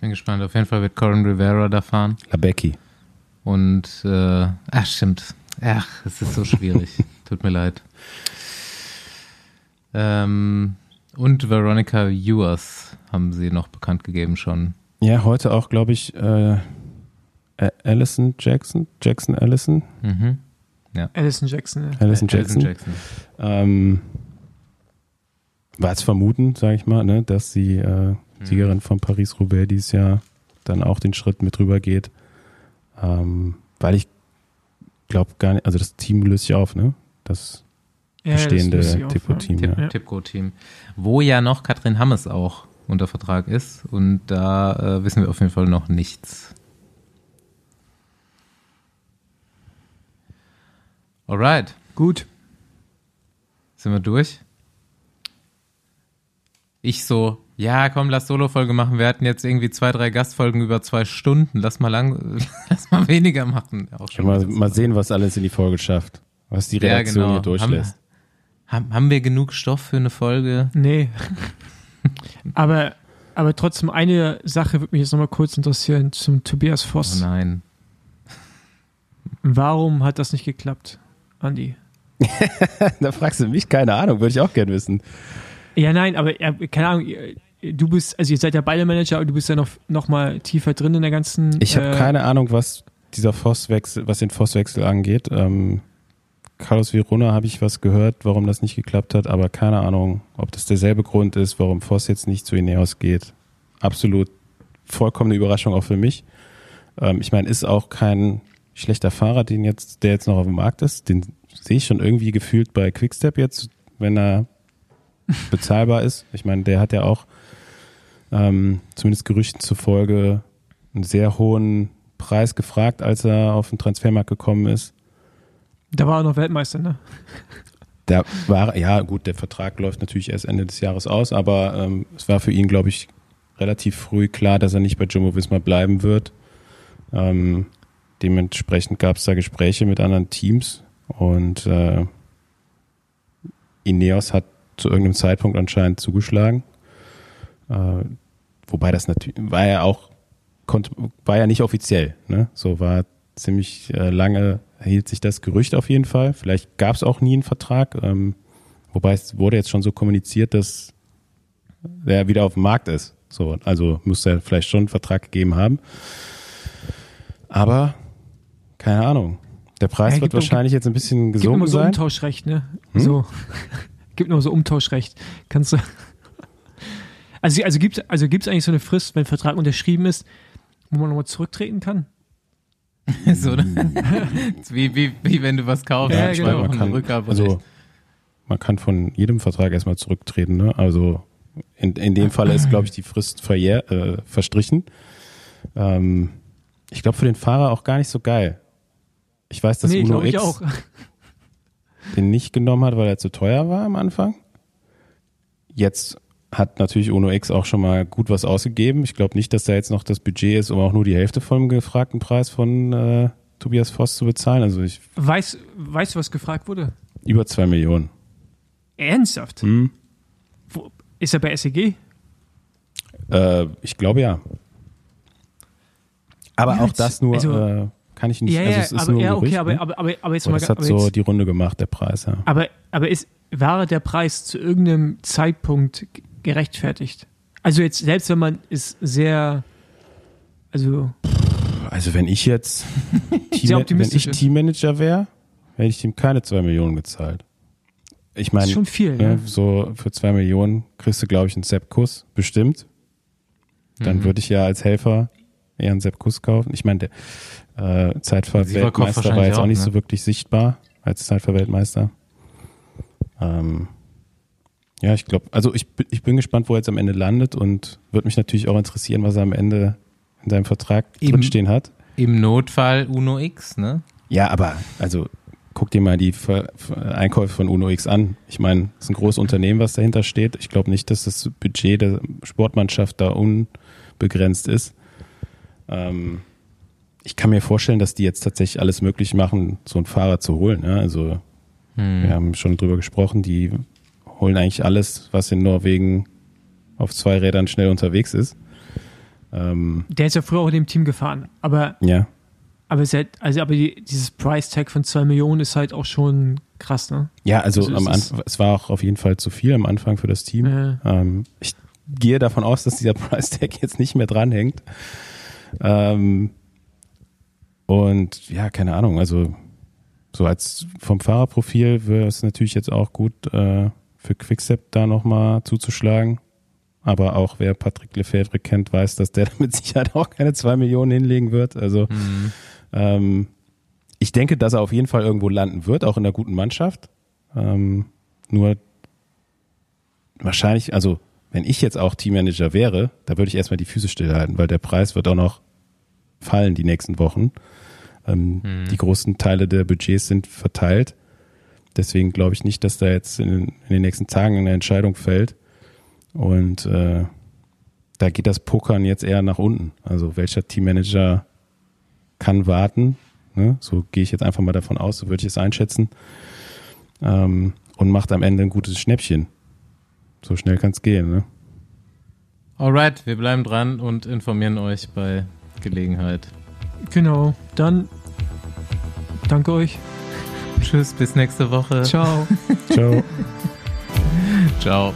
Bin gespannt. Auf jeden Fall wird Corin Rivera da fahren. Labecki. Und, äh, ach, stimmt. Ach, es ist so schwierig. Tut mir leid. Ähm, und Veronica Ewers haben sie noch bekannt gegeben schon. Ja, heute auch, glaube ich, äh, Allison Jackson, Jackson Allison, Mhm. Alison Jackson. ja. Allison Jackson. Jackson. Ähm, war es vermuten, sage ich mal, ne, dass die äh, Siegerin von Paris-Roubaix dieses Jahr dann auch den Schritt mit rüber geht. Ähm, weil ich glaube gar nicht, also das Team löst sich auf, ne? Das Ja, bestehende löst sich auf, Tipo-Team, Tip, ja. Tipco-Team. Wo ja noch Katrin Hammes auch unter Vertrag ist. Und da äh, wissen wir auf jeden Fall noch nichts. Alright. Gut. sind wir durch? Ich so, ja, komm, lass Solo-Folge machen. Wir hatten jetzt irgendwie zwei, drei Gastfolgen über zwei Stunden. Lass mal lang, lass mal weniger machen. Auch Ja, mal, mal sehen, was alles in die Folge schafft. Was die Ja, Redaktion genau. hier durchlässt. Haben, haben wir genug Stoff für eine Folge? Nee. aber, aber trotzdem, eine Sache würde mich jetzt nochmal kurz interessieren zum Tobias Oh Voss. nein. Warum hat das nicht geklappt, Andi? da fragst du mich, keine Ahnung, würde ich auch gerne wissen. Ja, nein, aber ja, keine Ahnung, du bist, also ihr seid ja beide Manager, aber du bist ja noch, noch mal tiefer drin in der ganzen. Ich habe äh, keine Ahnung, was dieser Vosswechsel, was den Vosswechsel angeht. Ähm, Carlos Verona habe ich was gehört, warum das nicht geklappt hat, aber keine Ahnung, ob das derselbe Grund ist, warum Voss jetzt nicht zu Ineos geht. Absolut vollkommene Überraschung auch für mich. Ähm, ich meine, ist auch kein schlechter Fahrer, den jetzt, der jetzt noch auf dem Markt ist. Den sehe ich schon irgendwie gefühlt bei Quickstep jetzt, wenn er bezahlbar ist. Ich meine, der hat ja auch ähm, zumindest Gerüchten zufolge einen sehr hohen Preis gefragt, als er auf den Transfermarkt gekommen ist. Da war er noch Weltmeister, ne? Der war, ja gut, der Vertrag läuft natürlich erst Ende des Jahres aus, aber ähm, es war für ihn, glaube ich, relativ früh klar, dass er nicht bei Jumbo Visma bleiben wird. Ähm, dementsprechend gab es da Gespräche mit anderen Teams und äh, Ineos hat zu irgendeinem Zeitpunkt anscheinend zugeschlagen. Äh, wobei das natürlich war ja auch konnte, war ja nicht offiziell. Ne? So war ziemlich äh, lange hielt sich das Gerücht auf jeden Fall. Vielleicht gab es auch nie einen Vertrag. Ähm, wobei es wurde jetzt schon so kommuniziert, dass er wieder auf dem Markt ist. So, also müsste er vielleicht schon einen Vertrag gegeben haben. Aber keine Ahnung. Der Preis Ja, wird gibt wahrscheinlich jetzt ein bisschen Gibt immer gesunken so sein. Umtauschrecht, ne? Hm? So. gibt nur so Umtauschrecht. Kannst du. Also, also gibt es also gibt's eigentlich so eine Frist, wenn ein Vertrag unterschrieben ist, wo man nochmal zurücktreten kann? so, ne? wie, wie, wie wenn du was kaufst. Ja, genau. man kann, Rückgaberecht. also man kann von jedem Vertrag erstmal zurücktreten. Ne? Also in, in dem Fall ist, glaube ich, die Frist verjähr, äh, verstrichen. Ähm, ich glaube für den Fahrer auch gar nicht so geil. Ich weiß, dass nee, Uno X auch. den nicht genommen hat, weil er zu teuer war am Anfang. Jetzt hat natürlich Uno X auch schon mal gut was ausgegeben. Ich glaube nicht, dass da jetzt noch das Budget ist, um auch nur die Hälfte vom gefragten Preis von äh, Tobias Voss zu bezahlen. Also ich, Weiß, weißt du, was gefragt wurde? über zwei Millionen. Ernsthaft? Hm. Wo, ist er bei SEG? Äh, ich glaube ja. Aber Ja, auch das nur also- äh, kann ich nicht. Ja, also ja, es ist aber, nur ja okay, Gerücht, aber, ne? aber, aber, aber jetzt mal, das hat so jetzt, die Runde gemacht, der Preis. Ja. aber, aber ist, war der Preis zu irgendeinem Zeitpunkt gerechtfertigt? Also jetzt, selbst wenn man ist sehr, also Also wenn ich jetzt Team, wenn ich. Teammanager wäre, hätte ich ihm keine zwei Millionen gezahlt. Ich ist meine, schon viel, ne, so für zwei Millionen kriegst du, glaube ich, einen Sepp-Kuss, bestimmt. Dann Mhm. würde ich ja als Helfer eher einen Sepp-Kuss kaufen. Ich meine, der äh, Zeitfahrweltmeister war jetzt auch auch, nicht ne? so wirklich sichtbar als Zeitfahrweltmeister. Ähm, ja, ich glaube, also ich, bin- ich bin gespannt, wo er jetzt am Ende landet und würde mich natürlich auch interessieren, was er am Ende in seinem Vertrag Eben. drinstehen hat. Im Notfall Uno X, ne? Ja, aber also guck dir mal die Ver Ver Einkäufe von Uno X an. Ich meine, es ist ein großes Unternehmen, was dahinter steht. Ich glaube nicht, dass das Budget der Sportmannschaft da unbegrenzt ist. Ähm, ich kann mir vorstellen, dass die jetzt tatsächlich alles möglich machen, so einen Fahrer zu holen. Ja? Also Hm. wir haben schon drüber gesprochen, die holen eigentlich alles, was in Norwegen auf zwei Rädern schnell unterwegs ist. Ähm, Der ist ja früher auch in dem Team gefahren, aber ja, aber, es hat, also, aber die, dieses Price Tag von 2 Millionen ist halt auch schon krass, ne? ja, also Also am Anfang, es war auch auf jeden Fall zu viel am Anfang für das Team. Äh, Ähm, ich gehe davon aus, dass dieser Price Tag jetzt nicht mehr dranhängt. Ähm, und ja, keine Ahnung, also so als vom Fahrerprofil wäre es natürlich jetzt auch gut, äh, für Quickstep da nochmal zuzuschlagen. Aber auch wer Patrick Lefebvre kennt, weiß, dass der mit Sicherheit auch keine zwei Millionen hinlegen wird. Also Hm. ähm, ich denke, dass er auf jeden Fall irgendwo landen wird, auch in der guten Mannschaft. Ähm, nur wahrscheinlich, also wenn ich jetzt auch Teammanager wäre, da würde ich erstmal die Füße stillhalten, weil der Preis wird auch noch fallen die nächsten Wochen. Ähm, Hm. Die großen Teile der Budgets sind verteilt. Deswegen glaube ich nicht, dass da jetzt in, in den nächsten Tagen eine Entscheidung fällt. Und äh, da geht das Pokern jetzt eher nach unten. Also welcher Teammanager kann warten. Ne? So gehe ich jetzt einfach mal davon aus, so würde ich es einschätzen. Ähm, und macht am Ende ein gutes Schnäppchen. So schnell kann es gehen. Ne? Alright, wir bleiben dran und informieren euch bei Gelegenheit. genau. Dann Danke euch. Tschüss, bis nächste Woche. Ciao. Ciao. Ciao.